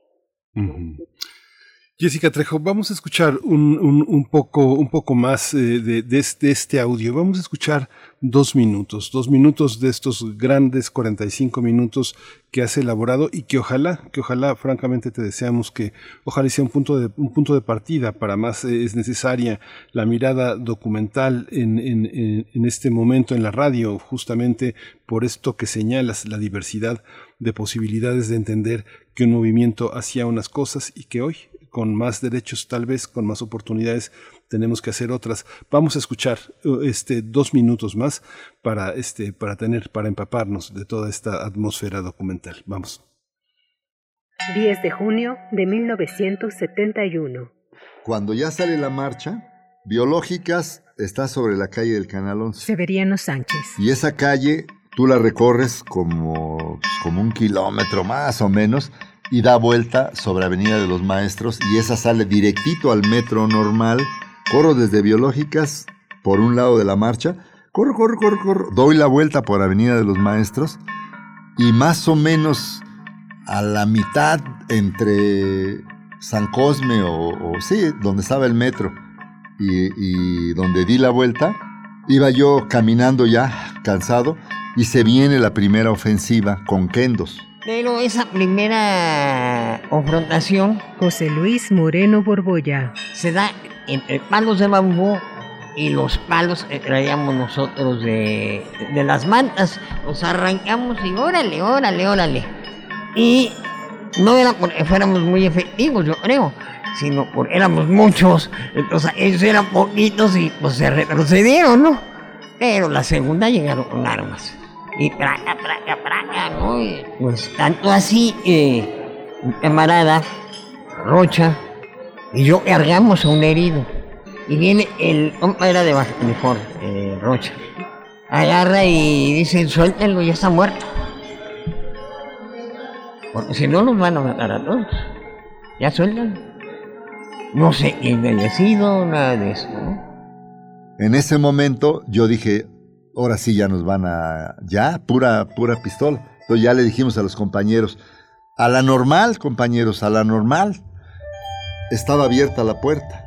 Jessica Trejo, vamos a escuchar un, un, poco, un poco más eh, de, este audio. Vamos a escuchar dos minutos, dos minutos de estos grandes 45 minutos que has elaborado y que ojalá, que ojalá, francamente te deseamos que ojalá sea un punto de, un punto de partida para más. Eh, es necesaria la mirada documental en, en, en este momento en la radio, justamente por esto que señalas, la diversidad de posibilidades de entender que un movimiento hacía unas cosas y que hoy con más derechos, tal vez con más oportunidades, tenemos que hacer otras. Vamos a escuchar uh, este dos minutos más para este para tener para empaparnos de toda esta atmósfera documental. Vamos. 10 de junio de 1971. Cuando ya sale la marcha, Biológicas está sobre la calle del Canal 11. Severiano Sánchez. Y esa calle tú la recorres como, como un kilómetro más o menos y da vuelta sobre Avenida de los Maestros y esa sale directito al metro normal. Corro desde Biológicas por un lado de la marcha, corro, corro, corro, corro, doy la vuelta por Avenida de los Maestros y más o menos a la mitad entre San Cosme o, o sí, donde estaba el metro y, y donde di la vuelta, iba yo caminando ya cansado y se viene la primera ofensiva con kendos. Pero esa primera confrontación José Luis Moreno Borbolla. se da entre palos de bambú y los palos que traíamos nosotros de, de las mantas. Los arrancamos y órale, órale, órale. Y no era porque fuéramos muy efectivos, yo creo, sino porque éramos muchos. Entonces ellos eran poquitos y pues se retrocedieron, ¿no? Pero la segunda llegaron con armas. Y praca, praca, praca, ¿no? Y, pues tanto así, eh, mi camarada Rocha y yo cargamos a un herido. Y viene el compa era de Baja California, eh, Rocha. Agarra y dice, suéltenlo, ya está muerto. Porque si no nos van a matar a todos. Ya suéltenlo. No sé sido, nada de eso, ¿no? En ese momento yo dije, ahora sí ya nos van a... Ya, pura, pura pistola. Entonces ya le dijimos a los compañeros, a la normal, compañeros, a la normal. Estaba abierta la puerta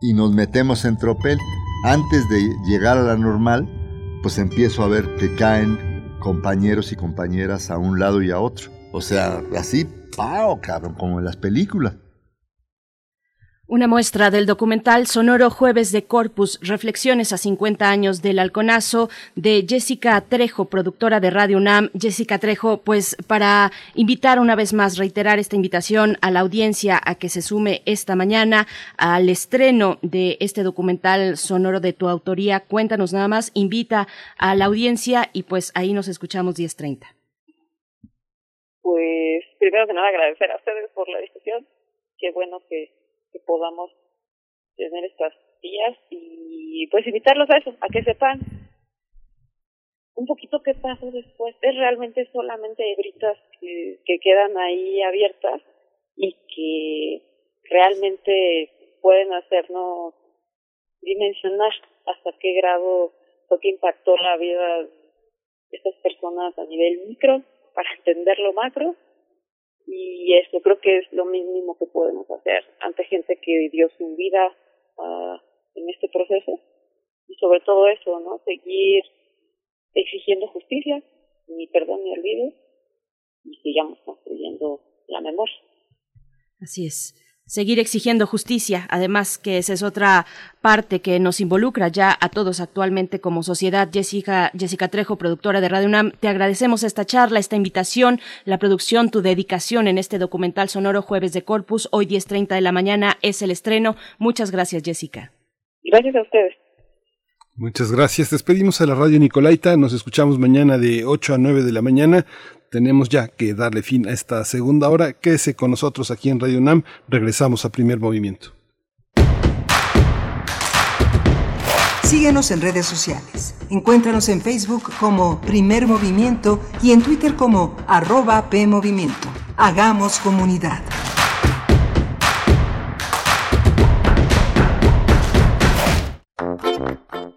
y nos metemos en tropel. Antes de llegar a la normal, pues empiezo a ver que caen compañeros y compañeras a un lado y a otro. O sea, así, pao, cabrón, como en las películas. Una muestra del documental sonoro Jueves de Corpus, Reflexiones a 50 años del halconazo de Jessica Trejo, productora de Radio UNAM. Jessica Trejo, pues para invitar una vez más, reiterar esta invitación a la audiencia a que se sume esta mañana al estreno de este documental sonoro de tu autoría. Cuéntanos nada más, invita a la audiencia y pues ahí nos escuchamos 10.30. Pues primero que nada agradecer a ustedes por la discusión. Qué bueno que que podamos tener estas días y pues invitarlos a eso, a que sepan un poquito qué pasó después. Es realmente solamente hebritas que, que quedan ahí abiertas y que realmente pueden hacernos dimensionar hasta qué grado fue que impactó la vida de estas personas a nivel micro para entender lo macro y eso creo que es lo mínimo que podemos hacer ante gente que dio su vida uh, en este proceso y sobre todo eso, ¿no? Seguir exigiendo justicia, ni perdón ni olvido y sigamos construyendo la memoria. Así es seguir exigiendo justicia, además que esa es otra parte que nos involucra ya a todos actualmente como sociedad. Jessica, Jessica Trejo, productora de Radio UNAM, te agradecemos esta charla, esta invitación, la producción, tu dedicación en este documental sonoro Jueves de Corpus. Hoy 10.30 de la mañana es el estreno. Muchas gracias, Jessica. Gracias a ustedes. Muchas gracias. Despedimos a la radio Nicolaita. Nos escuchamos mañana de 8 a 9 de la mañana tenemos ya que darle fin a esta segunda hora. Quédese con nosotros aquí en Radio UNAM. Regresamos a primer movimiento. Síguenos en redes sociales. Encuéntranos en Facebook como Primer Movimiento y en Twitter como arroba PMovimiento. Hagamos comunidad.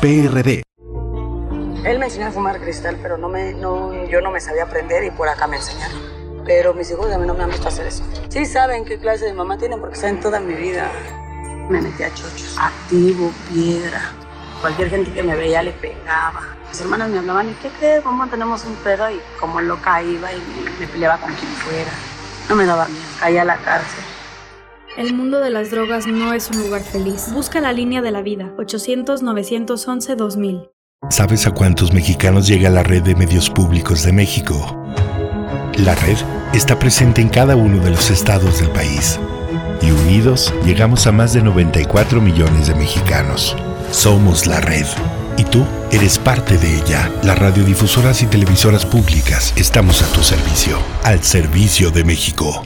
PRD. Él me enseñó a fumar cristal, pero no me, no, yo no me sabía aprender y por acá me enseñaron. Pero mis hijos a mí no me han visto hacer eso. Sí saben qué clase de mamá tienen porque saben toda mi vida. Me metí a chochos, activo, piedra. Cualquier gente que me veía le pegaba. Mis hermanas me hablaban, ¿y qué crees? ¿Cómo tenemos un pedo? Y como loca iba y me peleaba con quien fuera. No me daba miedo, caía a la cárcel. El mundo de las drogas no es un lugar feliz. Busca la línea de la vida. 800-911-2000. ¿Sabes a cuántos mexicanos llega la red de medios públicos de México? La red está presente en cada uno de los estados del país. Y unidos llegamos a más de 94 millones de mexicanos. Somos la red. Y tú eres parte de ella. Las radiodifusoras y televisoras públicas estamos a tu servicio. Al servicio de México.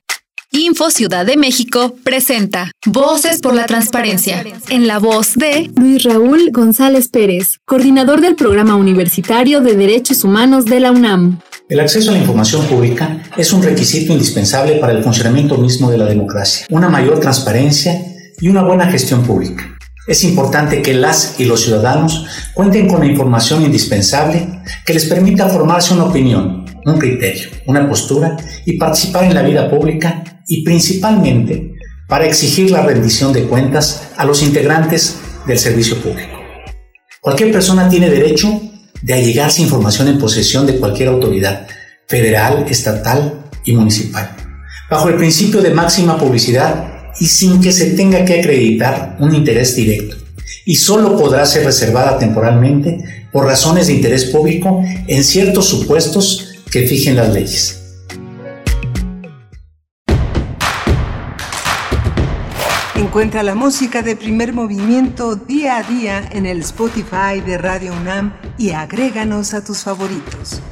Info Ciudad de México presenta Voces por la Transparencia, en la voz de Luis Raúl González Pérez, coordinador del Programa Universitario de Derechos Humanos de la UNAM. El acceso a la información pública es un requisito indispensable para el funcionamiento mismo de la democracia, una mayor transparencia y una buena gestión pública. Es importante que las y los ciudadanos cuenten con la información indispensable que les permita formarse una opinión, un criterio, una postura y participar en la vida pública y principalmente para exigir la rendición de cuentas a los integrantes del servicio público. Cualquier persona tiene derecho de allegarse información en posesión de cualquier autoridad, federal, estatal y municipal, bajo el principio de máxima publicidad y sin que se tenga que acreditar un interés directo, y solo podrá ser reservada temporalmente por razones de interés público en ciertos supuestos que fijen las leyes. Encuentra la música de primer movimiento día a día en el Spotify de Radio UNAM y agréganos a tus favoritos.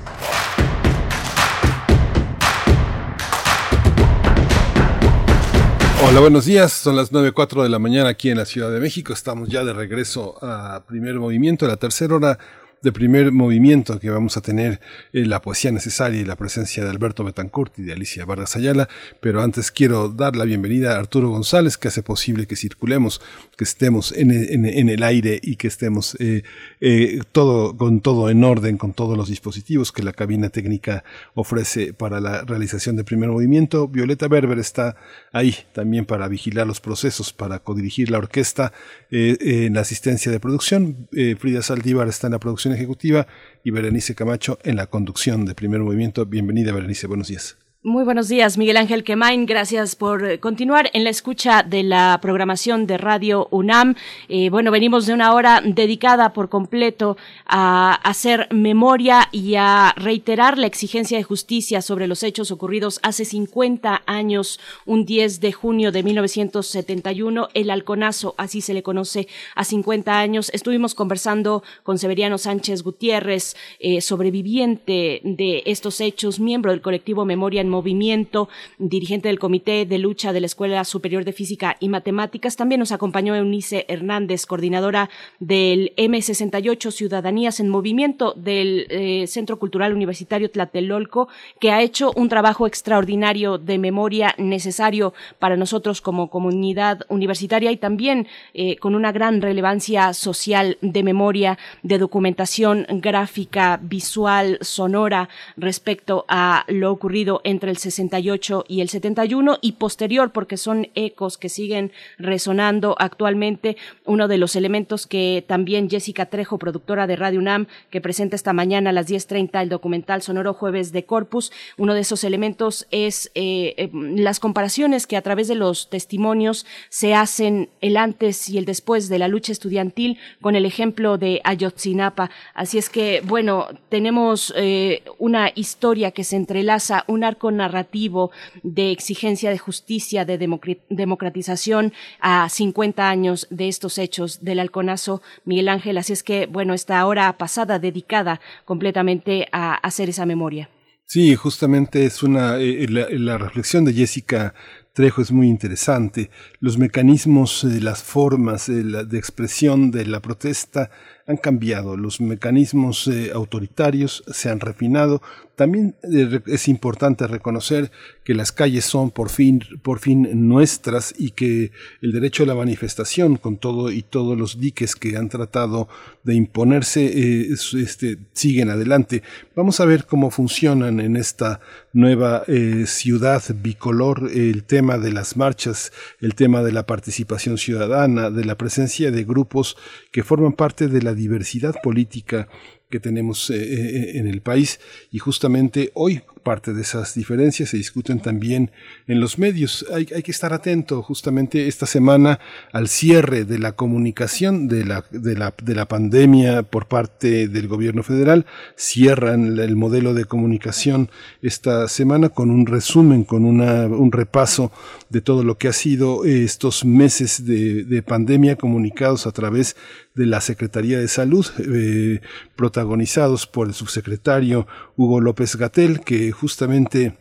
Hola, buenos días. Son las 9.04 de la mañana aquí en la Ciudad de México. Estamos ya de regreso a primer movimiento, la tercera hora de primer movimiento que vamos a tener eh, la poesía necesaria y la presencia de Alberto Betancourt y de Alicia Vargas Ayala. Pero antes quiero dar la bienvenida a Arturo González, que hace posible que circulemos, que estemos en, en, el aire y que estemos eh, eh, todo, con todo en orden, con todos los dispositivos que la cabina técnica ofrece para la realización de primer movimiento. Violeta Berber está ahí también para vigilar los procesos, para codirigir la orquesta en la asistencia de producción. Frida Saldívar está en la producción ejecutiva y Berenice Camacho en la conducción de primer movimiento. Bienvenida Berenice, buenos días. Muy buenos días, Miguel Ángel Quemain. Gracias por eh, continuar en la escucha de la programación de Radio UNAM. Eh, bueno, venimos de una hora dedicada por completo a hacer memoria y a reiterar la exigencia de justicia sobre los hechos ocurridos hace 50 años, un 10 de junio de 1971, el halconazo, así se le conoce a 50 años. Estuvimos conversando con Severiano Sánchez Gutiérrez, eh, sobreviviente de estos hechos, miembro del colectivo Memoria Movimiento, dirigente del Comité de Lucha de la Escuela Superior de Física y Matemáticas. También nos acompañó Eunice Hernández, coordinadora del M68 Ciudadanías en Movimiento del eh, Centro Cultural Universitario Tlatelolco, que ha hecho un trabajo extraordinario de memoria necesario para nosotros como comunidad universitaria y también eh, con una gran relevancia social de memoria, de documentación gráfica, visual, sonora respecto a lo ocurrido en entre el 68 y el 71 y posterior porque son ecos que siguen resonando actualmente. Uno de los elementos que también Jessica Trejo, productora de Radio UNAM, que presenta esta mañana a las 10.30 el documental sonoro Jueves de Corpus, uno de esos elementos es eh, eh, las comparaciones que a través de los testimonios se hacen el antes y el después de la lucha estudiantil con el ejemplo de Ayotzinapa. Así es que, bueno, tenemos eh, una historia que se entrelaza, un arco narrativo de exigencia de justicia, de democratización a 50 años de estos hechos del halconazo, Miguel Ángel. Así es que, bueno, esta hora pasada dedicada completamente a hacer esa memoria. Sí, justamente es una eh, la, reflexión de Jessica Trejo es muy interesante. Los mecanismos, eh, las formas eh, de expresión de la protesta han cambiado, los mecanismos eh, autoritarios se han refinado. También eh, es importante reconocer que las calles son por fin, por fin nuestras y que el derecho a la manifestación, con todo y todos los diques que han tratado de imponerse, eh, este, siguen adelante. Vamos a ver cómo funcionan en esta nueva ciudad bicolor el tema de las marchas, el tema de la participación ciudadana, de la presencia de grupos que forman parte de la diversidad política que tenemos eh, eh, en el país. Y justamente hoy parte de esas diferencias se discuten también en los medios. Hay, hay, que estar atento justamente esta semana al cierre de la comunicación de la, de la, de la pandemia por parte del gobierno federal. Cierran el modelo de comunicación esta semana con un resumen, con una, un repaso de todo lo que ha sido estos meses de, de pandemia comunicados a través de la Secretaría de Salud, eh, protagonizados por el subsecretario Hugo López Gatel, que justamente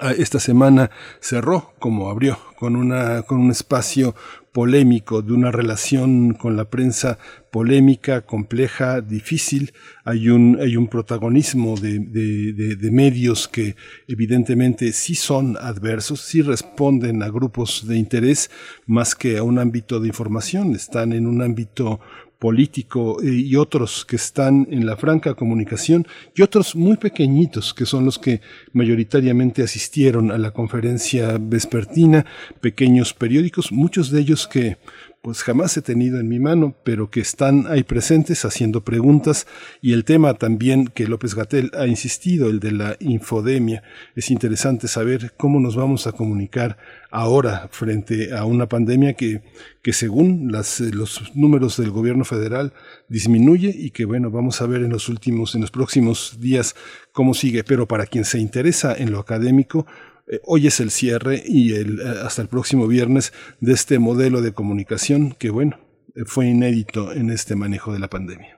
ah, esta semana cerró, como abrió, con, una, con un espacio polémico, de una relación con la prensa polémica, compleja, difícil. Hay un, hay un protagonismo de, de, de, medios que evidentemente sí son adversos, sí responden a grupos de interés más que a un ámbito de información, están en un ámbito político eh, y otros que están en la franca comunicación y otros muy pequeñitos que son los que mayoritariamente asistieron a la conferencia vespertina, pequeños periódicos, muchos de ellos que pues jamás he tenido en mi mano, pero que están ahí presentes haciendo preguntas y el tema también que López Gatel ha insistido, el de la infodemia. Es interesante saber cómo nos vamos a comunicar ahora frente a una pandemia que, que según las, los números del gobierno federal disminuye y que bueno, vamos a ver en los últimos, en los próximos días cómo sigue. Pero para quien se interesa en lo académico, eh, hoy es el cierre y el, eh, hasta el próximo viernes de este modelo de comunicación que, bueno, eh, fue inédito en este manejo de la pandemia.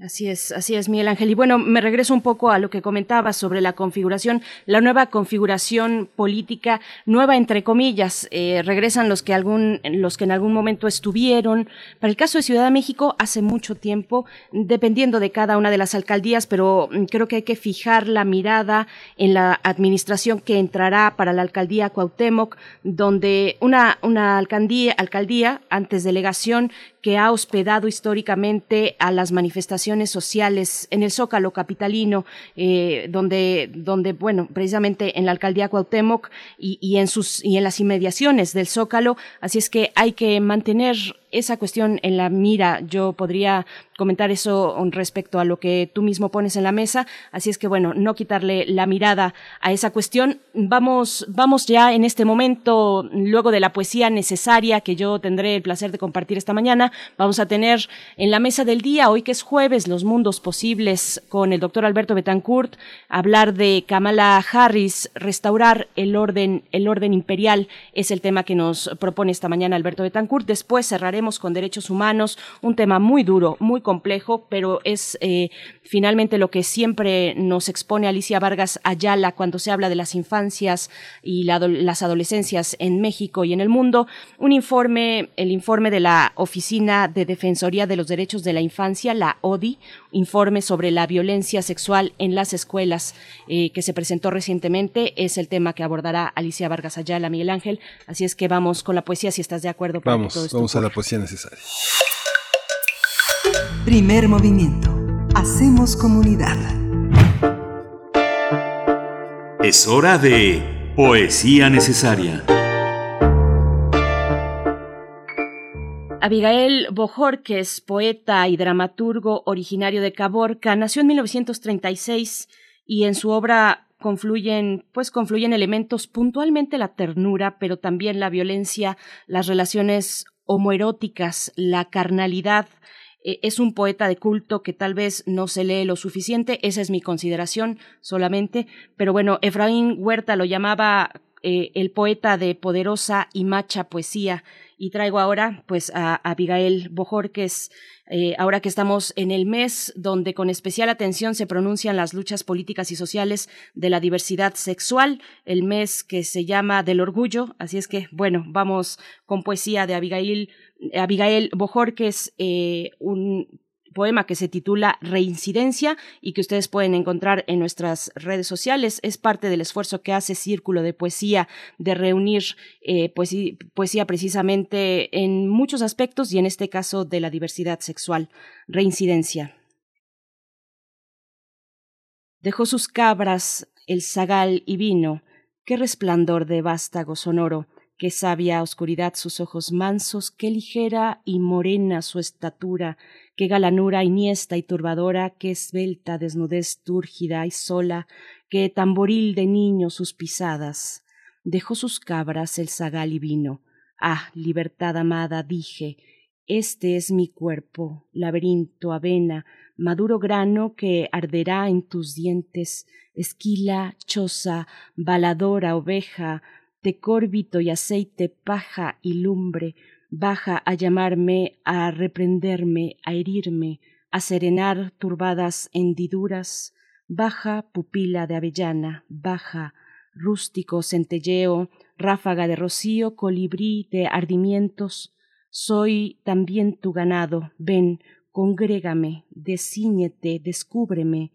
Así es, así es, Miguel Ángel. Y bueno, me regreso un poco a lo que comentaba sobre la configuración, la nueva configuración política, nueva entre comillas. Eh, regresan los que algún, los que en algún momento estuvieron. Para el caso de Ciudad de México, hace mucho tiempo, dependiendo de cada una de las alcaldías, pero mm, creo que hay que fijar la mirada en la administración que entrará para la alcaldía Cuauhtémoc, donde una, una alcaldía antes delegación que ha hospedado históricamente a las manifestaciones sociales en el Zócalo capitalino, eh, donde, donde, bueno, precisamente en la alcaldía Cuauhtémoc y, y, en sus, y en las inmediaciones del Zócalo. Así es que hay que mantener esa cuestión en la mira. Yo podría comentar eso respecto a lo que tú mismo pones en la mesa. Así es que, bueno, no quitarle la mirada a esa cuestión. Vamos, vamos ya en este momento, luego de la poesía necesaria que yo tendré el placer de compartir esta mañana, vamos a tener en la mesa del día, hoy que es jueves, los mundos posibles con el doctor Alberto Betancourt, hablar de Kamala Harris, restaurar el orden, el orden imperial es el tema que nos propone esta mañana Alberto Betancourt. Después con derechos humanos, un tema muy duro, muy complejo, pero es eh, finalmente lo que siempre nos expone Alicia Vargas Ayala cuando se habla de las infancias y las adolescencias en México y en el mundo. Un informe, el informe de la Oficina de Defensoría de los Derechos de la Infancia, la ODI, informe sobre la violencia sexual en las escuelas eh, que se presentó recientemente, es el tema que abordará Alicia Vargas Ayala, Miguel Ángel. Así es que vamos con la poesía, si estás de acuerdo. vamos, vamos a la poesía necesaria. Primer movimiento. Hacemos comunidad. Es hora de Poesía Necesaria. Abigail Bojorques, poeta y dramaturgo originario de Caborca, nació en 1936 y en su obra confluyen, pues confluyen elementos puntualmente la ternura, pero también la violencia, las relaciones homoeróticas, la carnalidad, eh, es un poeta de culto que tal vez no se lee lo suficiente, esa es mi consideración solamente, pero bueno, Efraín Huerta lo llamaba eh, el poeta de poderosa y macha poesía. Y traigo ahora pues a, Abigail Bojorques, eh, ahora que estamos en el mes donde con especial atención se pronuncian las luchas políticas y sociales de la diversidad sexual, el mes que se llama del orgullo, así es que bueno, vamos con poesía de Abigail, Abigail Bojorques, eh, un poema que se titula Reincidencia y que ustedes pueden encontrar en nuestras redes sociales. Es parte del esfuerzo que hace Círculo de Poesía de reunir eh, poesía, precisamente en muchos aspectos y en este caso de la diversidad sexual. Reincidencia. Dejó sus cabras el zagal y vino, qué resplandor de vástago sonoro, qué sabia oscuridad sus ojos mansos, qué ligera y morena su estatura, qué galanura iniesta y turbadora, qué esbelta desnudez túrgida y sola, qué tamboril de niño sus pisadas. Dejó sus cabras el zagal y vino. Ah, libertad amada, dije, este es mi cuerpo, laberinto, avena, maduro grano que arderá en tus dientes, esquila, choza, baladora, oveja, tecórbito y aceite, paja y lumbre, baja a llamarme, a reprenderme, a herirme, a serenar turbadas hendiduras, baja pupila de avellana, baja. Rústico centelleo, ráfaga de rocío, colibrí de ardimientos, soy también tu ganado, ven, congrégame, descíñete, descúbreme,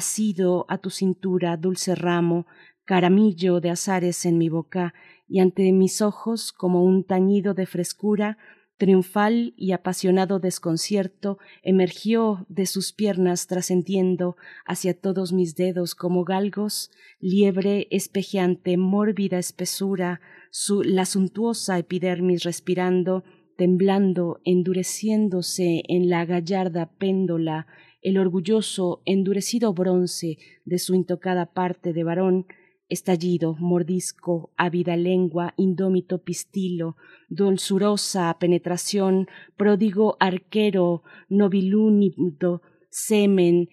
sido a tu cintura dulce ramo, caramillo de azares en mi boca, y ante mis ojos, como un tañido de frescura, triunfal y apasionado desconcierto emergió de sus piernas trascendiendo hacia todos mis dedos como galgos, liebre espejeante, mórbida espesura, su, la suntuosa epidermis respirando, temblando, endureciéndose en la gallarda péndola, el orgulloso, endurecido bronce de su intocada parte de varón, estallido, mordisco, ávida lengua, indómito pistilo, dulzurosa penetración, pródigo arquero, nobilúnido, semen,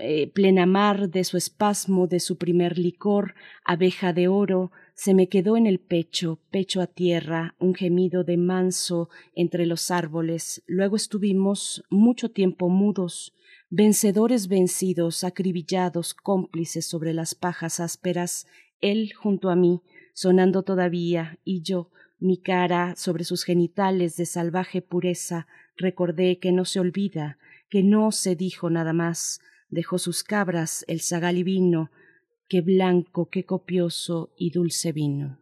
eh, plenamar de su espasmo, de su primer licor, abeja de oro, se me quedó en el pecho, pecho a tierra, un gemido de manso entre los árboles. Luego estuvimos mucho tiempo mudos, vencedores vencidos, acribillados, cómplices sobre las pajas ásperas, él junto a mí, sonando todavía, y yo, mi cara sobre sus genitales de salvaje pureza, recordé que no se olvida, que no se dijo nada más, dejó sus cabras el zagal y vino, qué blanco, qué copioso y dulce vino.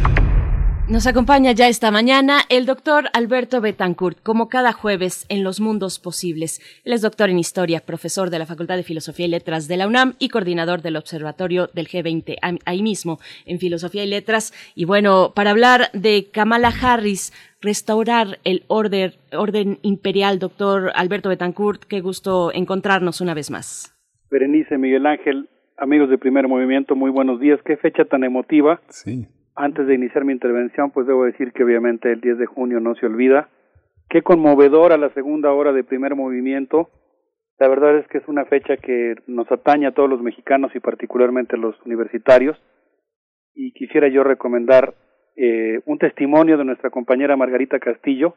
Nos acompaña ya esta mañana el doctor Alberto Betancourt, como cada jueves en Los Mundos Posibles. Él es doctor en Historia, profesor de la Facultad de Filosofía y Letras de la UNAM y coordinador del Observatorio del G20, ahí mismo, en Filosofía y Letras. Y bueno, para hablar de Kamala Harris, restaurar el orden, orden imperial, doctor Alberto Betancourt, qué gusto encontrarnos una vez más. Berenice, Miguel Ángel, amigos de Primer Movimiento, muy buenos días. Qué fecha tan emotiva. Sí antes de iniciar mi intervención, pues debo decir que obviamente el 10 de junio no se olvida. Qué conmovedora la segunda hora de primer movimiento. La verdad es que es una fecha que nos atañe a todos los mexicanos y particularmente a los universitarios. Y quisiera yo recomendar eh, un testimonio de nuestra compañera Margarita Castillo,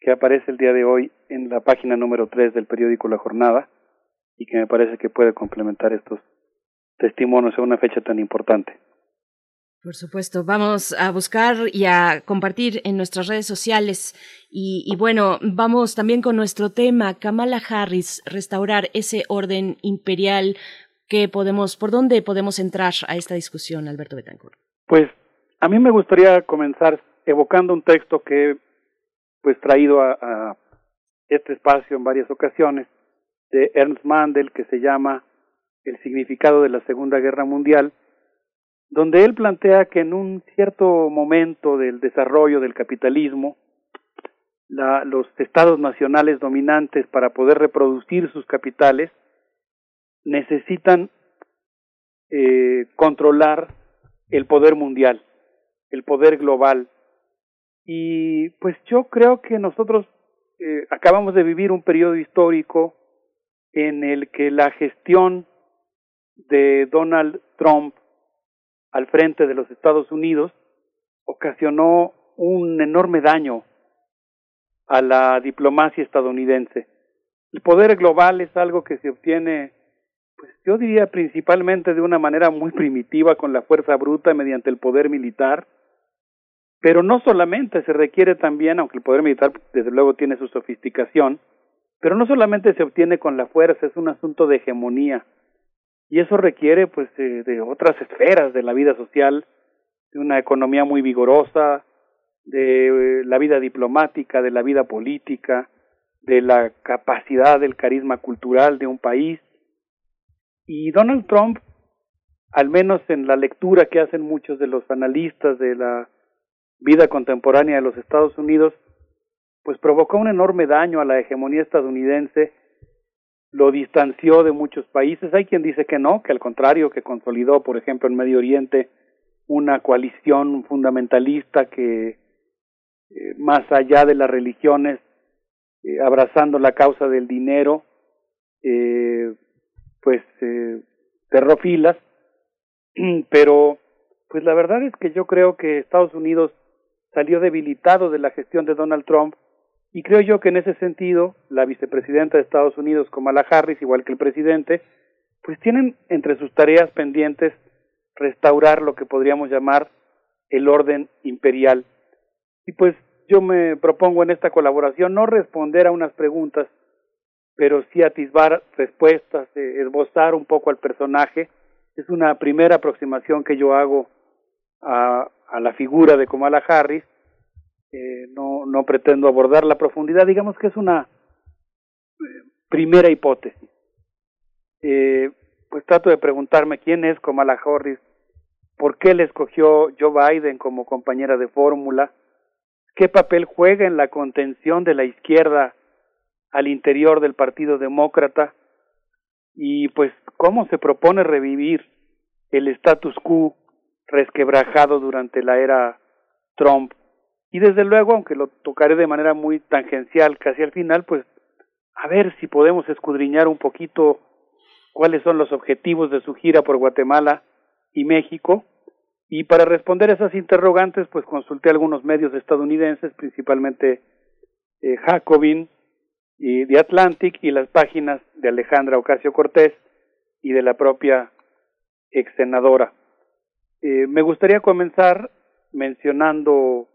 que aparece el día de hoy en la página número 3 del periódico La Jornada y que me parece que puede complementar estos testimonios a una fecha tan importante. Por supuesto, vamos a buscar y a compartir en nuestras redes sociales y, bueno, vamos también con nuestro tema, Kamala Harris, restaurar ese orden imperial que podemos, ¿por dónde podemos entrar a esta discusión, Alberto Betancourt? Pues a mí me gustaría comenzar evocando un texto que he pues traído a, a este espacio en varias ocasiones de Ernst Mandel que se llama El significado de la Segunda Guerra Mundial donde él plantea que en un cierto momento del desarrollo del capitalismo, la, los estados nacionales dominantes para poder reproducir sus capitales necesitan eh, controlar el poder mundial, el poder global. Y pues yo creo que nosotros eh, acabamos de vivir un periodo histórico en el que la gestión de Donald Trump al frente de los Estados Unidos ocasionó un enorme daño a la diplomacia estadounidense. El poder global es algo que se obtiene, pues yo diría principalmente de una manera muy primitiva con la fuerza bruta mediante el poder militar, pero no solamente se requiere también, aunque el poder militar desde luego tiene su sofisticación, pero no solamente se obtiene con la fuerza, es un asunto de hegemonía y eso requiere pues de, otras esferas de la vida social, de una economía muy vigorosa, de eh, la vida diplomática, de la vida política, de la capacidad del carisma cultural de un país. Y Donald Trump, al menos en la lectura que hacen muchos de los analistas de la vida contemporánea de los Estados Unidos, pues provocó un enorme daño a la hegemonía estadounidense lo distanció de muchos países. Hay quien dice que no, que al contrario, que consolidó, por ejemplo, en Medio Oriente una coalición fundamentalista que, eh, más allá de las religiones, eh, abrazando la causa del dinero, eh, pues cerró filas. Pero, pues la verdad es que yo creo que Estados Unidos salió debilitado de la gestión de Donald Trump y creo yo que en ese sentido, la vicepresidenta de Estados Unidos, Kamala Harris, igual que el presidente, pues tienen entre sus tareas pendientes restaurar lo que podríamos llamar el orden imperial. Y pues yo me propongo en esta colaboración no responder a unas preguntas, pero sí atisbar respuestas, eh, esbozar un poco al personaje. Es una primera aproximación que yo hago a, a la figura de Kamala Harris eh, no, no pretendo abordar la profundidad, digamos que es una eh, primera hipótesis. Eh, pues trato de preguntarme quién es Kamala Harris, por qué le escogió Joe Biden como compañera de fórmula, qué papel juega en la contención de la izquierda al interior del Partido Demócrata y pues cómo se propone revivir el status quo resquebrajado durante la era Trump y desde luego, aunque lo tocaré de manera muy tangencial casi al final, pues a ver si podemos escudriñar un poquito cuáles son los objetivos de su gira por Guatemala y México. Y para responder esas interrogantes, pues consulté algunos medios estadounidenses, principalmente eh, Jacobin y The Atlantic y las páginas de Alejandra Ocasio Cortés y de la propia ex senadora. Eh, me gustaría comenzar mencionando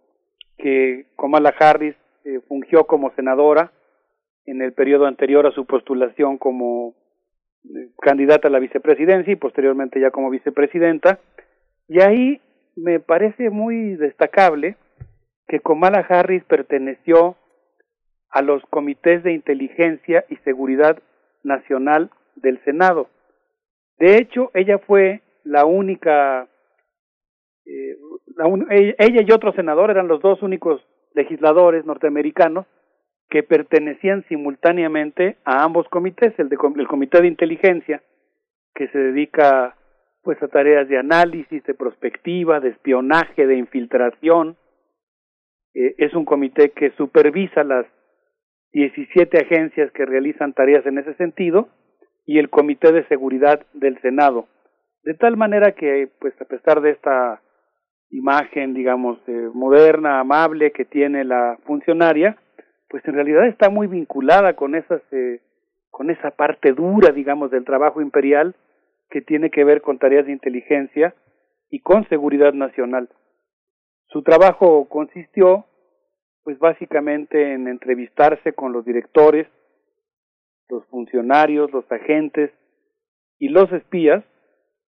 que Kamala Harris eh, fungió como senadora en el periodo anterior a su postulación como eh, candidata a la vicepresidencia y posteriormente ya como vicepresidenta. Y ahí me parece muy destacable que Kamala Harris perteneció a los comités de inteligencia y seguridad nacional del Senado. De hecho, ella fue la única, eh, ella y otro senador eran los dos únicos legisladores norteamericanos que pertenecían simultáneamente a ambos comités, el, de, el comité de inteligencia, que se dedica pues a tareas de análisis, de prospectiva, de espionaje, de infiltración. Eh, es un comité que supervisa las 17 agencias que realizan tareas en ese sentido y el Comité de Seguridad del Senado. De tal manera que, pues a pesar de esta imagen, digamos, eh, moderna, amable que tiene la funcionaria, pues en realidad está muy vinculada con esas, eh, con esa parte dura, digamos, del trabajo imperial que tiene que ver con tareas de inteligencia y con seguridad nacional. Su trabajo consistió, pues básicamente en entrevistarse con los directores, los funcionarios, los agentes y los espías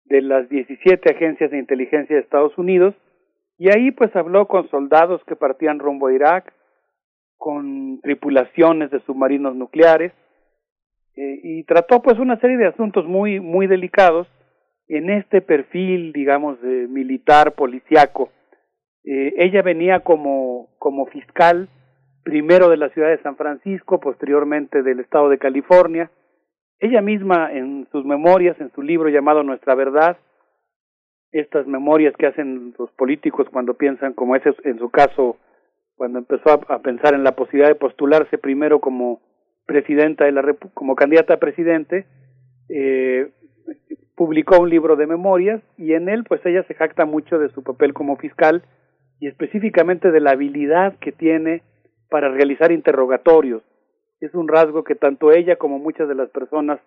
de las 17 agencias de inteligencia de Estados Unidos y ahí pues habló con soldados que partían rumbo a Irak, con tripulaciones de submarinos nucleares eh, y trató pues una serie de asuntos muy muy delicados en este perfil digamos de militar policiaco eh, ella venía como como fiscal primero de la ciudad de San Francisco posteriormente del estado de California ella misma en sus memorias en su libro llamado Nuestra verdad estas memorias que hacen los políticos cuando piensan como ese en su caso cuando empezó a, pensar en la posibilidad de postularse primero como presidenta de la como candidata a presidente, eh, publicó un libro de memorias y en él pues ella se jacta mucho de su papel como fiscal y específicamente de la habilidad que tiene para realizar interrogatorios. Es un rasgo que tanto ella como muchas de las personas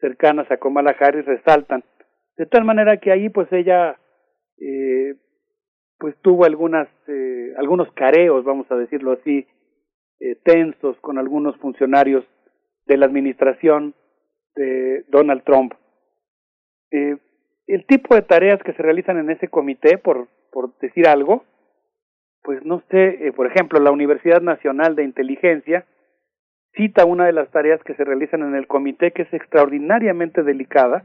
cercanas a Kamala Harris resaltan. De tal manera que ahí pues ella eh, pues tuvo algunas eh, algunos careos, vamos a decirlo así, eh, tensos con algunos funcionarios de la administración de Donald Trump. Eh, el tipo de tareas que se realizan en ese comité, por, por decir algo, pues no sé, por ejemplo, la Universidad Nacional de Inteligencia cita una de las tareas que se realizan en el comité que es extraordinariamente delicada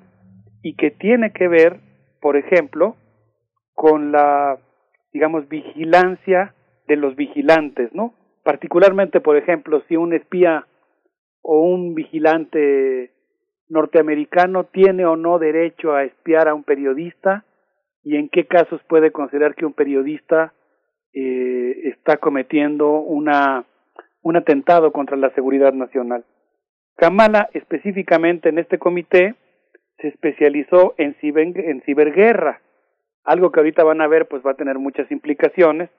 y que tiene que ver, por ejemplo, con la digamos, vigilancia de los vigilantes, ¿no? Particularmente, por ejemplo, si un espía o un vigilante norteamericano tiene o no derecho a espiar a un periodista y en qué casos puede considerar que un periodista eh, está cometiendo una, un atentado contra la seguridad nacional. Kamala, específicamente en este comité, se especializó en, ciberguerra, algo que ahorita van a ver pues va a tener muchas implicaciones,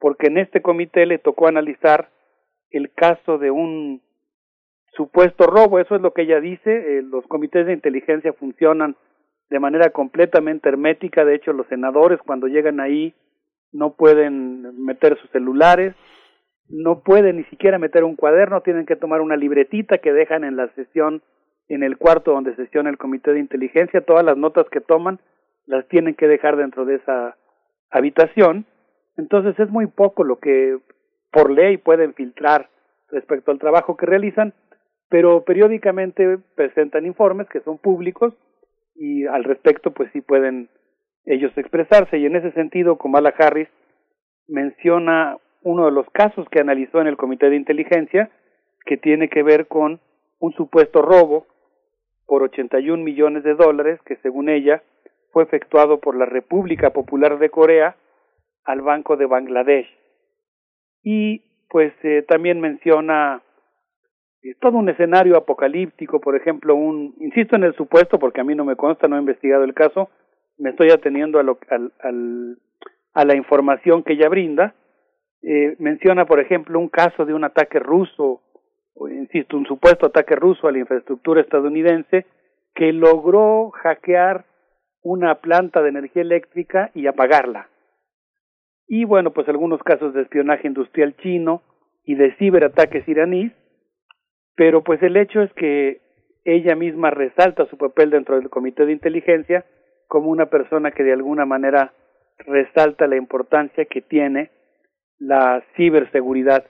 porque en este comité le tocó analizar el caso de un supuesto robo, eso es lo que ella dice, eh, los comités de inteligencia funcionan de manera completamente hermética, de hecho los senadores cuando llegan ahí no pueden meter sus celulares, no pueden ni siquiera meter un cuaderno, tienen que tomar una libretita que dejan en la sesión, en el cuarto donde sesiona el comité de inteligencia, todas las notas que toman las tienen que dejar dentro de esa habitación, entonces es muy poco lo que por ley pueden filtrar respecto al trabajo que realizan, pero periódicamente presentan informes que son públicos y al respecto pues sí pueden ellos expresarse. Y en ese sentido Kamala Harris menciona uno de los casos que analizó en el comité de inteligencia que tiene que ver con un supuesto robo por 81 millones de dólares que según ella fue efectuado por la República Popular de Corea al Banco de Bangladesh. Y pues eh, también menciona eh, todo un escenario apocalíptico, por ejemplo, un, insisto en el supuesto porque a mí no me consta, no he investigado el caso, me estoy ateniendo a, lo, al, a la información que ella brinda, eh, menciona, por ejemplo, un caso de un ataque ruso, o, insisto, un supuesto ataque ruso a la infraestructura estadounidense que logró hackear una planta de energía eléctrica y apagarla. Y bueno, pues algunos casos de espionaje industrial chino y de ciberataques iraníes pero pues el hecho es que ella misma resalta su papel dentro del comité de inteligencia como una persona que de alguna manera resalta la importancia que tiene la ciberseguridad.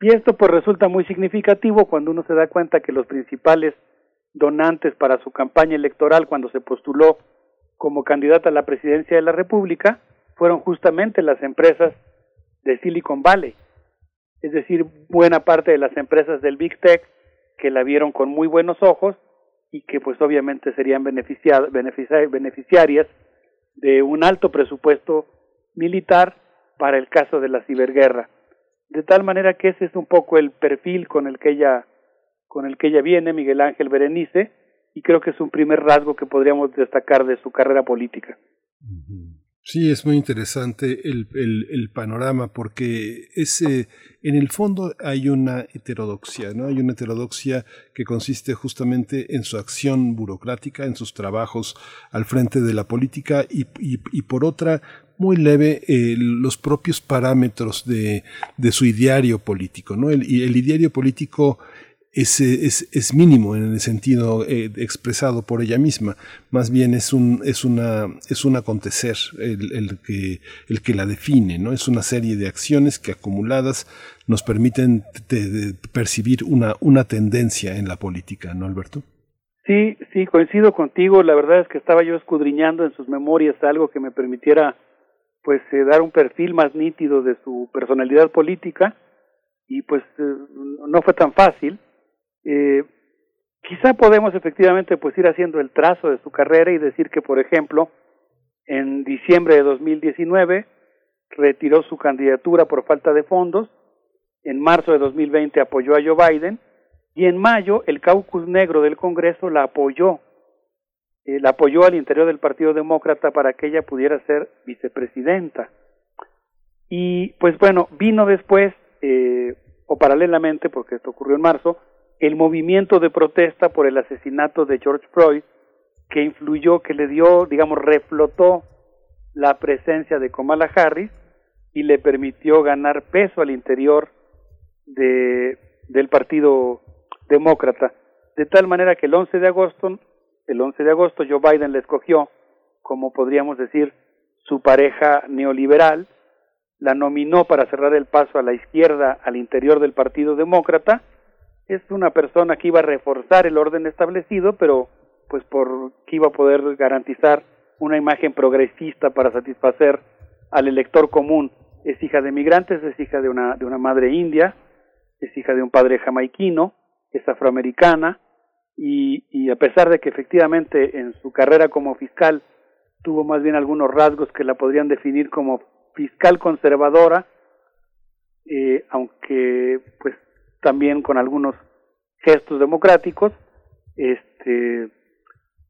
Y esto pues resulta muy significativo cuando uno se da cuenta que los principales donantes para su campaña electoral cuando se postuló como candidata a la presidencia de la República fueron justamente las empresas de Silicon Valley, es decir, buena parte de las empresas del Big Tech que la vieron con muy buenos ojos y que pues obviamente serían beneficiarias de un alto presupuesto militar para el caso de la ciberguerra. De tal manera que ese es un poco el perfil con el que ella con el que ella viene, Miguel Ángel Berenice, y creo que es un primer rasgo que podríamos destacar de su carrera política. Sí, es muy interesante el, el, panorama porque ese, en el fondo hay una heterodoxia, ¿no? Hay una heterodoxia que consiste justamente en su acción burocrática, en sus trabajos al frente de la política y, y, por otra muy leve eh, los propios parámetros de, de, su ideario político, ¿no? El, el ideario político es, es, mínimo en el sentido eh, expresado por ella misma. Más bien es un, es una, es un acontecer el, el, que, el que la define, ¿no? Es una serie de acciones que acumuladas nos permiten percibir una, una tendencia en la política, ¿no, Alberto? Sí, sí, coincido contigo. La verdad es que estaba yo escudriñando en sus memorias algo que me permitiera, pues, eh, dar un perfil más nítido de su personalidad política y pues eh, no fue tan fácil eh, quizá podemos efectivamente pues ir haciendo el trazo de su carrera y decir que, por ejemplo, en diciembre de 2019 retiró su candidatura por falta de fondos, en marzo de 2020 apoyó a Joe Biden y en mayo el caucus negro del Congreso la apoyó, eh, la apoyó al interior del Partido Demócrata para que ella pudiera ser vicepresidenta. Y pues bueno, vino después, eh, o paralelamente, porque esto ocurrió en marzo, el movimiento de protesta por el asesinato de George Floyd, que influyó, que le dio, digamos, reflotó la presencia de Kamala Harris y le permitió ganar peso al interior de, del Partido Demócrata, de tal manera que el 11 de agosto, el 11 de agosto Joe Biden le escogió como podríamos decir su pareja neoliberal, la nominó para cerrar el paso a la izquierda al interior del Partido Demócrata es una persona que iba a reforzar el orden establecido, pero pues por que iba a poder garantizar una imagen progresista para satisfacer al elector común. Es hija de migrantes, es hija de una, de una madre india, es hija de un padre jamaiquino, es afroamericana, y, y a pesar de que efectivamente en su carrera como fiscal tuvo más bien algunos rasgos que la podrían definir como fiscal conservadora, eh, aunque pues también con algunos gestos democráticos, este,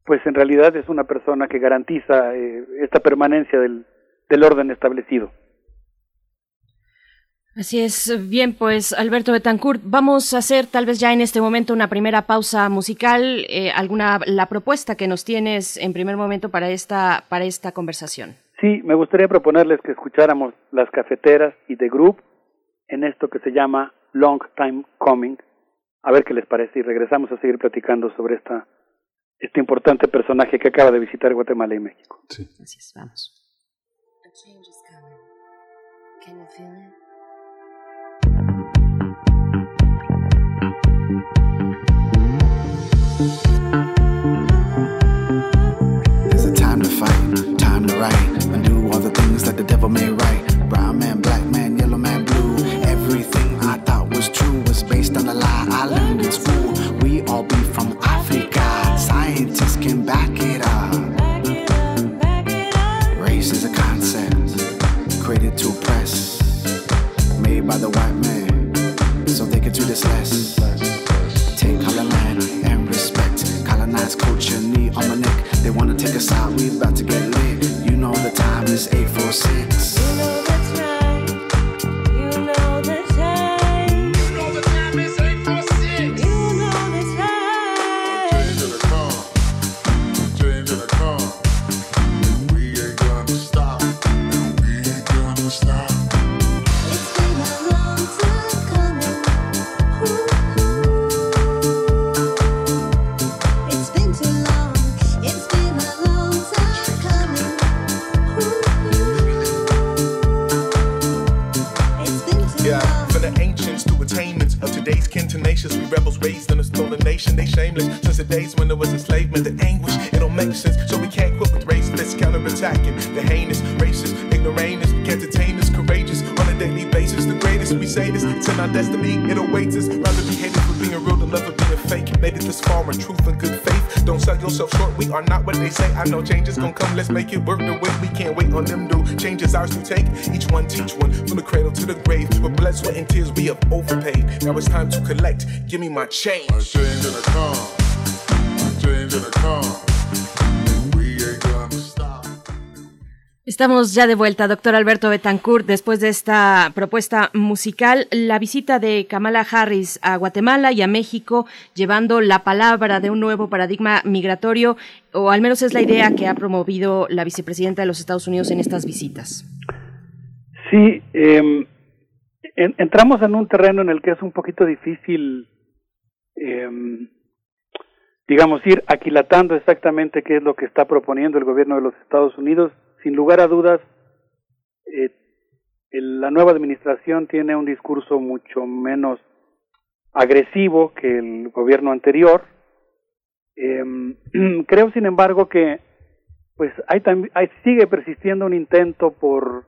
pues en realidad es una persona que garantiza eh, esta permanencia del, del orden establecido. Así es. Bien, pues Alberto Betancourt, vamos a hacer tal vez ya en este momento una primera pausa musical. Eh, alguna la propuesta que nos tienes en primer momento para esta para esta conversación. Sí, me gustaría proponerles que escucháramos las cafeteras y The Group en esto que se llama Long Time Coming. A ver qué les parece y regresamos a seguir platicando sobre esta este importante personaje que acaba de visitar Guatemala y México. Sí. Así es, vamos. There's a time to fight, time to write, and do all the things that the devil made right. Brown man, black man, yellow man, on a lie I learned in school. We all be from Africa. Scientists can back it up. Race is a concept created to oppress, made by the white man, so they can treat this less. Take color land and respect. Colonize culture, knee on my neck. They wanna take us out, we about to get lit. You know the time is 846. Was enslavement, the anguish, it don't make sense. So we can't quit with race, let's the heinous, racist, ignoramus, can't detain us, courageous on a daily basis. The greatest, we say this, in our destiny, it awaits us. Rather be hated for being real than love for being fake. Made it this far in truth and good faith. Don't sell yourself short, we are not what they say. I know change is gonna come, let's make it work the way we can't wait on them to change is ours to take. Each one teach one from the cradle to the grave. With blood, sweat, and tears, we have overpaid. Now it's time to collect. Give me my change. A change the come. Estamos ya de vuelta, doctor Alberto Betancourt, después de esta propuesta musical, la visita de Kamala Harris a Guatemala y a México, llevando la palabra de un nuevo paradigma migratorio, o al menos es la idea que ha promovido la vicepresidenta de los Estados Unidos en estas visitas. Sí, en, entramos en un terreno en el que es un poquito difícil, eh, digamos, ir aquilatando exactamente qué es lo que está proponiendo el gobierno de los Estados Unidos sin lugar a dudas, eh, la nueva administración tiene un discurso mucho menos agresivo que el gobierno anterior. Eh, creo, sin embargo, que pues hay, hay, sigue persistiendo un intento por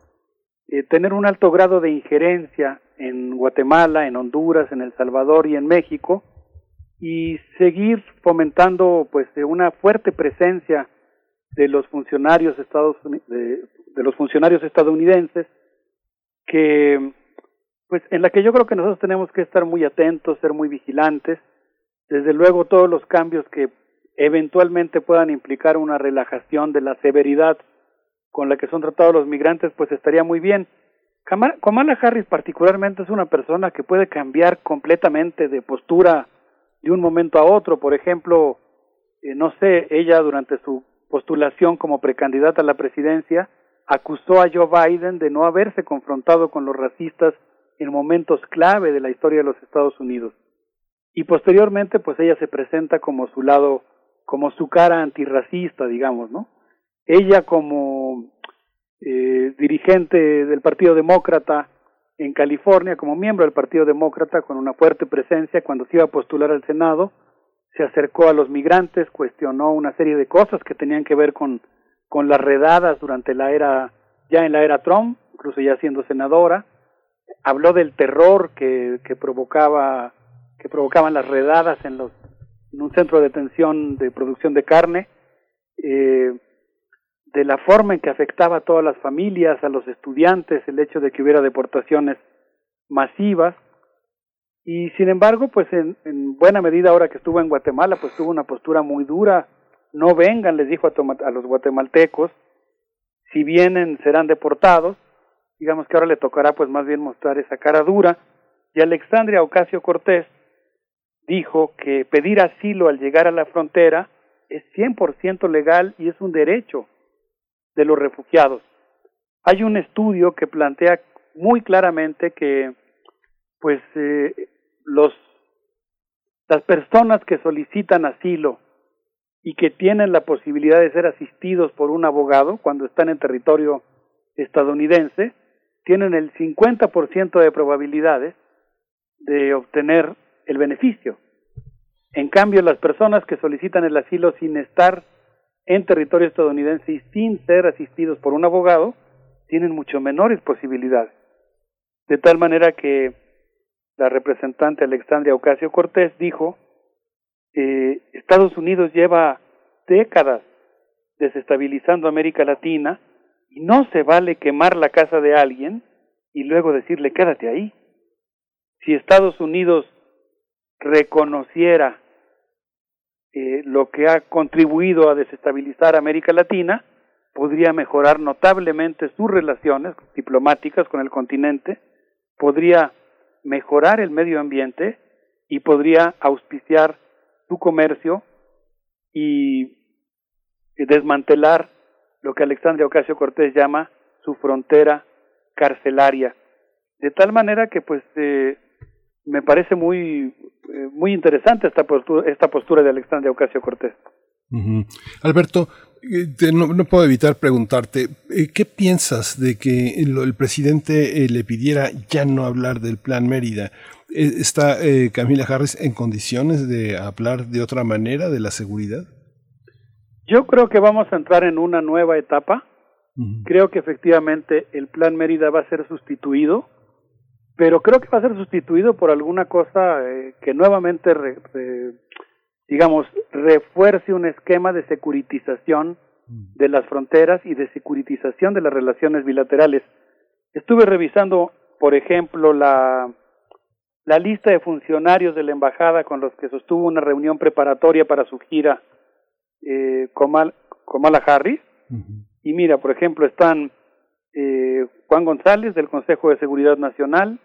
eh, tener un alto grado de injerencia en Guatemala, en Honduras, en El Salvador y en México y seguir fomentando pues una fuerte presencia de los funcionarios Estados de, de los funcionarios estadounidenses que pues en la que yo creo que nosotros tenemos que estar muy atentos, ser muy vigilantes, desde luego todos los cambios que eventualmente puedan implicar una relajación de la severidad con la que son tratados los migrantes, pues estaría muy bien. Kamala Harris particularmente es una persona que puede cambiar completamente de postura de un momento a otro. Por ejemplo, eh, no sé, ella durante su postulación como precandidata a la presidencia, acusó a Joe Biden de no haberse confrontado con los racistas en momentos clave de la historia de los Estados Unidos. Y posteriormente, pues ella se presenta como su lado, como su cara antirracista, digamos, ¿no? Ella como eh, dirigente del Partido Demócrata en California, como miembro del Partido Demócrata, con una fuerte presencia cuando se iba a postular al Senado, se acercó a los migrantes, cuestionó una serie de cosas que tenían que ver con, con las redadas durante la era, ya en la era Trump, incluso ya siendo senadora, habló del terror que, que provocaba, que provocaban las redadas en los, en un centro de detención de producción de carne, eh, de la forma en que afectaba a todas las familias, a los estudiantes, el hecho de que hubiera deportaciones masivas, y sin embargo, pues en, en, buena medida ahora que estuvo en Guatemala, pues tuvo una postura muy dura. No vengan, les dijo a, a los guatemaltecos, si vienen serán deportados. Digamos que ahora le tocará pues más bien mostrar esa cara dura. Y Alexandria Ocasio Cortés dijo que pedir asilo al llegar a la frontera es 100% legal y es un derecho de los refugiados. Hay un estudio que plantea muy claramente que pues eh, los las personas que solicitan asilo y que tienen la posibilidad de ser asistidos por un abogado cuando están en territorio estadounidense tienen el 50% de probabilidades de obtener el beneficio. En cambio, las personas que solicitan el asilo sin estar en territorio estadounidense y sin ser asistidos por un abogado tienen mucho menores posibilidades. De tal manera que la representante Alexandria Ocasio Cortés dijo, eh, Estados Unidos lleva décadas desestabilizando América Latina y no se vale quemar la casa de alguien y luego decirle quédate ahí. Si Estados Unidos reconociera eh, lo que ha contribuido a desestabilizar América Latina, podría mejorar notablemente sus relaciones diplomáticas con el continente, podría mejorar el medio ambiente y podría auspiciar su comercio y desmantelar lo que Alexandria Ocasio Cortés llama su frontera carcelaria. De tal manera que pues eh, me parece muy eh, muy interesante esta postura, esta postura de Alexandria Ocasio Cortés. Alberto, eh, no, no, puedo evitar preguntarte, eh, ¿qué piensas de que el, el presidente le pidiera ya no hablar del plan Mérida? ¿Está eh, Camila Harris en condiciones de hablar de otra manera de la seguridad? Yo creo que vamos a entrar en una nueva etapa. Creo que efectivamente el Plan Mérida va a ser sustituido, pero creo que va a ser sustituido por alguna cosa eh, que nuevamente, digamos, refuerce un esquema de securitización de las fronteras y de securitización de las relaciones bilaterales. Estuve revisando, por ejemplo, la, la lista de funcionarios de la embajada con los que sostuvo una reunión preparatoria para su gira eh, Harris. Y mira, por ejemplo, están eh, Juan González del Consejo de Seguridad Nacional,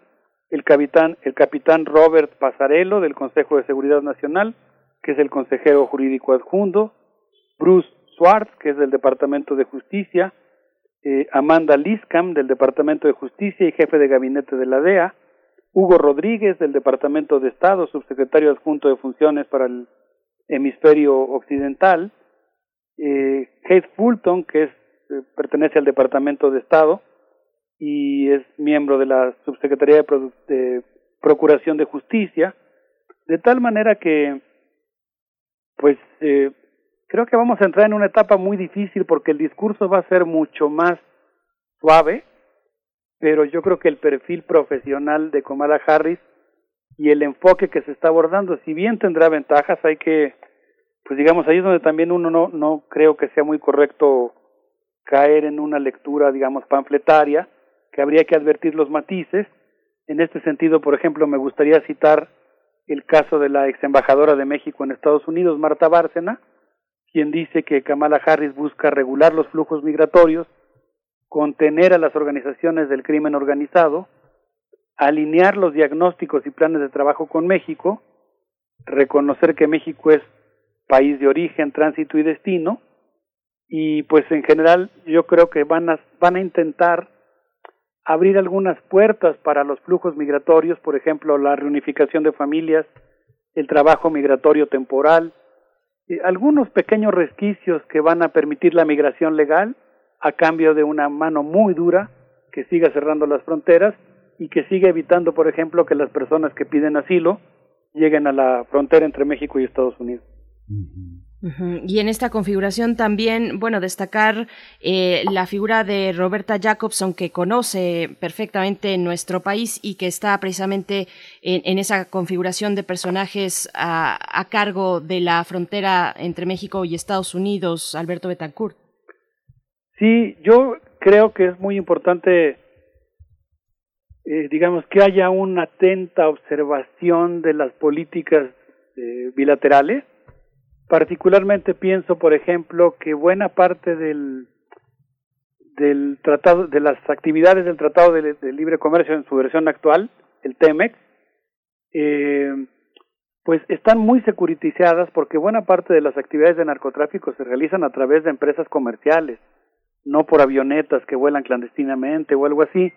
el capitán, el capitán Robert Pasarello del Consejo de Seguridad Nacional, que es el consejero jurídico adjunto, Bruce Swartz, que es del Departamento de Justicia, eh, Amanda Liscam del Departamento de Justicia y jefe de gabinete de la DEA, Hugo Rodríguez del Departamento de Estado, subsecretario adjunto de funciones para el hemisferio occidental, eh, Fulton, que es, pertenece al Departamento de Estado y es miembro de la Subsecretaría de, Procuración de Justicia, de tal manera que, pues, eh, creo que vamos a entrar en una etapa muy difícil porque el discurso va a ser mucho más suave, pero yo creo que el perfil profesional de Kamala Harris y el enfoque que se está abordando, si bien tendrá ventajas, hay que, pues digamos, ahí es donde también uno no, no creo que sea muy correcto caer en una lectura, digamos, panfletaria, que habría que advertir los matices. En este sentido, por ejemplo, me gustaría citar el caso de la ex embajadora de México en Estados Unidos, Marta Bárcena, quien dice que Kamala Harris busca regular los flujos migratorios, contener a las organizaciones del crimen organizado, alinear los diagnósticos y planes de trabajo con México, reconocer que México es país de origen, tránsito y destino, y pues en general yo creo que van a, van a intentar abrir algunas puertas para los flujos migratorios, por ejemplo, la reunificación de familias, el trabajo migratorio temporal, algunos pequeños resquicios que van a permitir la migración legal a cambio de una mano muy dura que siga cerrando las fronteras y que sigue evitando, por ejemplo, que las personas que piden asilo lleguen a la frontera entre México y Estados Unidos. Y en esta configuración también, bueno, destacar eh, la figura de Roberta Jacobson, que conoce perfectamente nuestro país y que está precisamente en, esa configuración de personajes a, cargo de la frontera entre México y Estados Unidos, Alberto Betancourt. Sí, yo creo que es muy importante eh, digamos, que haya una atenta observación de las políticas eh, bilaterales. Particularmente pienso, por ejemplo, que buena parte del, del tratado, de las actividades del Tratado de, Libre Comercio en su versión actual, el TEMEX, eh, pues están muy securitizadas porque buena parte de las actividades de narcotráfico se realizan a través de empresas comerciales, no por avionetas que vuelan clandestinamente o algo así,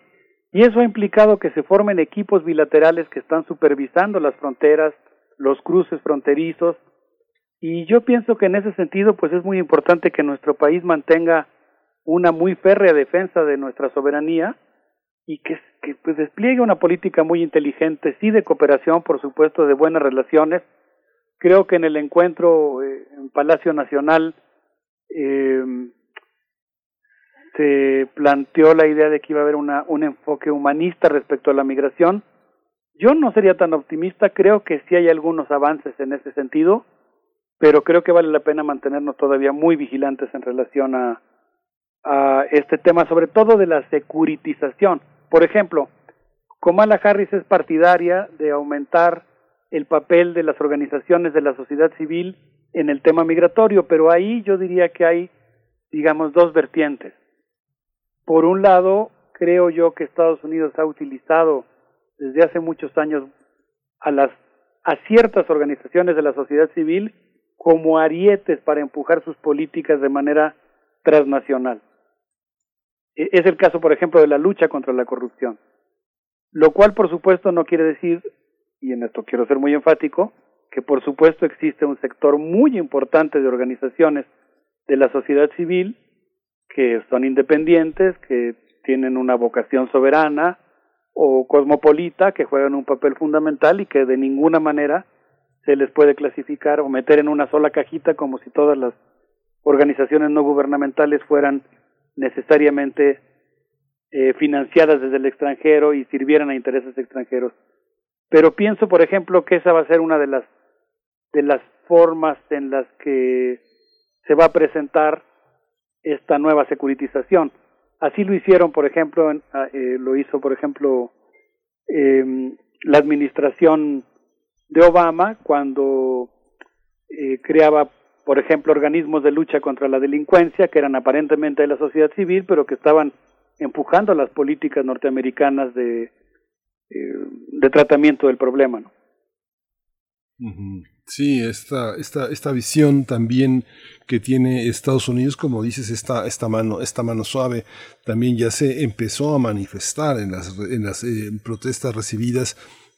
y eso ha implicado que se formen equipos bilaterales que están supervisando las fronteras, los cruces fronterizos, y yo pienso que en ese sentido pues es muy importante que nuestro país mantenga una muy férrea defensa de nuestra soberanía y que, que pues despliegue una política muy inteligente, sí de cooperación, por supuesto, de buenas relaciones. Creo que en el encuentro eh, en Palacio Nacional eh, se planteó la idea de que iba a haber una, un enfoque humanista respecto a la migración. Yo no sería tan optimista, creo que sí hay algunos avances en ese sentido, pero creo que vale la pena mantenernos todavía muy vigilantes en relación a, a este tema, sobre todo de la securitización. Por ejemplo, Kamala Harris es partidaria de aumentar el papel de las organizaciones de la sociedad civil en el tema migratorio, pero ahí yo diría que hay, digamos, dos vertientes. Por un lado, creo yo que Estados Unidos ha utilizado desde hace muchos años a las a ciertas organizaciones de la sociedad civil como arietes para empujar sus políticas de manera transnacional. E, es el caso, por ejemplo, de la lucha contra la corrupción. Lo cual, por supuesto, no quiere decir, y en esto quiero ser muy enfático, que por supuesto existe un sector muy importante de organizaciones de la sociedad civil que son independientes, que tienen una vocación soberana o cosmopolita que juegan un papel fundamental y que de ninguna manera se les puede clasificar o meter en una sola cajita como si todas las organizaciones no gubernamentales fueran necesariamente eh, financiadas desde el extranjero y sirvieran a intereses extranjeros. Pero pienso, por ejemplo, que esa va a ser una de las de las formas en las que se va a presentar esta nueva securitización. Así lo hicieron, por ejemplo, ah, eh, lo hizo, por ejemplo, eh, la administración de Obama cuando eh, creaba, por ejemplo, organismos de lucha contra la delincuencia que eran aparentemente de la sociedad civil, pero que estaban empujando las políticas norteamericanas de, eh, de tratamiento del problema. ¿no? Sí, esta, esta, esta visión también que tiene Estados Unidos, como dices, esta, esta, mano, esta mano suave, también ya se empezó a manifestar en las, en las eh, protestas recibidas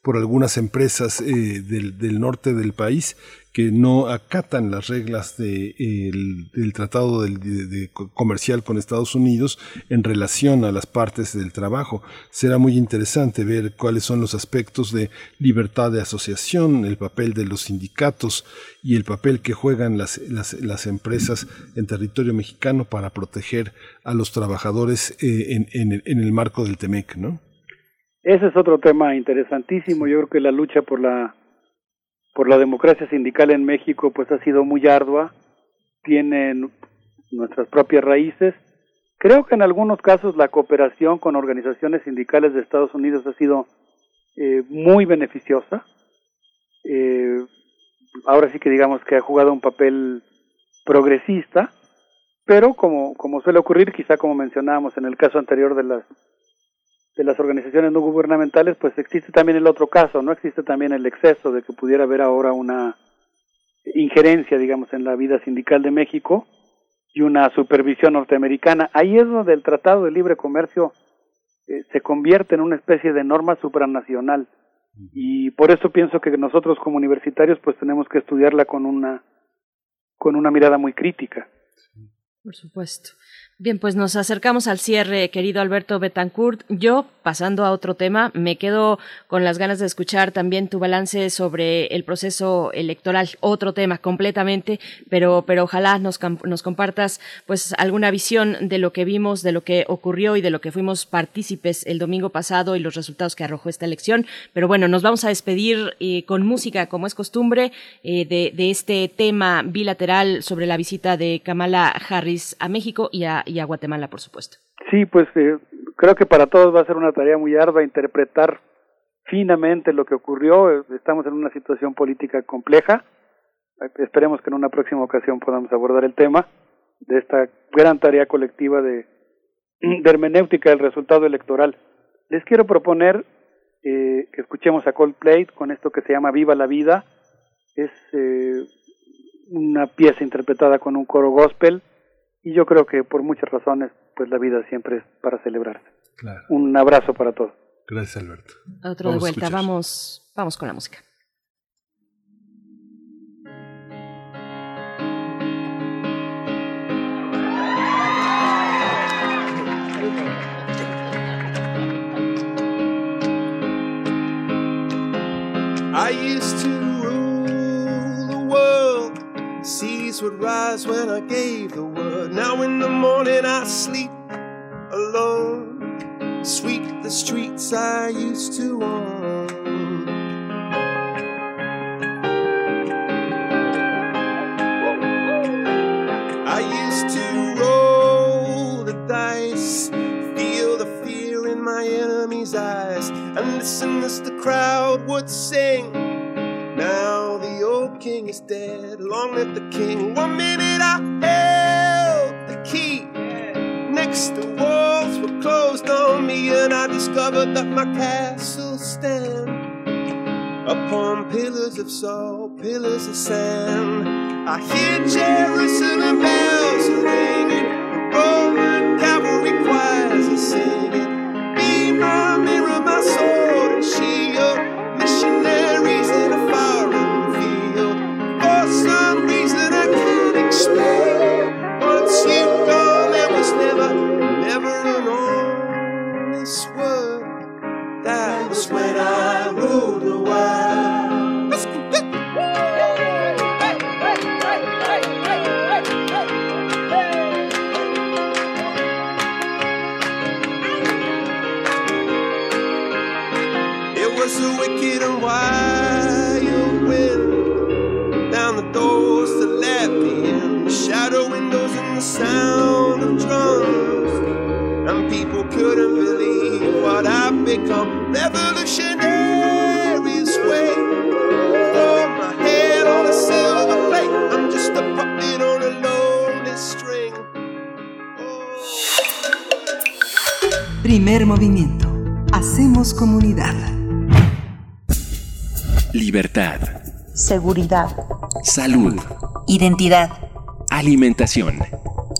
por algunas empresas eh, del, del, norte del país que no acatan las reglas de, el, del tratado de, de, comercial con Estados Unidos en relación a las partes del trabajo. Será muy interesante ver cuáles son los aspectos de libertad de asociación, el papel de los sindicatos y el papel que juegan las, las, las empresas en territorio mexicano para proteger a los trabajadores eh, en, en, en el marco del TEMEC, ¿no? Ese es otro tema interesantísimo. Yo creo que la lucha por la por la democracia sindical en México pues ha sido muy ardua. Tienen nuestras propias raíces. Creo que en algunos casos la cooperación con organizaciones sindicales de Estados Unidos ha sido eh, muy beneficiosa. Eh, ahora sí que digamos que ha jugado un papel progresista, pero como, como suele ocurrir, quizá como mencionábamos en el caso anterior de las de las organizaciones no gubernamentales, pues existe también el otro caso, no existe también el exceso de que pudiera haber ahora una injerencia, digamos, en la vida sindical de México y una supervisión norteamericana. Ahí es donde el Tratado de Libre Comercio eh, se convierte en una especie de norma supranacional y por eso pienso que nosotros como universitarios pues tenemos que estudiarla con una con una mirada muy crítica. Por supuesto. Bien, pues nos acercamos al cierre, querido Alberto Betancourt. Yo, pasando a otro tema, me quedo con las ganas de escuchar también tu balance sobre el proceso electoral, otro tema completamente, pero, pero ojalá nos, nos compartas pues alguna visión de lo que vimos, de lo que ocurrió y de lo que fuimos partícipes el domingo pasado y los resultados que arrojó esta elección. Pero bueno, nos vamos a despedir eh, con música, como es costumbre, eh, de, de este tema bilateral sobre la visita de Kamala Harris a México y a Guatemala, por supuesto. Sí, pues eh, creo que para todos va a ser una tarea muy ardua interpretar finamente lo que ocurrió. Estamos en una situación política compleja. Esperemos que en una próxima ocasión podamos abordar el tema de esta gran tarea colectiva de, de hermenéutica del resultado electoral. Les quiero proponer eh, que escuchemos a Coldplay con esto que se llama Viva la Vida. Es eh, una pieza interpretada con un coro gospel y yo creo que por muchas razones, pues la vida siempre es para celebrarse. Claro. Un abrazo para todos. Gracias, Alberto. Otro vamos de vuelta, vamos, vamos con la música. I used to. Seas would rise when I gave the word. Now in the morning I sleep alone. Sweep the streets I used to own. I used to roll the dice, feel the fear in my enemy's eyes, and listen as the crowd would sing. Now king is dead, long live the king. One minute I held the key, next the walls were closed on me, and I discovered that my castle stand upon pillars of salt, pillars of sand. I hear Jerusalem bells ringing, Roman cavalry choirs are singing. Be my mirror, me. Sound of drums. And people couldn't believe what I'd become. Revolutionary sway. Throw my head on a silver plate. I'm just a puppet on a lonely string. Primer movimiento. Hacemos comunidad. Libertad. Seguridad. Salud. Identidad. Alimentación.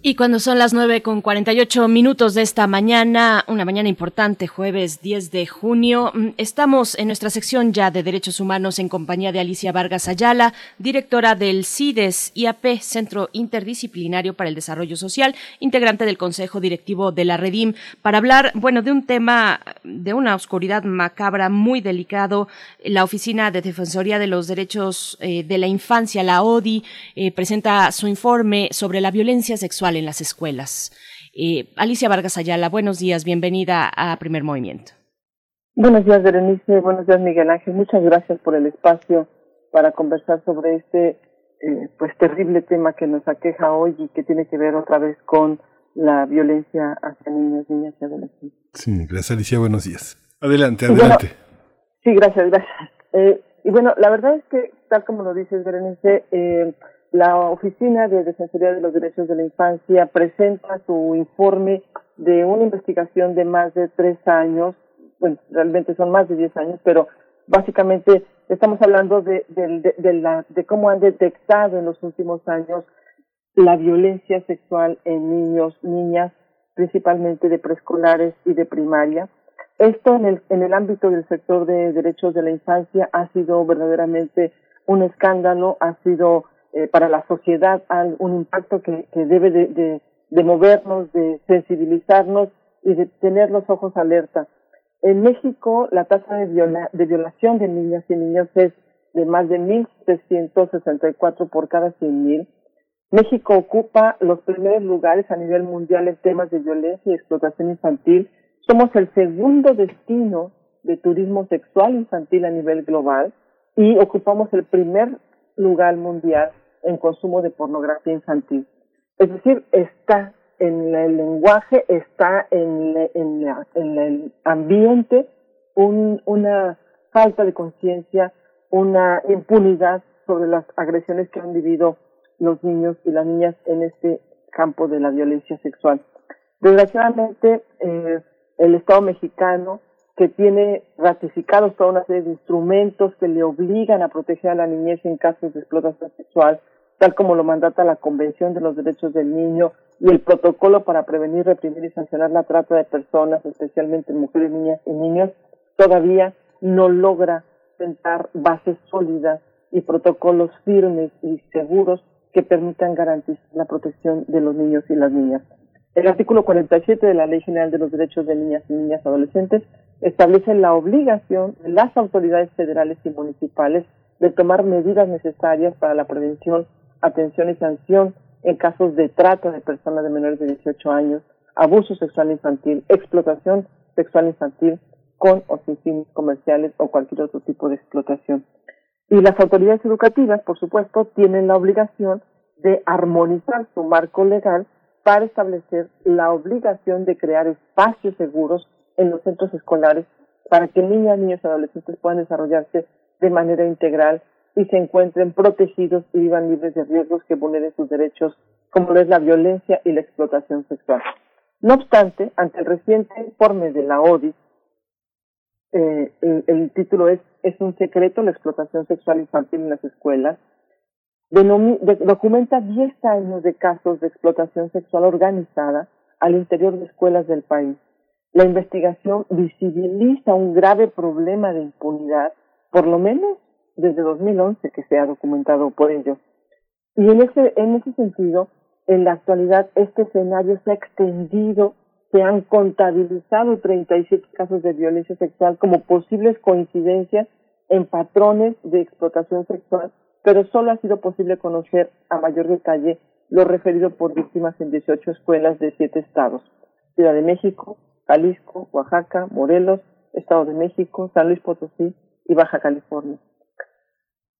Y cuando son las 9 con 48 minutos de esta mañana, una mañana importante, jueves 10 de junio, mm, estamos en nuestra sección ya de Derechos Humanos en compañía de Alicia Vargas Ayala, directora del CIDES IAP, Centro Interdisciplinario para el Desarrollo Social, integrante del Consejo Directivo de la Redim, para hablar, bueno, de un tema de una oscuridad macabra muy delicado. La Oficina de Defensoría de los Derechos eh, de la Infancia, la ODI, eh, presenta su informe sobre la violencia sexual en las escuelas. Eh, Alicia Vargas Ayala, buenos días, bienvenida a Primer Movimiento. Buenos días, Berenice. Buenos días, Miguel Ángel. Muchas gracias por el espacio para conversar sobre este eh, pues terrible tema que nos aqueja hoy y que tiene que ver otra vez con la violencia hacia niños, niñas y adolescentes. Sí, gracias, Alicia. Buenos días. Adelante, adelante. sí, gracias, gracias. Eh, y bueno, la verdad es que, tal como lo dices, Berenice, eh, la Oficina de Defensoría de los Derechos de la Infancia presenta su informe de una investigación de más de tres años, bueno, realmente son más de diez años, pero básicamente estamos hablando de, de, de, la, de cómo han detectado en los últimos años la violencia sexual en niños, niñas, principalmente de preescolares y de primaria. Esto en el, en el ámbito del sector de derechos de la infancia ha sido verdaderamente un escándalo, ha sido eh, para la sociedad un impacto que, que debe de, de, de, movernos, de sensibilizarnos y de tener los ojos alerta. En México, la tasa de, viola, de violación de niñas y niños es de más de 1.364 por cada 100.000. México ocupa los primeros lugares a nivel mundial en temas de violencia y explotación infantil. Somos el segundo destino de turismo sexual infantil a nivel global y ocupamos el primer lugar mundial en consumo de pornografía infantil. Es decir, está en el lenguaje, está en, en, en el ambiente un, una falta de conciencia, una impunidad sobre las agresiones que han vivido los niños y las niñas en este campo de la violencia sexual. Desgraciadamente, eh, el Estado mexicano que tiene ratificados toda una serie de instrumentos que le obligan a proteger a la niñez en casos de explotación sexual, tal como lo mandata la Convención de los Derechos del Niño y el protocolo para prevenir, reprimir y sancionar la trata de personas, especialmente mujeres, niñas y niños, todavía no logra sentar bases sólidas y protocolos firmes y seguros que permitan garantizar la protección de los niños y las niñas. El artículo 47 de la Ley General de los Derechos de Niñas y Niñas Adolescentes establece la obligación de las autoridades federales y municipales de tomar medidas necesarias para la prevención, atención y sanción en casos de trata de personas de menores de 18 años, abuso sexual infantil, explotación sexual infantil con o sin fines comerciales o cualquier otro tipo de explotación. Y las autoridades educativas, por supuesto, tienen la obligación de armonizar su marco legal para establecer la obligación de crear espacios seguros en los centros escolares para que niñas, niños y adolescentes puedan desarrollarse de manera integral y se encuentren protegidos y vivan libres de riesgos que vulneren sus derechos, como lo es la violencia y la explotación sexual. No obstante, ante el reciente informe de la ODI, eh, el, el, título es ¿Es un secreto la explotación sexual infantil en las escuelas? documenta 10 años de casos de explotación sexual organizada al interior de escuelas del país. La investigación visibiliza un grave problema de impunidad, por lo menos desde 2011 que se ha documentado por ello. Y en ese, en ese sentido, en la actualidad este escenario se ha extendido, se han contabilizado 37 casos de violencia sexual como posibles coincidencias en patrones de explotación sexual pero solo ha sido posible conocer a mayor detalle lo referido por víctimas en 18 escuelas de siete estados, Ciudad de México, Jalisco, Oaxaca, Morelos, Estado de México, San Luis Potosí y Baja California.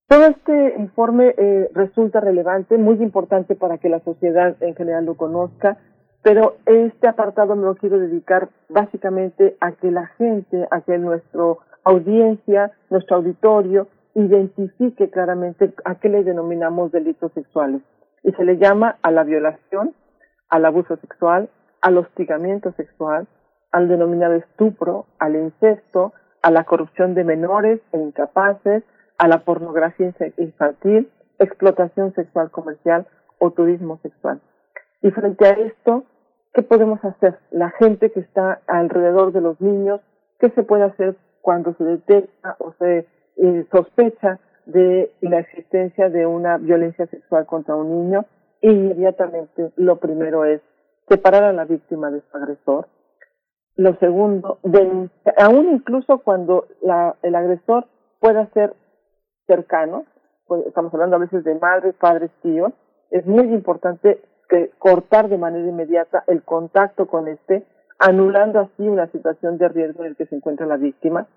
Todo este informe eh, resulta relevante, muy importante para que la sociedad en general lo conozca, pero este apartado me lo quiero dedicar básicamente a que la gente, a que nuestra audiencia, nuestro auditorio, identifique claramente a qué le denominamos delitos sexuales. Y se le llama a la violación, al abuso sexual, al hostigamiento sexual, al denominado estupro, al incesto, a la corrupción de menores e incapaces, a la pornografía infantil, explotación sexual comercial o turismo sexual. Y frente a esto, ¿qué podemos hacer? La gente que está alrededor de los niños, ¿qué se puede hacer cuando se detecta o se eh, sospecha de la existencia de una violencia sexual contra un niño? Inmediatamente lo primero es separar a la víctima de su agresor. Lo segundo, aún incluso cuando la, el agresor pueda ser cercano, pues estamos hablando a veces de madres, padres, tíos, es muy importante que cortar de manera inmediata el contacto con este, anulando así una situación de riesgo en el que se encuentra la víctima.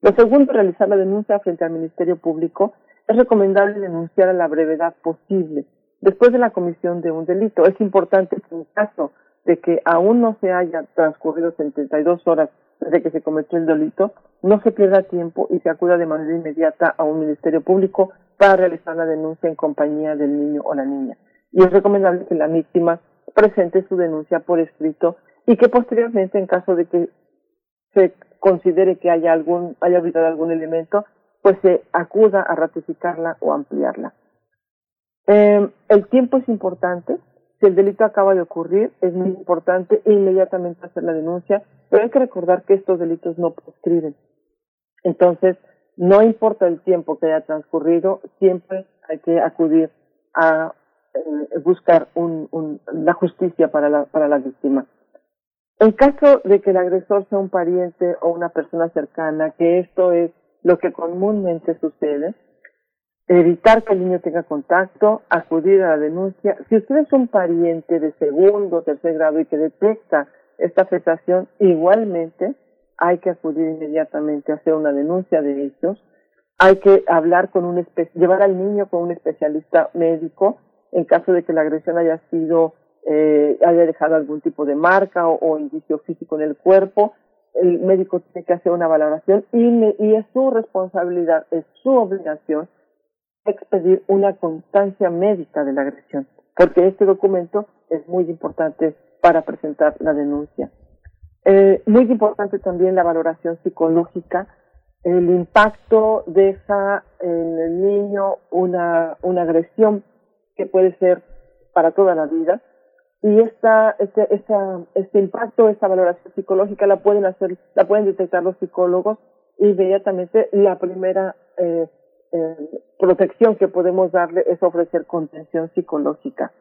Lo segundo, realizar la denuncia frente al Ministerio Público. Es recomendable denunciar a la brevedad posible después de la comisión de un delito. Es importante que en caso de que aún no se haya transcurrido 72 horas desde que se cometió el delito, no se pierda tiempo y se acuda de manera inmediata a un ministerio público para realizar la denuncia en compañía del niño o la niña. Y es recomendable que la víctima presente su denuncia por escrito y que posteriormente, en caso de que se considere que haya algún, haya olvidado algún elemento, pues se acuda a ratificarla o ampliarla. Eh, el tiempo es importante. Si el delito acaba de ocurrir, es muy importante inmediatamente hacer la denuncia, pero hay que recordar que estos delitos no prescriben. Entonces, no importa el tiempo que haya transcurrido, siempre hay que acudir a eh, buscar un, un, la justicia para la, para la víctima. En caso de que el agresor sea un pariente o una persona cercana, que esto es lo que comúnmente sucede, evitar que el niño tenga contacto, acudir a la denuncia. Si usted es un pariente de segundo o tercer grado y que detecta esta afectación, igualmente hay que acudir inmediatamente a hacer una denuncia de hechos. Hay que hablar con un llevar al niño con un especialista médico en caso de que la agresión haya sido eh, haya dejado algún tipo de marca o, indicio físico en el cuerpo. El médico tiene que hacer una valoración y, y es su responsabilidad, es su obligación expedir una constancia médica de la agresión, porque este documento es muy importante para presentar la denuncia. Eh, muy importante también la valoración psicológica. El impacto deja en el niño una, una agresión que puede ser para toda la vida. Y esta, este, esta, este impacto, esta valoración psicológica la pueden hacer, la pueden detectar los psicólogos inmediatamente. La primera eh, eh, protección que podemos darle es ofrecer contención psicológica.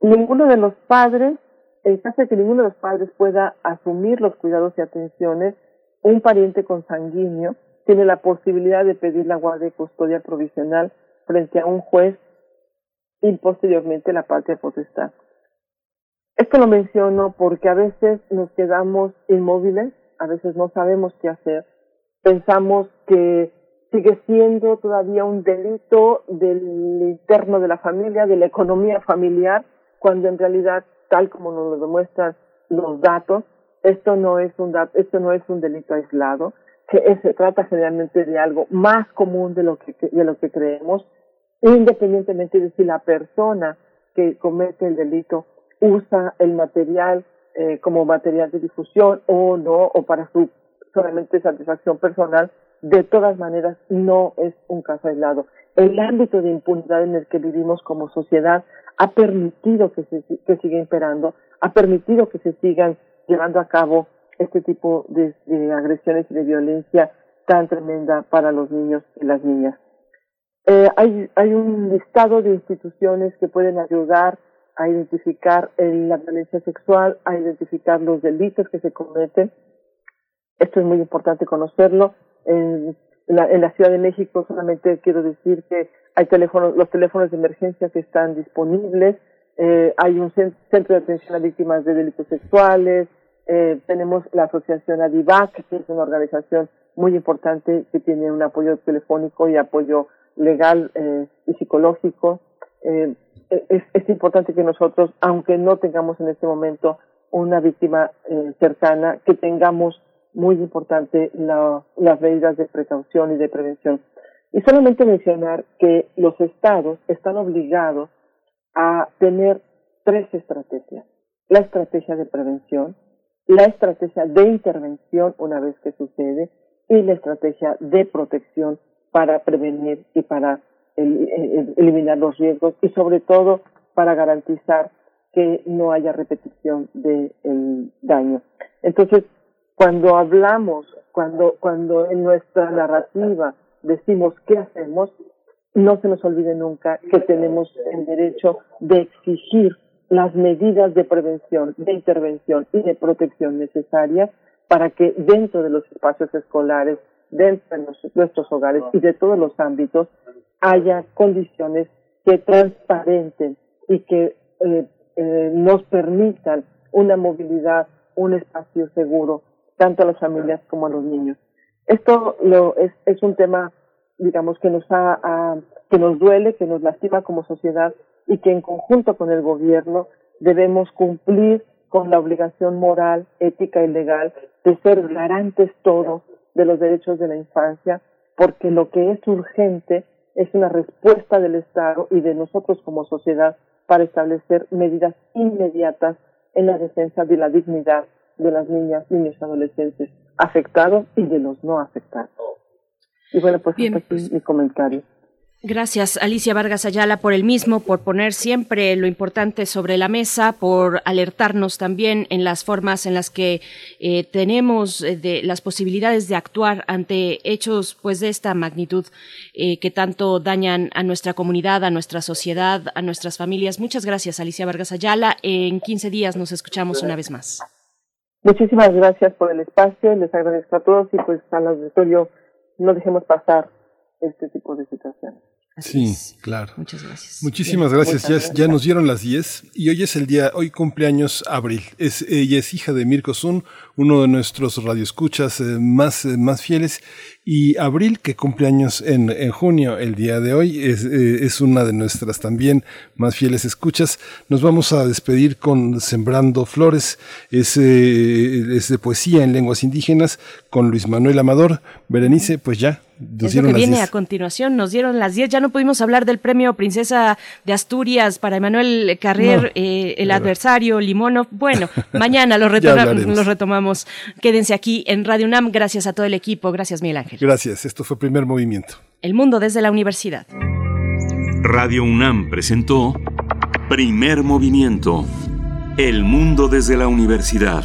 Ninguno de los padres en caso de que ninguno de los padres pueda asumir los cuidados y atenciones, un pariente consanguíneo tiene la posibilidad de pedir la guardia y custodia provisional frente a un juez y posteriormente la patria potestad. Esto lo menciono porque a veces nos quedamos inmóviles, a veces no sabemos qué hacer, pensamos que sigue siendo todavía un delito del interno de la familia, de la economía familiar, cuando en realidad tal como nos lo demuestran los datos, esto no es un esto no es un delito aislado, que se trata generalmente de algo más común de lo que de lo que creemos, independientemente de si la persona que comete el delito usa el material eh, como material de difusión o no o para su solamente satisfacción personal, de todas maneras no es un caso aislado. El ámbito de impunidad en el que vivimos como sociedad ha permitido que, se, que siga imperando, ha permitido que se sigan llevando a cabo este tipo de, agresiones y de violencia tan tremenda para los niños y las niñas. Eh, hay, hay un listado de instituciones que pueden ayudar a identificar la violencia sexual, a identificar los delitos que se cometen. Esto es muy importante conocerlo. En la, en la Ciudad de México solamente quiero decir que hay teléfonos, los teléfonos de emergencia que están disponibles, eh, hay un centro de atención a víctimas de delitos sexuales, Eh, tenemos la asociación ADIVAC, que es una organización muy importante que tiene un apoyo telefónico y apoyo legal eh, y psicológico. Eh, es, es, importante que nosotros, aunque no tengamos en este momento una víctima eh, cercana, que tengamos muy importante la, las medidas de precaución y de prevención. Y solamente mencionar que los estados están obligados a tener tres estrategias. La estrategia de prevención, la estrategia de intervención una vez que sucede y la estrategia de protección para prevenir y para eliminar los riesgos y sobre todo para garantizar que no haya repetición del daño. Entonces, cuando hablamos, cuando, cuando en nuestra narrativa decimos qué hacemos, no se nos olvide nunca que tenemos el derecho de exigir las medidas de prevención, de intervención y de protección necesarias para que dentro de los espacios escolares, dentro de nuestros hogares y de todos los ámbitos haya condiciones que transparenten y que eh, eh, nos permitan una movilidad, un espacio seguro, tanto a las familias como a los niños. Esto lo, es, un tema, digamos, que nos, ha, que nos duele, que nos lastima como sociedad y que en conjunto con el gobierno debemos cumplir con la obligación moral, ética y legal de ser garantes todos de los derechos de la infancia, porque lo que es urgente es una respuesta del Estado y de nosotros como sociedad para establecer medidas inmediatas en la defensa de la dignidad de las niñas, niños y adolescentes afectados y de los no afectados. Y bueno, pues Bien, hasta aquí pues, mi comentario. Gracias, Alicia Vargas Ayala, por el mismo, por poner siempre lo importante sobre la mesa, por alertarnos también en las formas en las que eh, tenemos eh, de, las posibilidades de actuar ante hechos pues de esta magnitud eh, que tanto dañan a nuestra comunidad, a nuestra sociedad, a nuestras familias. Muchas gracias, Alicia Vargas Ayala. En 15 días nos escuchamos una vez más. Muchísimas gracias por el espacio, les agradezco a todos y pues al auditorio no dejemos pasar este tipo de situaciones. Sí, claro. Muchas gracias. Muchísimas gracias. Ya, ya, nos dieron las 10 y hoy es el día, hoy cumpleaños Abril. Es, ella es hija de Mirko Sun, uno de nuestros radioescuchas eh, más, eh, más fieles. Y Abril, que cumpleaños en, en junio, el día de hoy, es, eh, es una de nuestras también más fieles escuchas. Nos vamos a despedir con Sembrando Flores. Es, es de poesía en lenguas indígenas con Luis Manuel Amador. Berenice, pues ya, es lo que viene a continuación, nos dieron las 10, ya no pudimos hablar del premio Princesa de Asturias para Emanuel Carrier, eh, el adversario, Limonov. Bueno, mañana lo, lo, retomamos. Quédense aquí en Radio UNAM, gracias a todo el equipo, gracias Miguel Ángel. Gracias, esto fue Primer Movimiento. El mundo desde la universidad. Radio UNAM presentó Primer Movimiento, El mundo desde la universidad